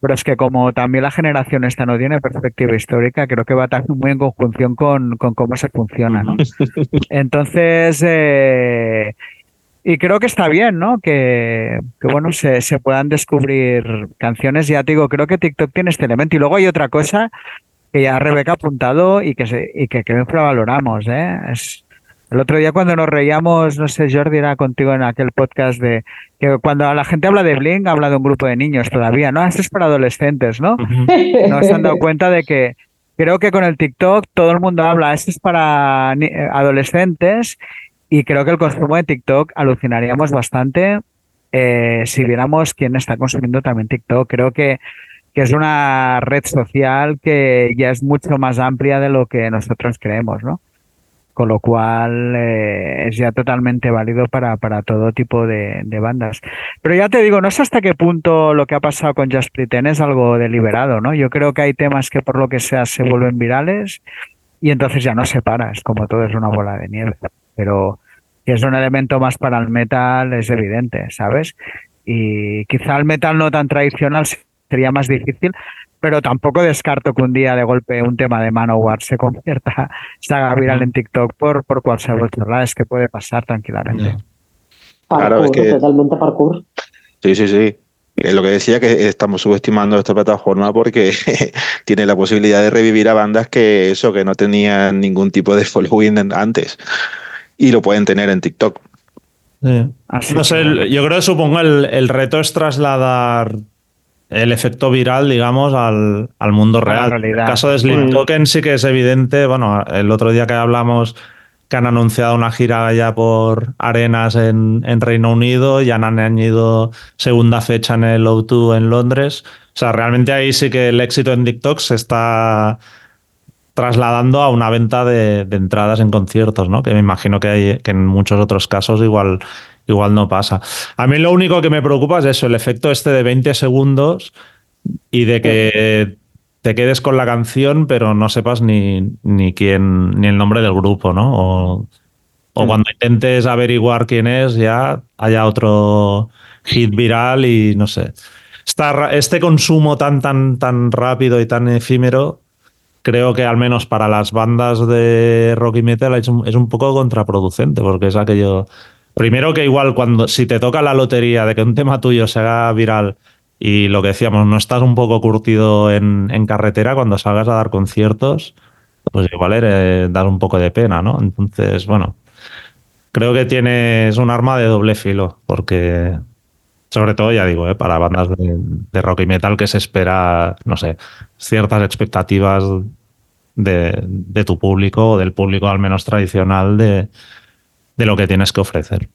pero es que como también la generación esta no tiene perspectiva histórica, creo que va también muy en conjunción con, con cómo se funciona, ¿no? Entonces, eh, y creo que está bien, ¿no? Que, que bueno, se, se, puedan descubrir canciones. Ya te digo, creo que TikTok tiene este elemento. Y luego hay otra cosa que ya Rebeca ha apuntado y que, se, y que, que infravaloramos, ¿eh? Es, el otro día cuando nos reíamos, no sé, Jordi era contigo en aquel podcast de que cuando la gente habla de Blink, habla de un grupo de niños todavía, ¿no? Esto es para adolescentes, ¿no? No se han dado cuenta de que creo que con el TikTok todo el mundo habla, esto es para adolescentes y creo que el consumo de TikTok alucinaríamos bastante eh, si viéramos quién está consumiendo también TikTok. Creo que, que es una red social que ya es mucho más amplia de lo que nosotros creemos, ¿no? con lo cual eh, es ya totalmente válido para, para todo tipo de, bandas. Pero ya te digo, no sé hasta qué punto lo que ha pasado con Just Pretend es algo deliberado, ¿no? Yo creo que hay temas que por lo que sea se vuelven virales y entonces ya no se para, es como todo es una bola de nieve. Pero que es un elemento más para el metal es evidente, ¿sabes? Y quizá el metal no tan tradicional sería más difícil, pero tampoco descarto que un día de golpe un tema de Manowar se convierta, se haga viral en TikTok por, por cualquier chorrada. Es que puede pasar tranquilamente. Yeah. Parkour, claro, es que... totalmente parkour. Sí, sí, sí. Es lo que decía que estamos subestimando esta plataforma porque tiene la posibilidad de revivir a bandas que eso, que no tenían ningún tipo de following antes. Y lo pueden tener en TikTok. Sí. no sé, yo creo que supongo el, el reto es trasladar el efecto viral, digamos, al, al mundo real. En el caso de Slim Token sí que es evidente. Bueno, el otro día que hablamos que han anunciado una gira ya por arenas en, en Reino Unido y han añadido segunda fecha en el O2 en Londres. O sea, realmente ahí sí que el éxito en TikTok se está trasladando a una venta de, de entradas en conciertos, ¿no? Que me imagino que, hay, que en muchos otros casos igual igual no pasa. A mí lo único que me preocupa es eso, el efecto este de 20 segundos y de que te quedes con la canción, pero no sepas ni, ni quién, ni el nombre del grupo, ¿no? O, o cuando intentes averiguar quién es, ya haya otro hit viral y no sé. Esta, este consumo tan, tan, tan rápido y tan efímero, creo que al menos para las bandas de rock y metal es un, es poco contraproducente, porque es aquello Primero que igual cuando si te toca la lotería de que un tema tuyo se haga viral y lo que decíamos, no estás un poco curtido en, carretera cuando salgas a dar conciertos, pues igual eres, dar un poco de pena, ¿no? Entonces, bueno, creo que tienes un arma de doble filo, porque sobre todo, ya digo, ¿eh? para bandas de, de, rock y metal que se espera, no sé, ciertas expectativas de, de tu público o del público al menos tradicional de, de lo que tienes que ofrecer.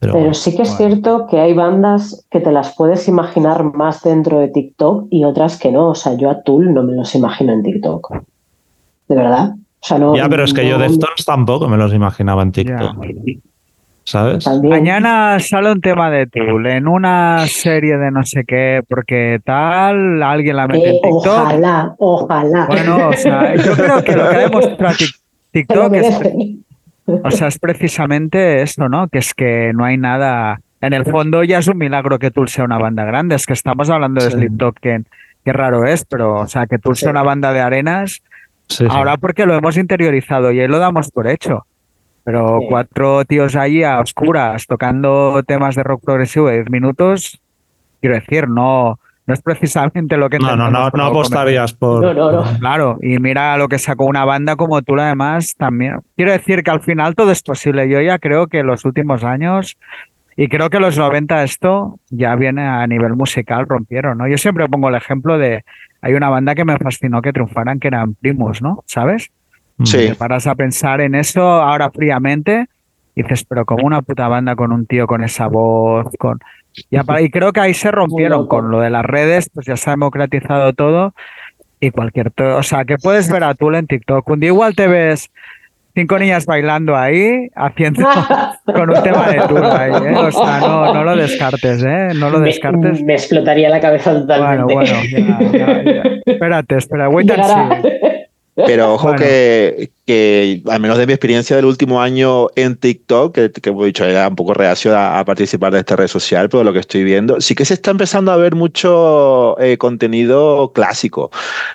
Pero, Pero sí que es bueno. cierto que hay bandas que te las puedes imaginar más dentro de TikTok y otras que no. O sea, yo a Tool no me los imagino en TikTok. De verdad. O sea, no, ya, pero es que no... yo Deftones tampoco me los imaginaba en TikTok. Yeah. ¿Sabes? ¿También? Mañana sale un tema de Tool en una serie de no sé qué, porque tal, alguien la mete eh, en TikTok. Ojalá, ojalá. Bueno, o sea, yo creo que lo que demuestra TikTok es, o sea, es precisamente esto, ¿no? Que es que no hay nada. En el fondo ya es un milagro que Tool sea una banda grande. Es que estamos hablando de sí. Slipknot, que, que raro es, pero, o sea, que Tool sea una banda de arenas. Sí, ahora porque lo hemos interiorizado y ahí lo damos por hecho. Pero cuatro tíos ahí a oscuras tocando temas de rock progresivo de 10 minutos, quiero decir, no, no es precisamente lo que no no no no apostarías por no, no, no. claro y mira lo que sacó una banda como tú además también. Quiero decir que al final todo es posible. Yo ya creo que los últimos años y creo que los 90 esto ya viene a nivel musical rompieron no yo siempre pongo el ejemplo de hay una banda que me fascinó que triunfaran que eran primos no sabes sí te paras a pensar en eso ahora fríamente y dices pero como una puta banda con un tío con esa voz con y, y creo que ahí se rompieron con lo de las redes, pues ya se ha democratizado todo. y cualquier, o sea, que puedes ver a Tool en TikTok. Un día igual te ves cinco niñas bailando ahí, haciendo con un tema de Tool ahí, ¿eh? O sea, no, no lo descartes, ¿eh? No lo Me- descartes. Me, explotaría la cabeza Bueno, totalmente. bueno, ya, ya, ya. Espérate, espera, wait and see. Pero ojo Bueno. que, que, al menos de mi experiencia del último año en TikTok, que, que he dicho, era un poco reacio a, participar de esta red social, pero lo que estoy viendo, sí que se está empezando a ver mucho eh, contenido clásico.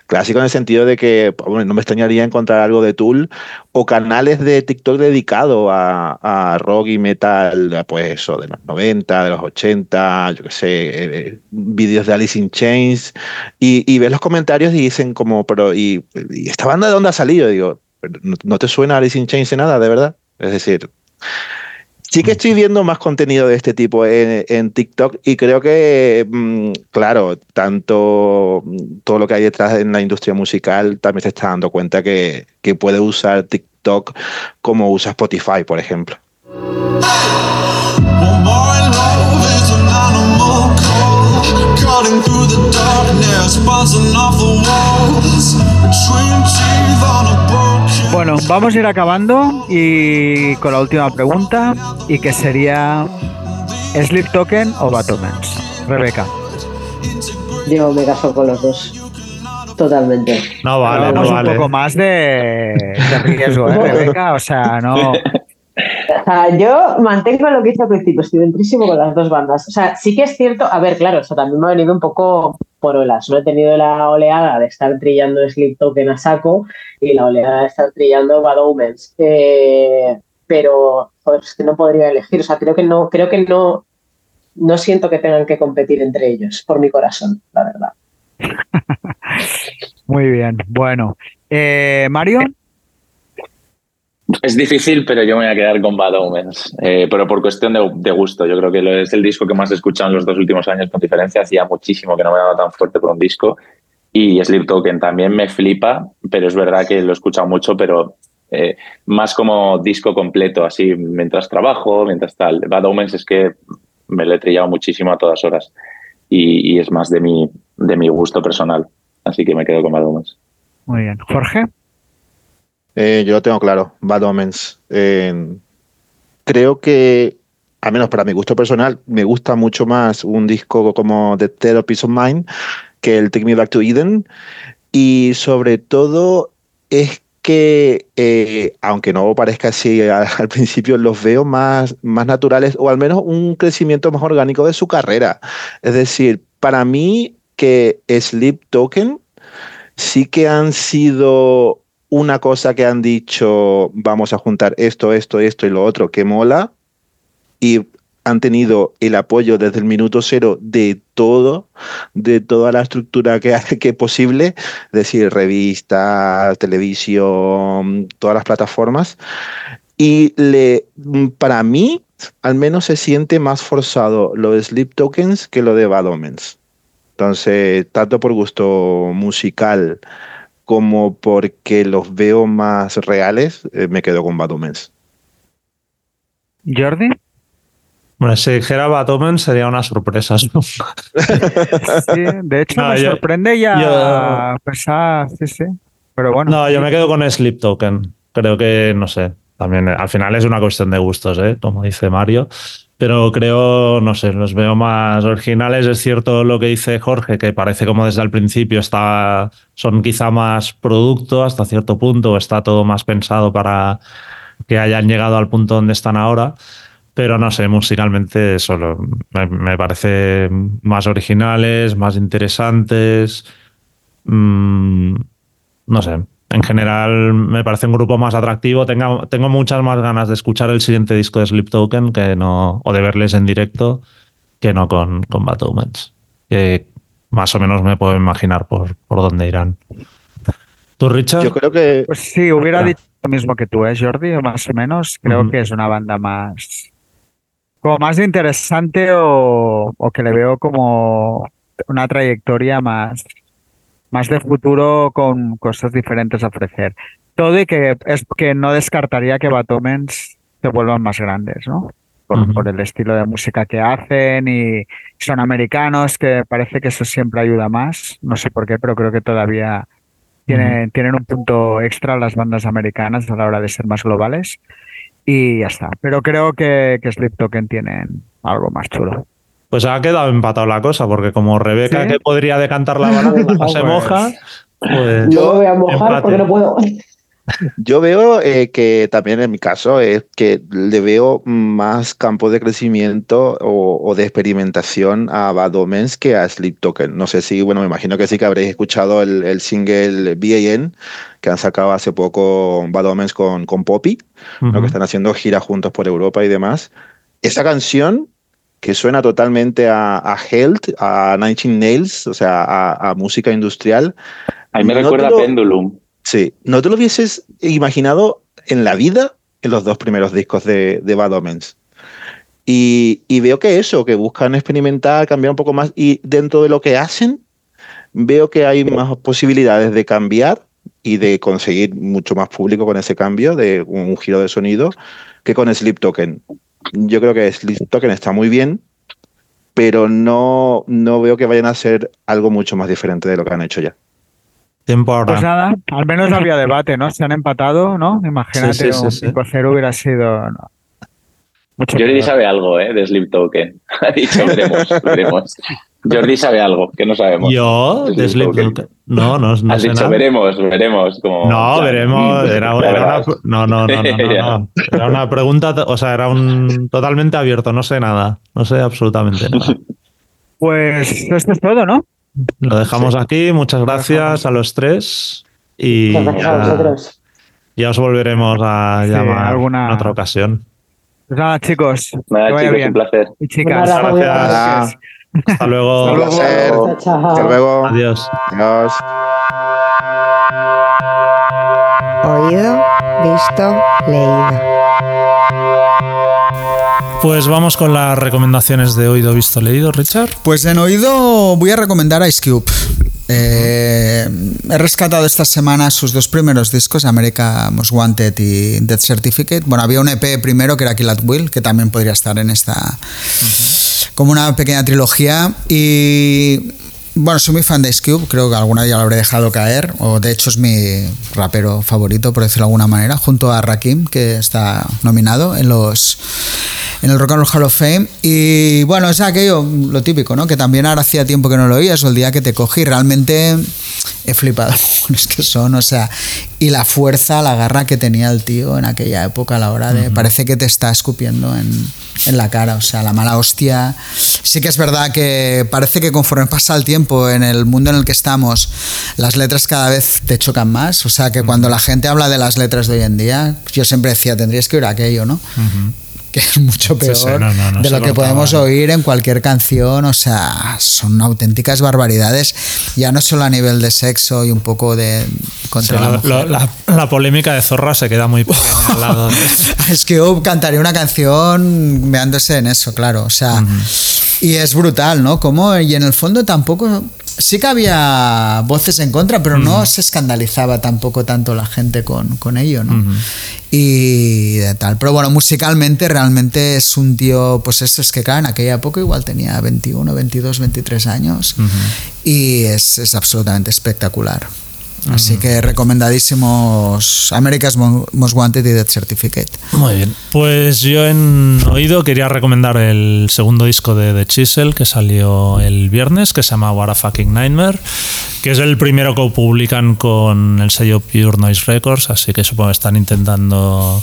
Clásico en el sentido de que no me extrañaría encontrar algo de Tool o canales de TikTok dedicados a, a rock y metal, pues eso, de los 90, de los 80, yo qué sé, eh, vídeos de Alice in Chains, y, y ves los comentarios y dicen como, pero, ¿y, esta banda de dónde ha salido? Digo, "¿Pero ¿no, te suena Alice in Chains de nada, de verdad? Es decir, sí que estoy viendo más contenido de este tipo en, TikTok y creo que, mm, claro, tanto todo lo que hay detrás en la industria musical también se está dando cuenta que, que puede usar TikTok como usa Spotify, por ejemplo. Bueno, vamos a ir acabando y con la última pregunta y que sería Sleep Token o Battlements. Rebeca. Yo me caso con los dos. Totalmente. No vale, Vamos no un vale. poco más de, de riesgo, ¿eh, Rebeca? O sea, no. Sea, yo mantengo lo que hice al principio, estoy dentrísimo con las dos bandas. O sea, sí que es cierto, a ver, claro, eso también me ha venido un poco por olas. No he tenido la oleada de estar trillando Sleep Token a saco y la oleada de estar trillando Bad Omens. Eh, pero joder, es que no podría elegir. O sea, creo que no, creo que no, no siento que tengan que competir entre ellos, por mi corazón, la verdad. Muy bien. Bueno, eh, Mario. Es difícil, pero yo me voy a quedar con Bad Omens. Eh, pero por cuestión de, de gusto. Yo creo que es el disco que más he escuchado en los dos últimos años, con diferencia. Hacía muchísimo que no me daba tan fuerte por un disco. Y Sleep Token también me flipa, pero es verdad que lo he escuchado mucho, pero eh, más como disco completo, así mientras trabajo, mientras tal. Bad Omens es que me lo he trillado muchísimo a todas horas. Y, y es más de mi, de mi gusto personal. Así que me quedo con Bad Omens. Muy bien. Jorge. Eh, yo lo tengo claro, Bad Omens. Eh, creo que, al menos para mi gusto personal, me gusta mucho más un disco como The Peace of Mind que el Take Me Back to Eden. Y sobre todo es que, eh, aunque no parezca así al, al principio, los veo más, más naturales o al menos un crecimiento más orgánico de su carrera. Es decir, para mí que Sleep Token sí que han sido una cosa que han dicho, vamos a juntar esto, esto, esto y lo otro, que mola, y han tenido el apoyo desde el minuto cero de todo, de toda la estructura que, que es posible, es decir, revistas, televisión, todas las plataformas, y le, para mí, al menos se siente más forzado lo de Sleep Tokens que lo de Bad Omens. Entonces, tanto por gusto musical como porque los veo más reales, eh, me quedo con Bad Omens. Jordi. Bueno, si dijera Bad Omens sería una sorpresa. ¿no? Sí, de hecho No, me yo- sorprende ya yo- sí, sí. Pero bueno. No, yo me quedo con Sleep Token. Creo que, no sé, también eh, al final es una cuestión de gustos, ¿eh? como dice Mario. Pero creo, no sé, los veo más originales. Es cierto lo que dice Jorge, que parece como desde el principio está, son quizá más producto hasta cierto punto, está todo más pensado para que hayan llegado al punto donde están ahora. Pero no sé, musicalmente solo me, me parece más originales, más interesantes. Mm, no sé. En general me parece un grupo más atractivo. Tenga- tengo muchas más ganas de escuchar el siguiente disco de Sleep Token que no, o de verles en directo que no con, con Bad Omens. Que más o menos me puedo imaginar por, por dónde irán. ¿Tú, Richard? Yo creo que Pues sí, hubiera Ah. dicho lo mismo que tú, ¿eh, Jordi? Más o menos. Creo que es una banda más. Como más interesante o, o que le veo como una trayectoria más, más de futuro con cosas diferentes a ofrecer. Todo y que es que no descartaría que Batomens se vuelvan más grandes, ¿no? por, Ujú. por el estilo de música que hacen y son americanos, que parece que eso siempre ayuda más. No sé por qué, pero creo que todavía tienen, tienen un punto extra las bandas americanas a la hora de ser más globales. Y ya está. Pero creo que, que Sleep Token tienen algo más chulo. Pues ha quedado empatado la cosa, porque como Rebeca ¿Sí? que podría decantar la balada no se Pues- moja, pues Yo me voy a mojar empate. porque no puedo. Yo veo eh, que también en mi caso es que le veo más campo de crecimiento o, o de experimentación a Bad Omens que a Sleep Token. No sé si, bueno, me imagino que sí que habréis escuchado el, el single BAN que han sacado hace poco Bad Omens con, con Poppy, ¿no? Ujú. que están haciendo giras juntos por Europa y demás. Esa canción que suena totalmente a, a Health, a 19 Nails, o sea, a, a música industrial. A mí me No recuerda lo- a Pendulum. Sí, ¿no te lo hubieses imaginado en la vida en los dos primeros discos de, de Bad Omens? Y, y veo que eso, que buscan experimentar, cambiar un poco más, y dentro de lo que hacen, veo que hay más posibilidades de cambiar y de conseguir mucho más público con ese cambio de un, un giro de sonido que con Sleep Token. Yo creo que Sleep Token está muy bien, pero no, no veo que vayan a hacer algo mucho más diferente de lo que han hecho ya. Tiempo ahora. Pues nada, al menos no había debate, ¿no? Se han empatado, ¿no? Imagínate, Sí, sí, sí, un sí. 5-0 hubiera sido no, mucho Jordi peor. sabe algo, ¿eh? De Sleep Token. Ha dicho, veremos, veremos. Jordi sabe algo que no sabemos. Yo, de Sleep. No, no, no Has sé dicho, nada. veremos, veremos. Como, No, veremos. Era, una, no, no, no, no, no, Ya. no. Era una pregunta, o sea, era un totalmente abierto. No sé nada. No sé absolutamente nada. Pues esto es todo, ¿no? Lo dejamos aquí. Muchas gracias a los tres. Y Muchas gracias a ya, vosotros. ya os volveremos a Sí, llamar alguna- en otra ocasión. Pues nada, chicos, Nada, que vaya chicos, bien. un placer. Y chicas, Un abrazo muy Gracias. Hasta luego. Hasta Un luego. placer. Chao, chao. Hasta luego. Adiós. Adiós. Oído, visto, leído. Pues vamos con las recomendaciones de oído, visto, leído, Richard. Pues en oído voy a recomendar Ice Cube. Eh, he rescatado esta semana sus dos primeros discos, America Most Wanted y Death Certificate. Bueno, había un EP primero que era Kill at Will, que también podría estar en esta como una pequeña trilogía. Y bueno, soy muy fan de Ice creo que alguna ya lo habré dejado caer, o de hecho es mi rapero favorito, por decirlo de alguna manera, junto a Rakim, que está nominado en los en el Rock and Roll Hall of Fame. Y bueno, es aquello, lo típico, ¿no? Que también ahora hacía tiempo que no lo oías, o el día que te cogí, realmente he flipado los que son, o sea, y la fuerza, la garra que tenía el tío en aquella época a la hora de. Parece que te está escupiendo en, en la cara, o sea, la mala hostia. Sí que es verdad que parece que conforme pasa el tiempo en el mundo en el que estamos, las letras cada vez te chocan más, o sea, que cuando la gente habla de las letras de hoy en día, yo siempre decía, tendrías que oír aquello, ¿no? Que es mucho Sí, peor sí, no, no, no de lo que podemos ¿no? oír en cualquier canción, o sea, son auténticas barbaridades, ya no solo a nivel de sexo y un poco de contra la mujer. lo- la, la polémica de Zorra se queda muy pequeña al lado. de- Es que yo cantaría una canción veándose en eso, claro. O sea, y es brutal, ¿no? Como, y en el fondo tampoco. Sí que había voces en contra, pero no se escandalizaba tampoco tanto la gente con, con ello, ¿no? Y de tal. Pero bueno, musicalmente realmente es un tío, pues eso es que claro, en aquella época igual tenía 21, 22, 23 años y es, es absolutamente espectacular. Así que recomendadísimos America's Mo- Most Wanted y Death Certificate. Muy bien. Pues yo en oído quería recomendar el segundo disco de The Chisel que salió el viernes, que se llama What a Fucking Nightmare, que es el primero que publican con el sello Pure Noise Records, así que supongo que están intentando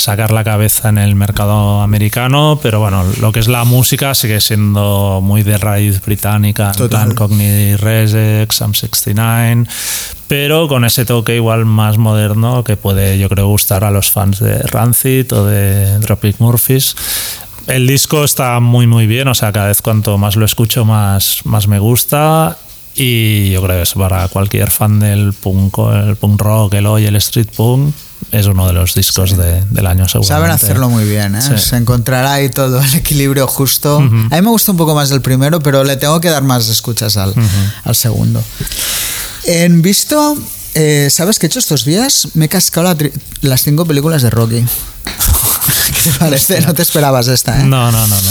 sacar la cabeza en el mercado americano, pero bueno, lo que es la música sigue siendo muy de raíz británica, Total. Cockney Reject, Sam 69, pero con ese toque igual más moderno que puede, yo creo, gustar a los fans de Rancid o de Dropkick Murphys. El disco está muy muy bien, o sea, cada vez cuanto más lo escucho más, más me gusta y yo creo que es para cualquier fan del punk, el punk rock, el hoy, el street punk, es uno de los discos de- del año seguramente. Saben hacerlo muy bien, ¿eh? Sí. se encontrará ahí todo el equilibrio justo. A mí me gusta un poco más el primero, pero le tengo que dar más escuchas al, al segundo. En visto, eh, ¿sabes qué he hecho estos días? Me he cascado la las cinco películas de Rocky. ¿Qué te parece? No te esperabas esta, ¿eh? No, no, no, no.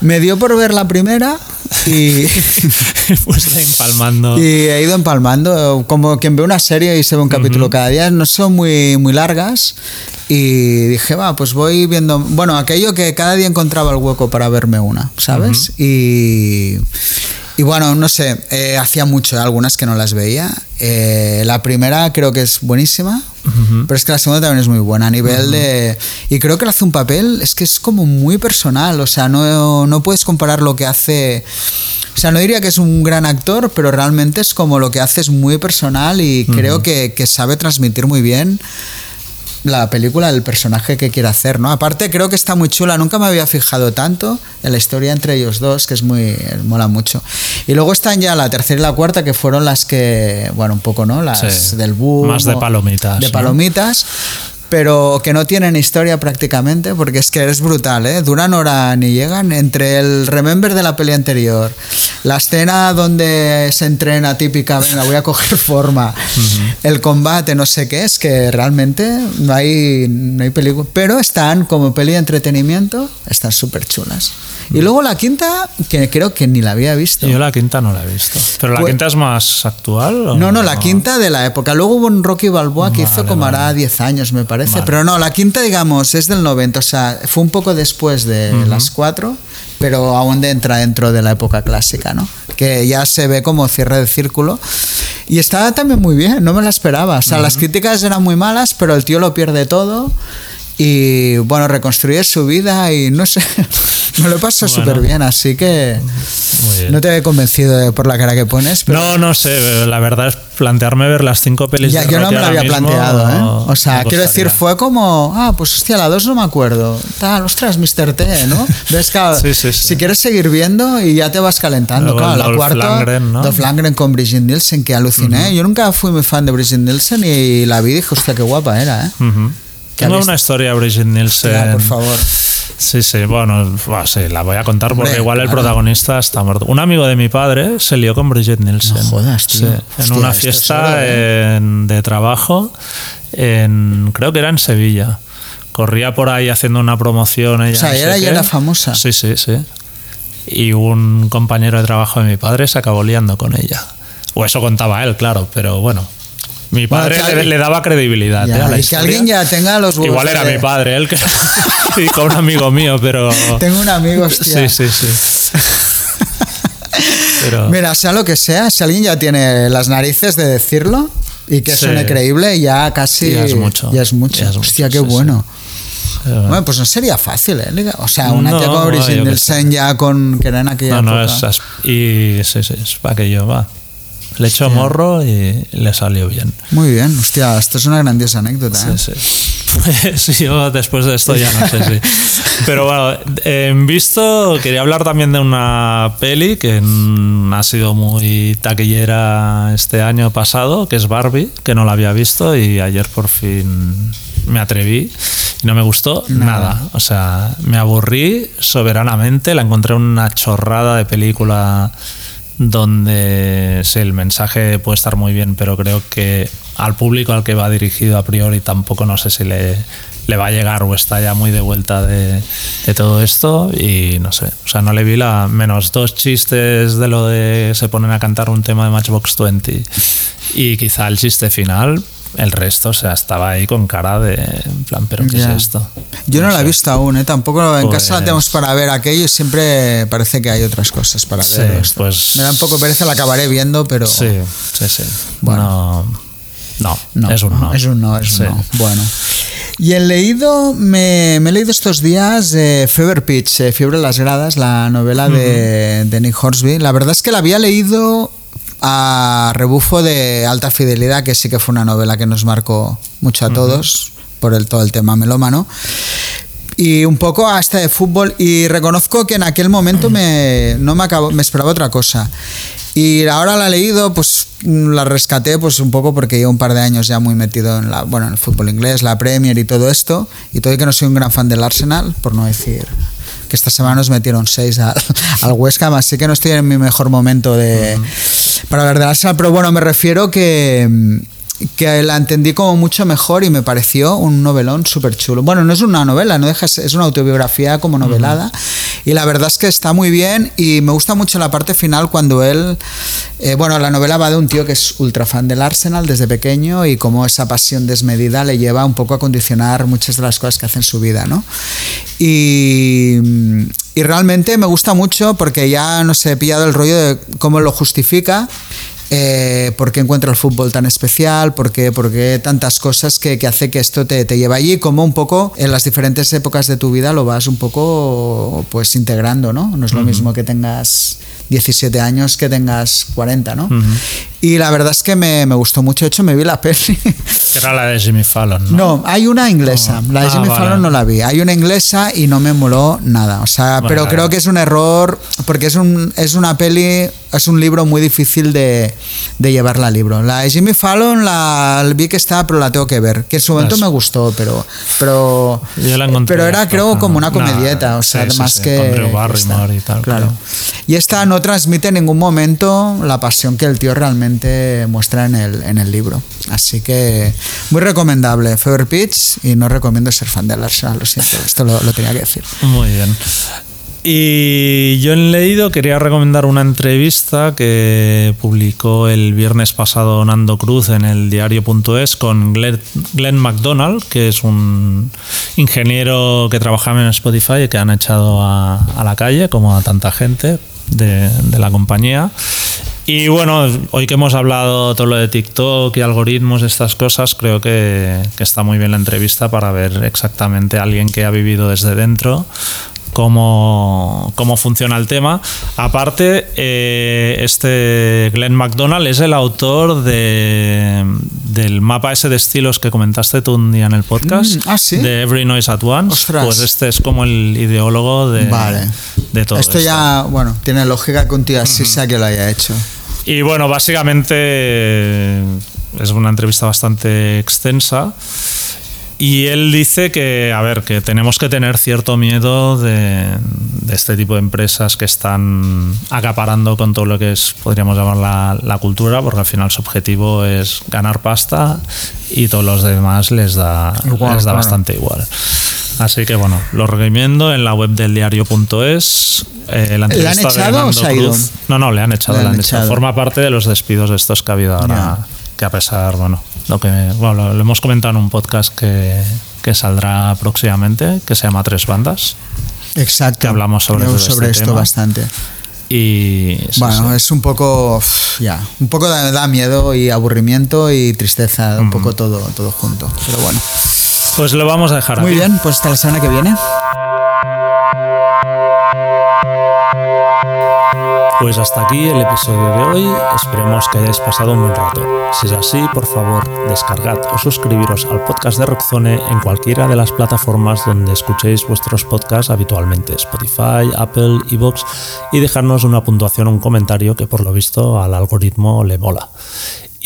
Me dio por ver la primera y, pues empalmando. y he ido empalmando. Como quien ve una serie y se ve un capítulo cada día, no son muy, muy largas. Y dije, va, pues voy viendo. Bueno, aquello que cada día encontraba el hueco para verme una, ¿sabes? Y. Y bueno, no sé, eh, hacía mucho, algunas que no las veía. Eh, la primera creo que es buenísima, pero es que la segunda también es muy buena a nivel de... Y creo que le hace un papel, es que es como muy personal, o sea, no, no puedes comparar lo que hace... O sea, no diría que es un gran actor, pero realmente es como lo que hace es muy personal y creo que, que sabe transmitir muy bien la película, el personaje que quiere hacer, ¿no? Aparte creo que está muy chula, nunca me había fijado tanto en la historia entre ellos dos, que es muy, mola mucho. Y luego están ya la tercera y la cuarta, que fueron las que, bueno, un poco, ¿no? Las Sí. del boom. Más de palomitas, De ¿no? palomitas. Pero que no tienen historia prácticamente, porque es que es brutal, ¿eh? Duran hora ni llegan. Entre el remember de la peli anterior, la escena donde se entrena típica, venga, voy a coger forma, el combate, no sé qué, es que realmente no hay, no hay película. Pero están como peli de entretenimiento, están súper chulas. Y luego la quinta, que creo que ni la había visto. Yo la quinta no la he visto. ¿Pero la Pues- quinta es más actual? o No, no, la quinta de la época. Luego hubo un Rocky Balboa que hizo Vale, como vale. hará 10 años, me parece. Vale. Pero no, la quinta, digamos, es del 90. O sea, fue un poco después de las cuatro, pero aún de- entra dentro de la época clásica, ¿no? Que ya se ve como cierre de círculo. Y estaba también muy bien, no me la esperaba. O sea, las críticas eran muy malas, pero el tío lo pierde todo. Y bueno, reconstruye su vida y no sé, me lo paso Bueno. súper bien, así que bien. no te he convencido de- por la cara que pones. Pero No, no sé, la verdad es plantearme ver las cinco pelis Ya, de yo no me lo había planteado, ¿eh? O sea, quiero decir, fue como, ah, pues hostia, la 2 no me acuerdo. Tal, ostras, Mr. T, ¿no? Ves, claro, Sí, sí, sí. si quieres seguir viendo y ya te vas calentando, Luego claro, la cuarta, Lundgren, ¿no? Dolph Lundgren con Brigitte Nielsen, que aluciné. Yo nunca fui muy fan de Brigitte Nielsen y la vi y dije, hostia, qué guapa era, ¿eh? Ujú. ¿Qué Tengo has una historia, Brigitte Nielsen. Por favor. Sí, sí, bueno, sí, la voy a contar porque Hombre, igual el claro. protagonista está muerto. Un amigo de mi padre se lió con Brigitte Nielsen. No jodas, tío. Sí, en una fiesta ¿eh? en- de trabajo, en, creo que era en Sevilla. Corría por ahí haciendo una promoción. Ella O sea, no ya era famosa. Sí, sí, sí. Y un compañero de trabajo de mi padre se acabó liando con ella. O eso contaba él, claro, pero bueno. Mi Bueno, padre que le, le daba credibilidad. Ya, ¿eh? a la y que alguien ya tenga los huevos Igual era de- mi padre, él que. y con un amigo mío, pero. Tengo un amigo, hostia. Sí, sí, sí. Pero. Mira, sea lo que sea, si alguien ya tiene las narices de decirlo y que Sí. suene creíble, ya casi. Ya es mucho. Ya es mucho. Ya es Hostia, mucho, qué sí, sí. bueno. Bueno, pues no sería fácil, ¿eh? O sea, una No, tía como no, Brigitte Nielsen ya con. que era en aquella no, no, época. es. Y sí, sí, es para que yo va. Le echo morro y le salió bien. Muy bien, hostia, esto es una grandiosa anécdota, ¿eh? Sí, sí. Pues yo después de esto ya no sé si. Pero bueno, en visto, quería hablar también de una peli que ha sido muy taquillera este año pasado, que es Barbie, que no la había visto y ayer por fin me atreví y no me gustó nada. O sea, me aburrí soberanamente, la encontré una chorrada de película donde sí, el mensaje puede estar muy bien, pero creo que al público al que va dirigido a priori tampoco no sé si le, le va a llegar o está ya muy de vuelta de, de todo esto y no sé, o sea, no le vi la menos dos chistes de lo de se ponen a cantar un tema de Matchbox 20 y quizá el chiste final, el resto, o sea, estaba ahí con cara de, en plan, pero ¿qué es esto? Yo no, la he visto aún, ¿eh? Tampoco en Pues- casa la tenemos para ver aquello y siempre parece que hay otras cosas para Sí, ver. esto. pues- Me da un poco pereza, la acabaré viendo, pero. Sí, sí, sí. Bueno. No, no, es un no. Es un no, es un no. Bueno. Y he leído, me, me he leído estos días eh, Fever Pitch, eh, Fiebre en las Gradas, la novela de, de Nick Hornsby. La verdad es que la había leído a rebufo de Alta Fidelidad, que sí que fue una novela que nos marcó mucho a todos por el, todo el tema melómano. Y un poco hasta de fútbol. Y reconozco que en aquel momento me, no me, acabo, me esperaba otra cosa. Y ahora la he leído, pues la rescaté pues un poco porque llevo un par de años ya muy metido en la, bueno, en el fútbol inglés, la Premier y todo esto. Y todo y que no soy un gran fan del Arsenal, por no decir que esta semana nos metieron seis al, al Ham, así que no estoy en mi mejor momento de, para hablar del Arsenal. Pero bueno, me refiero que, que la entendí como mucho mejor y me pareció un novelón súper chulo. Bueno, no es una novela, no deja, es una autobiografía como novelada. Y la verdad es que está muy bien y me gusta mucho la parte final cuando él, eh, bueno, la novela va de un tío que es ultra fan del Arsenal desde pequeño y cómo esa pasión desmedida le lleva un poco a condicionar muchas de las cosas que hace en su vida, ¿no? Y, y realmente me gusta mucho porque ya no sé, he pillado el rollo de cómo lo justifica eh, por qué encuentra el fútbol tan especial, por qué, por qué tantas cosas que, que hace que esto te, te lleva allí, como un poco en las diferentes épocas de tu vida lo vas un poco pues integrando, ¿no? No es lo mismo que tengas 17 años que tengas 40, ¿no? Y la verdad es que me, me, gustó mucho. De hecho, me vi la peli. Que era la de Jimmy Fallon, ¿no? No, hay una inglesa. La de Ah, Jimmy vale. Fallon no la vi. Hay una inglesa y no me moló nada. O sea, Vale, pero vale. creo que es un error porque es, un, es una peli, es un libro muy difícil de, de llevarla al libro. La de Jimmy Fallon la vi que estaba, pero la tengo que ver. Que en su momento me gustó, pero. Pero, Yo la encontré pero era, creo, como una comedieta. o sea, sí, sí, más sí, que. con Drew Barrymore y tal, Claro. Y esta no transmite en ningún momento la pasión que el tío realmente muestra en el, en el libro. Así que muy recomendable. Fever Pitch y no recomiendo ser fan del Arsenal, lo siento, esto lo, tenía que decir. Muy bien. Y yo en leído quería recomendar una entrevista que publicó el viernes pasado Nando Cruz en el diario.es con Glenn, Glenn McDonald, que es un ingeniero que trabajaba en Spotify y que han echado a la calle, como a tanta gente de, de la compañía. Y bueno, hoy que hemos hablado todo lo de TikTok y algoritmos, estas cosas, creo que, que está muy bien la entrevista para ver exactamente a alguien que ha vivido desde dentro cómo, cómo funciona el tema. Aparte, eh, este Glenn McDonald es el autor de, del mapa ese de estilos que comentaste tú un día en el podcast, Mm, ¿ah, sí? de Every Noise at Once. Ostras. Pues este es como el ideólogo de, Vale. de todo esto esto. ya, bueno, tiene lógica tío así sea que lo haya hecho. Y bueno, básicamente es una entrevista bastante extensa. Y él dice que, a ver, que tenemos que tener cierto miedo de, de este tipo de empresas que están acaparando con todo lo que es, podríamos llamar la, la cultura, porque al final su objetivo es ganar pasta y todos los demás les da, Igual, les da claro. bastante igual. Así que bueno, lo recomiendo en la web del diario.es. Eh, la ¿Le han echado o se ha ido? Cruz. No, no, le han echado, Le le han han echado. echado. Forma parte de los despidos de estos que ha habido ahora. Que a pesar, bueno, lo que bueno, lo, lo hemos comentado en un podcast que, que saldrá próximamente, que se llama Tres Bandas. Exacto. Que hablamos sobre todo sobre este esto tema. bastante. Y sí, Bueno, sí. es un poco, ya, un poco da, da miedo y aburrimiento y tristeza, un poco todo, todo junto. Pero bueno. pues lo vamos a dejar Muy aquí. bien, pues hasta la semana que viene. Pues hasta aquí el episodio de hoy. Esperemos que hayáis pasado un buen rato. Si es así, por favor, descargad o suscribiros al podcast de Rockzone en cualquiera de las plataformas donde escuchéis vuestros podcasts habitualmente, Spotify, Apple, Evox, y dejarnos una puntuación o un comentario que por lo visto al algoritmo le mola.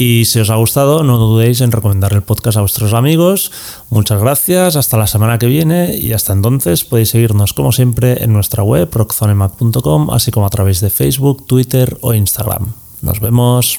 Y si os ha gustado, no dudéis en recomendar el podcast a vuestros amigos. Muchas gracias, hasta la semana que viene y hasta entonces podéis seguirnos como siempre en nuestra web rockzonemac.com, así como a través de Facebook, Twitter o Instagram. Nos vemos.